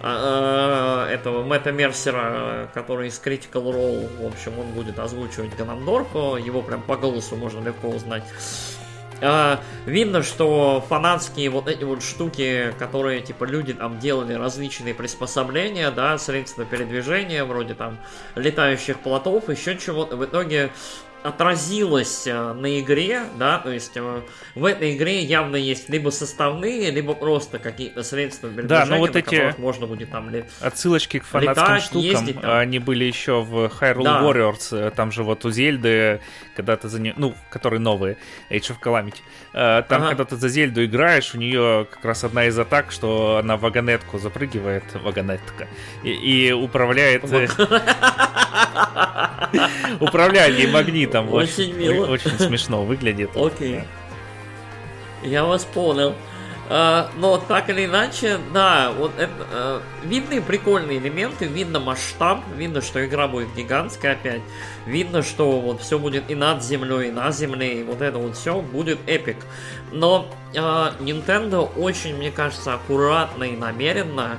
этого Мэтта Мерсера, который из Critical Role, в общем, он будет озвучивать Ганандорфа, его прям по голосу можно легко узнать. э, видно, что фанатские вот эти вот штуки, которые, типа, люди там делали различные приспособления, да, средства передвижения, вроде там летающих плотов, еще чего-то, в итоге отразилось э, на игре, да, то есть э, в этой игре явно есть либо составные, либо просто какие-то средства да, ну вот эти можно будет там ли... отсылочки к фанатским летать, штукам, ездить, там. они были еще в Hyrule да. Warriors, э, там же вот у Зельды, когда ты за нее, ну, которые новые, Age of Calamity, там, ага. когда ты за Зельду играешь, у нее как раз одна из атак, что она вагонетку запрыгивает, вагонетка, и, и управляет... Управляет ей магнит там очень, очень мило. Очень смешно выглядит. Окей. Я вас понял. А, но так или иначе, да, вот это, а, видны прикольные элементы, видно масштаб, видно, что игра будет гигантская опять, видно, что вот все будет и над землей, и на земле, и вот это вот все будет эпик. Но а, Nintendo очень, мне кажется, аккуратно и намеренно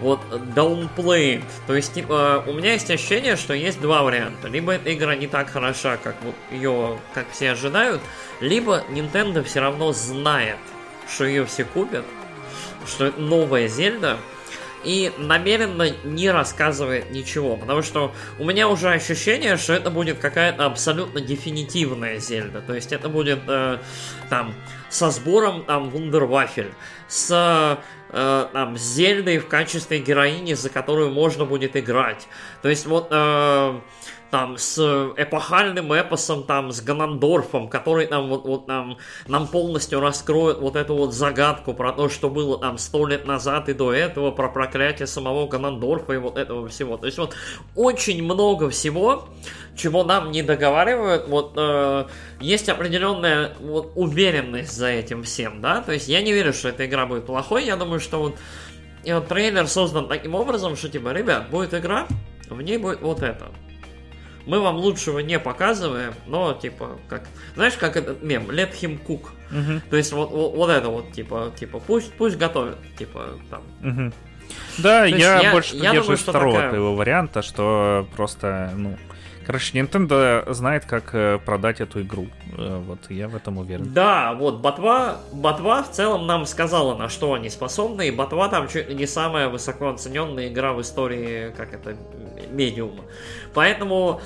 вот downplayed. То есть, типа, у меня есть ощущение, что есть два варианта. Либо эта игра не так хороша, как вот ее, как все ожидают, либо Nintendo все равно знает, что ее все купят, что новая Зельда, и намеренно не рассказывает ничего, потому что у меня уже ощущение, что это будет какая-то абсолютно дефинитивная Зельда, то есть это будет э, там со сбором там Вундервафель, с э, там, Зельдой в качестве героини, за которую можно будет играть. То есть вот э, там с эпохальным эпосом, там с Ганандорфом, который там вот, вот нам, нам полностью раскроет вот эту вот загадку про то, что было там сто лет назад и до этого, про проклятие самого Ганандорфа и вот этого всего. То есть вот очень много всего, чего нам не договаривают, вот э, есть определенная вот уверенность за этим всем, да, то есть я не верю, что эта игра будет плохой, я думаю, что вот и вот трейлер создан таким образом, что типа, ребят, будет игра, в ней будет вот это мы вам лучшего не показываем, но типа как, знаешь, как этот мем, let him cook. Угу. То есть вот, вот, вот это вот типа типа пусть пусть готовят, типа там. Угу. Да, я, я больше придерживаюсь второго такая... твоего варианта, что просто ну Короче, Nintendo знает, как э, продать эту игру. Э, вот я в этом уверен. Да, вот Ботва, Ботва в целом нам сказала, на что они способны, и Ботва там чуть ли не самая высоко оцененная игра в истории, как это, медиума. Поэтому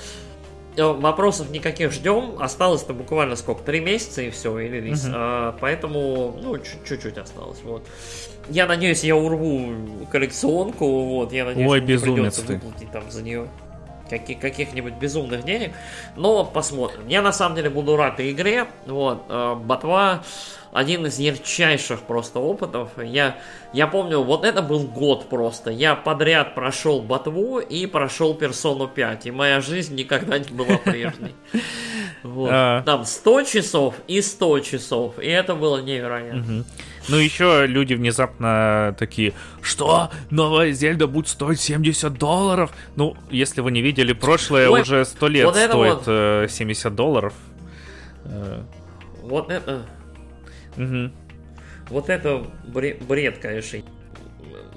э, вопросов никаких ждем. Осталось-то буквально сколько? Три месяца и все, или релиз. Угу. А, поэтому, ну, чуть-чуть осталось. Вот. Я надеюсь, я урву коллекционку. Вот, я надеюсь, Ой, мне придется выплатить там за нее каких- каких-нибудь безумных денег. Но посмотрим. Я на самом деле буду рад этой игре. Вот, э, Ботва один из ярчайших просто опытов. Я, я помню, вот это был год просто. Я подряд прошел Ботву и прошел Персону 5. И моя жизнь никогда не была прежней. Вот. А. Там 100 часов и 100 часов. И это было невероятно. Ну, еще люди внезапно такие, что? Новая Зельда будет стоить 70 долларов? Ну, если вы не видели, прошлое Ой, уже 100 лет вот стоит вот... 70 э, долларов. Э. Вот это... Угу. Вот это бред, конечно.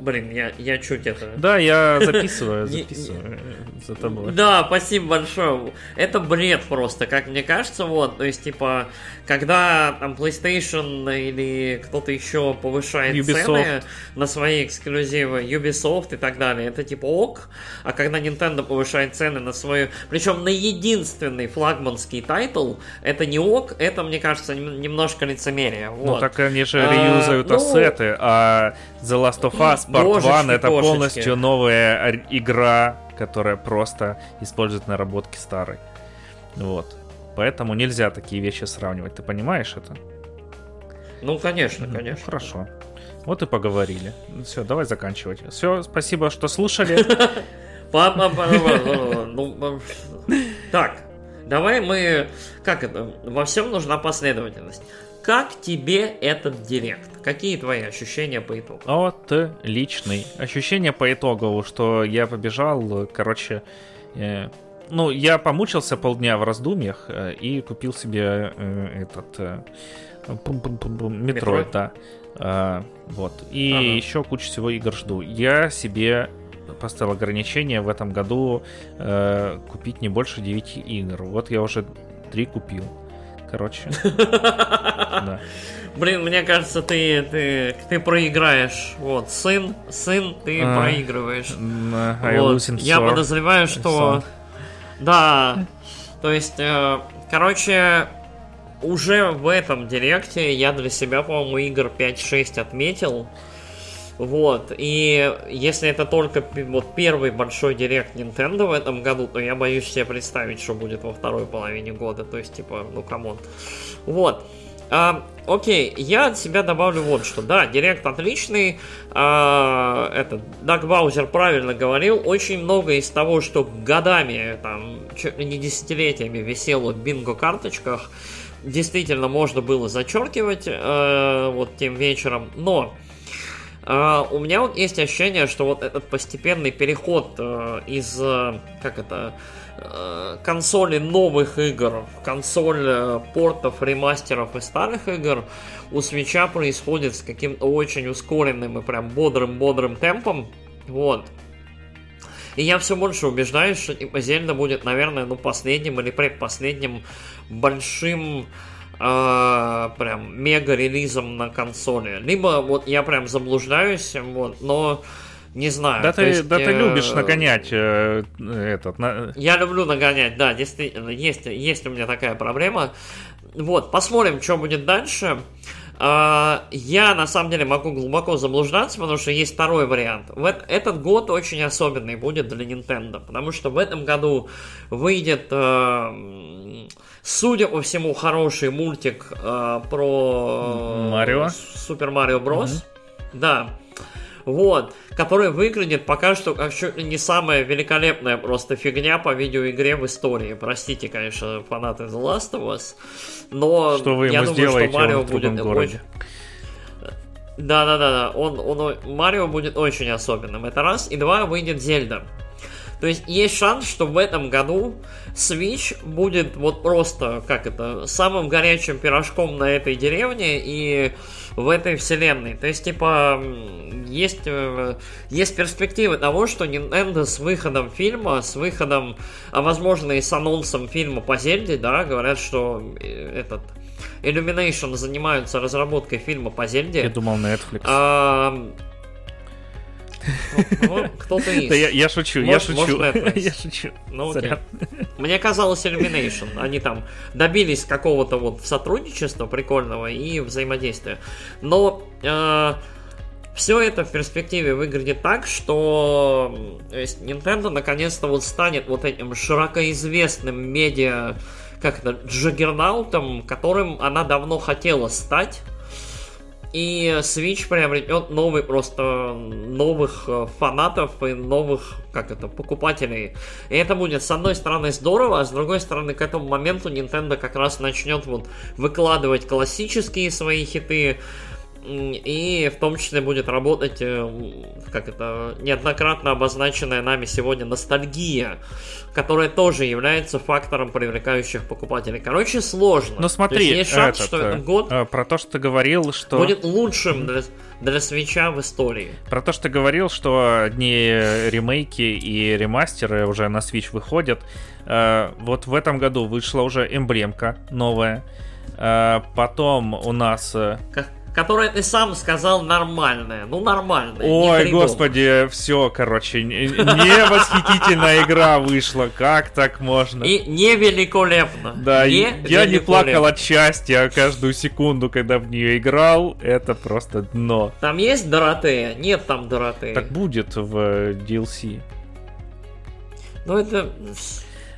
Блин, я, я чуть это... Да, я записываю, записываю за тобой. Да, спасибо большое. Это бред просто, как мне кажется, вот. То есть, типа, когда там PlayStation или кто-то еще повышает Ubisoft. цены на свои эксклюзивы, Ubisoft и так далее, это типа ок. А когда Nintendo повышает цены на свою... Причем на единственный флагманский title, это не ок, это, мне кажется, немножко лицемерие. Ну, вот. Ну, так они же реюзают а, ассеты, а The Last of Us Part 1 это кошечки. полностью новая игра, которая просто использует наработки старой. Вот. Поэтому нельзя такие вещи сравнивать. Ты понимаешь это? Ну, конечно, ну, конечно. Хорошо. Вот и поговорили. Все, давай заканчивать. Все, спасибо, что слушали. Ну, так, давай мы... Как это? Во всем нужна последовательность. Как тебе этот директ? Какие твои ощущения по итогу? Вот личный. Ощущение по итогу, что я побежал, короче, э, ну, я помучился полдня в раздумьях э, и купил себе э, этот э, метро, да. Э, вот. И ага. еще кучу всего игр жду. Я себе поставил ограничение в этом году э, купить не больше 9 игр. Вот я уже 3 купил. Короче. Да. Блин, мне кажется, ты, ты, ты проиграешь. Вот, сын, сын, ты А, проигрываешь. Вот. Я Thor. подозреваю, что... Да. То есть, э, короче, уже в этом директе я для себя, по-моему, игр 5-6 отметил. Вот, и если это только вот первый большой Direct Nintendo в этом году, то я боюсь себе представить, что будет во второй половине года. То есть, типа, ну come on. Вот. А, окей, я от себя добавлю вот что. Да, Direct отличный. А, этот Даг Баузер правильно говорил. Очень много из того, что годами, там, не десятилетиями висело в бинго-карточках, действительно можно было зачеркивать э, вот тем вечером. Но у меня вот есть ощущение, что вот этот постепенный переход э, из, э, как это, э, консоли новых игр консоль портов, ремастеров и старых игр у свеча происходит с каким-то очень ускоренным и прям бодрым-бодрым темпом. Вот. И я все больше убеждаюсь, что типа Зельда будет, наверное, ну последним или предпоследним большим а, прям мега релизом на консоли. Либо вот я прям заблуждаюсь, вот, но не знаю. Да ты, есть, да ты э, любишь нагонять э, этот. на- Я люблю нагонять, да, действительно, есть, есть у меня такая проблема. Вот, посмотрим, что будет дальше. А, Я на самом деле могу глубоко заблуждаться, потому что есть второй вариант. Этот год очень особенный будет для Nintendo, потому что в этом году выйдет, э, судя по всему, хороший мультик э, про Марио? Супер Марио Брос. Да. Вот, который выглядит пока что как чуть ли не самая великолепная просто фигня по видеоигре в истории. Простите, конечно, фанаты The Last of Us, но Что вы я ему думаю, сделаете, что Марио будет городе. Да, да, да, да. Он, он, Марио будет очень особенным. Это раз. И два, выйдет Зельда. То есть есть шанс, что в этом году Switch будет вот просто, как это, самым горячим пирожком на этой деревне и в этой вселенной. То есть, типа, есть, э, есть перспективы того, что Nintendo с выходом фильма, с выходом, а возможно и с анонсом фильма по Зельде, да, говорят, что э, этот Illumination занимаются разработкой фильма по Зельде. Я думал Netflix. А, ну, ну, Кто-то из. Да я, я шучу, я Может- шучу. может, я шучу. Ну, окей. Мне казалось Illumination. Они там добились какого-то вот сотрудничества прикольного и взаимодействия. Но все это в перспективе выглядит так, что есть Nintendo наконец-то вот станет вот этим широкоизвестным медиа, как это, джаггернаутом, которым она давно хотела стать. И Switch приобретет новый просто новых э, фанатов и новых, как это, покупателей. И это будет, с одной стороны, здорово, а с другой стороны, к этому моменту Nintendo как раз начнет вот выкладывать классические свои хиты, и в том числе будет работать, э, как это, неоднократно обозначенная нами сегодня ностальгия, которая тоже является фактором, привлекающих покупателей. Короче, сложно. Ну То смотри, есть есть шанс, этот, что э, этот год э, про то, что ты говорил, что... будет лучшим для, для свеча в истории. Про то, что ты говорил, что одни ремейки и ремастеры уже на Switch выходят. Вот в этом году вышла уже эмблемка новая. Потом у нас... Ко- Которое ты сам сказал нормальное. Ну, нормальное. Ой, господи, все, короче, не восхитительная игра вышла. Как так можно? И не великолепно. Да, не я не плакал от счастья каждую секунду, когда в нее играл. Это просто дно. Там есть Доротея? Нет там Доротеи. Так будет в э, DLC. Ну, это...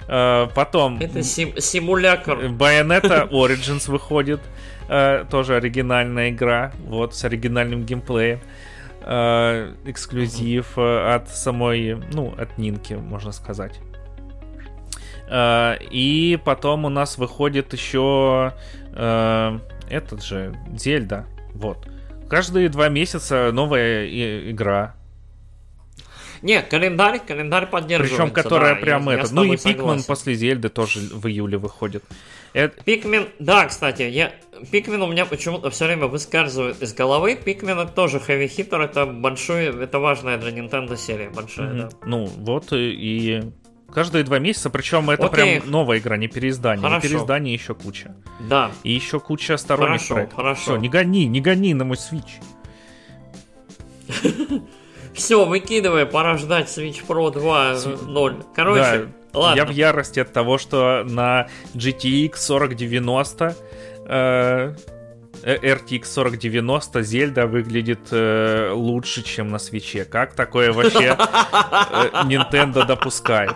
Э, Потом Это сим- симулятор. Bayonetta Origins выходит. Э, Тоже оригинальная игра. Вот с оригинальным геймплеем. Э, Эксклюзив э, от самой, ну, от Нинки, можно сказать. Э, И потом у нас выходит еще э, этот же Зельда. Вот. Каждые два месяца новая и- игра. Не, календарь, календарь поддерживается. Причем которая да, прям я- я этот. с Ну и Пикман согласен. после Зельды тоже в июле выходит. Это- Пикмен, да, кстати, я Пикмен у меня почему-то все время выскальзывает из головы. Пикмен это тоже хэви хитер, это большой, это важная для Nintendo серия, большая, Мгм. да. Ну, вот и, Каждые два месяца, причем это Окей. прям новая игра, не переиздание. Хорошо. Не переиздание еще куча. Да. И еще куча сторонних Хорошо, проектов. хорошо. Все, не гони, не гони на мой Switch. Все, выкидывай, пора ждать Switch Pro 2.0. Короче, ладно. Я в ярости от того, что на GTX 4090 э, э, RTX 4090 Зельда выглядит э, лучше, чем на свече. Как такое вообще э, Nintendo допускает?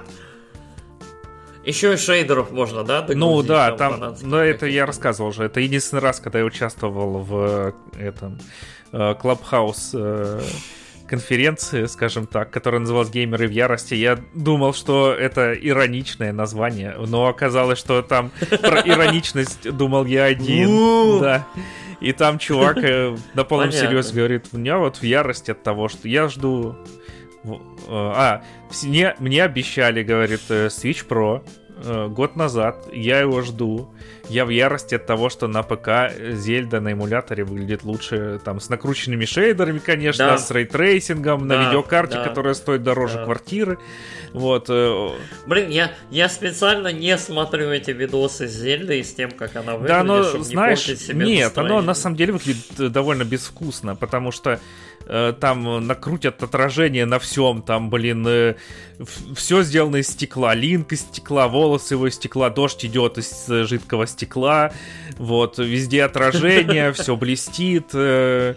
Еще и шейдеров можно, да? Ну да, там, но это каких-то? я рассказывал уже. Это единственный раз, когда я участвовал в э, этом Clubhouse конференции, скажем так, которая называлась «Геймеры в ярости». Я думал, что это ироничное название, но оказалось, что там про ироничность думал я один. У. Да. И там чувак э, на полном серьезе говорит, у меня вот в ярости от того, что я жду... э, А, мне, мне обещали, говорит, э, Switch Pro год назад, я его жду. Я в ярости от того, что на ПК Зельда на эмуляторе выглядит лучше, там, с накрученными шейдерами, конечно, Да. с ray tracing ом, на Да, видеокарте, да. которая стоит дороже Да. квартиры. Вот. э, Блин, я, я специально не смотрю эти видосы с Зельдой с тем, как она выглядит, Да, оно, чтобы знаешь, не себе нет, оно настроение. на самом деле выглядит э, довольно безвкусно, потому что э, там э, накрутят отражение на всем, там, блин, все сделано из стекла, линк из стекла, волосы его из стекла, дождь идет из э, жидкого стекла, вот, везде отражение, все блестит, э,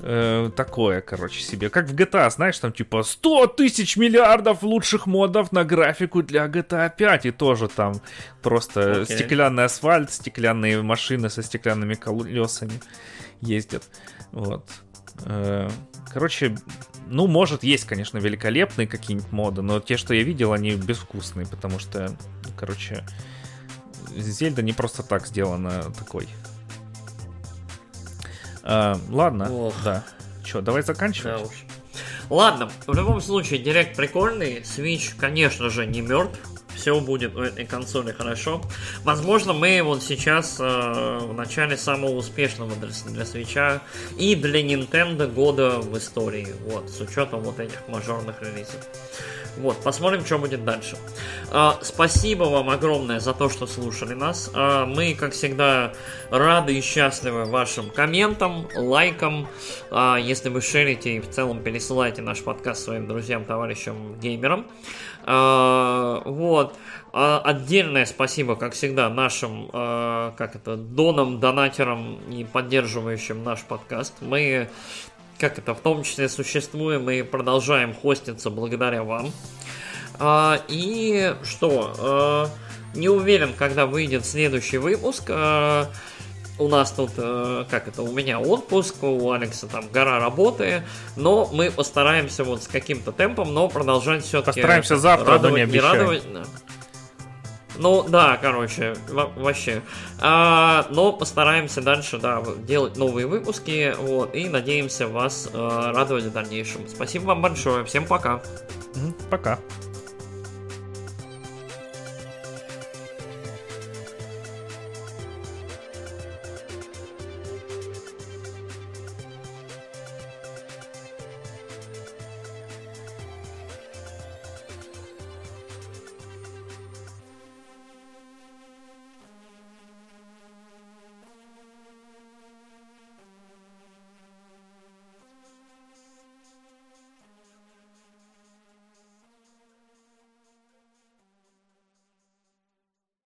э, такое, короче, себе. Как в GTA, знаешь, там типа 100 тысяч миллиардов лучших модов на графику для GTA 5, и тоже там просто Окей. стеклянный асфальт, стеклянные машины со стеклянными колесами ездят. Вот. Э, Короче, ну, может, есть, конечно, великолепные какие-нибудь моды, но те, что я видел, они безвкусные, потому что, короче, Зельда не просто так сделана такой. А, ладно, Ох. да. Че, давай заканчивать? Да уж. Ладно, в любом случае, директ прикольный. Switch, конечно же, не мертв. Все будет у этой консоли хорошо. Возможно, мы вот сейчас э, в начале самого успешного для, для Switch и для Nintendo года в истории. Вот, с учетом вот этих мажорных релизов. Вот, посмотрим, что будет дальше. А, спасибо вам огромное за то, что слушали нас. А, мы, как всегда, рады и счастливы вашим комментам, лайкам. А, если вы шерите и в целом пересылаете наш подкаст своим друзьям, товарищам, геймерам. Вот. Отдельное спасибо, как всегда, нашим, как это, донам, донатерам и поддерживающим наш подкаст. Мы как это, в том числе существуем и продолжаем хоститься благодаря вам. А, и что, а, не уверен, когда выйдет следующий выпуск. А, у нас тут, а, как это, у меня отпуск, у Алекса там гора работы, но мы постараемся вот с каким-то темпом, но продолжать все-таки Постараемся завтра, но не обещаю. радовать. Ну да, короче, во- вообще. А, но постараемся дальше, да, делать новые выпуски, вот, и надеемся вас э, радовать в дальнейшем. Спасибо вам большое, всем пока. Пока.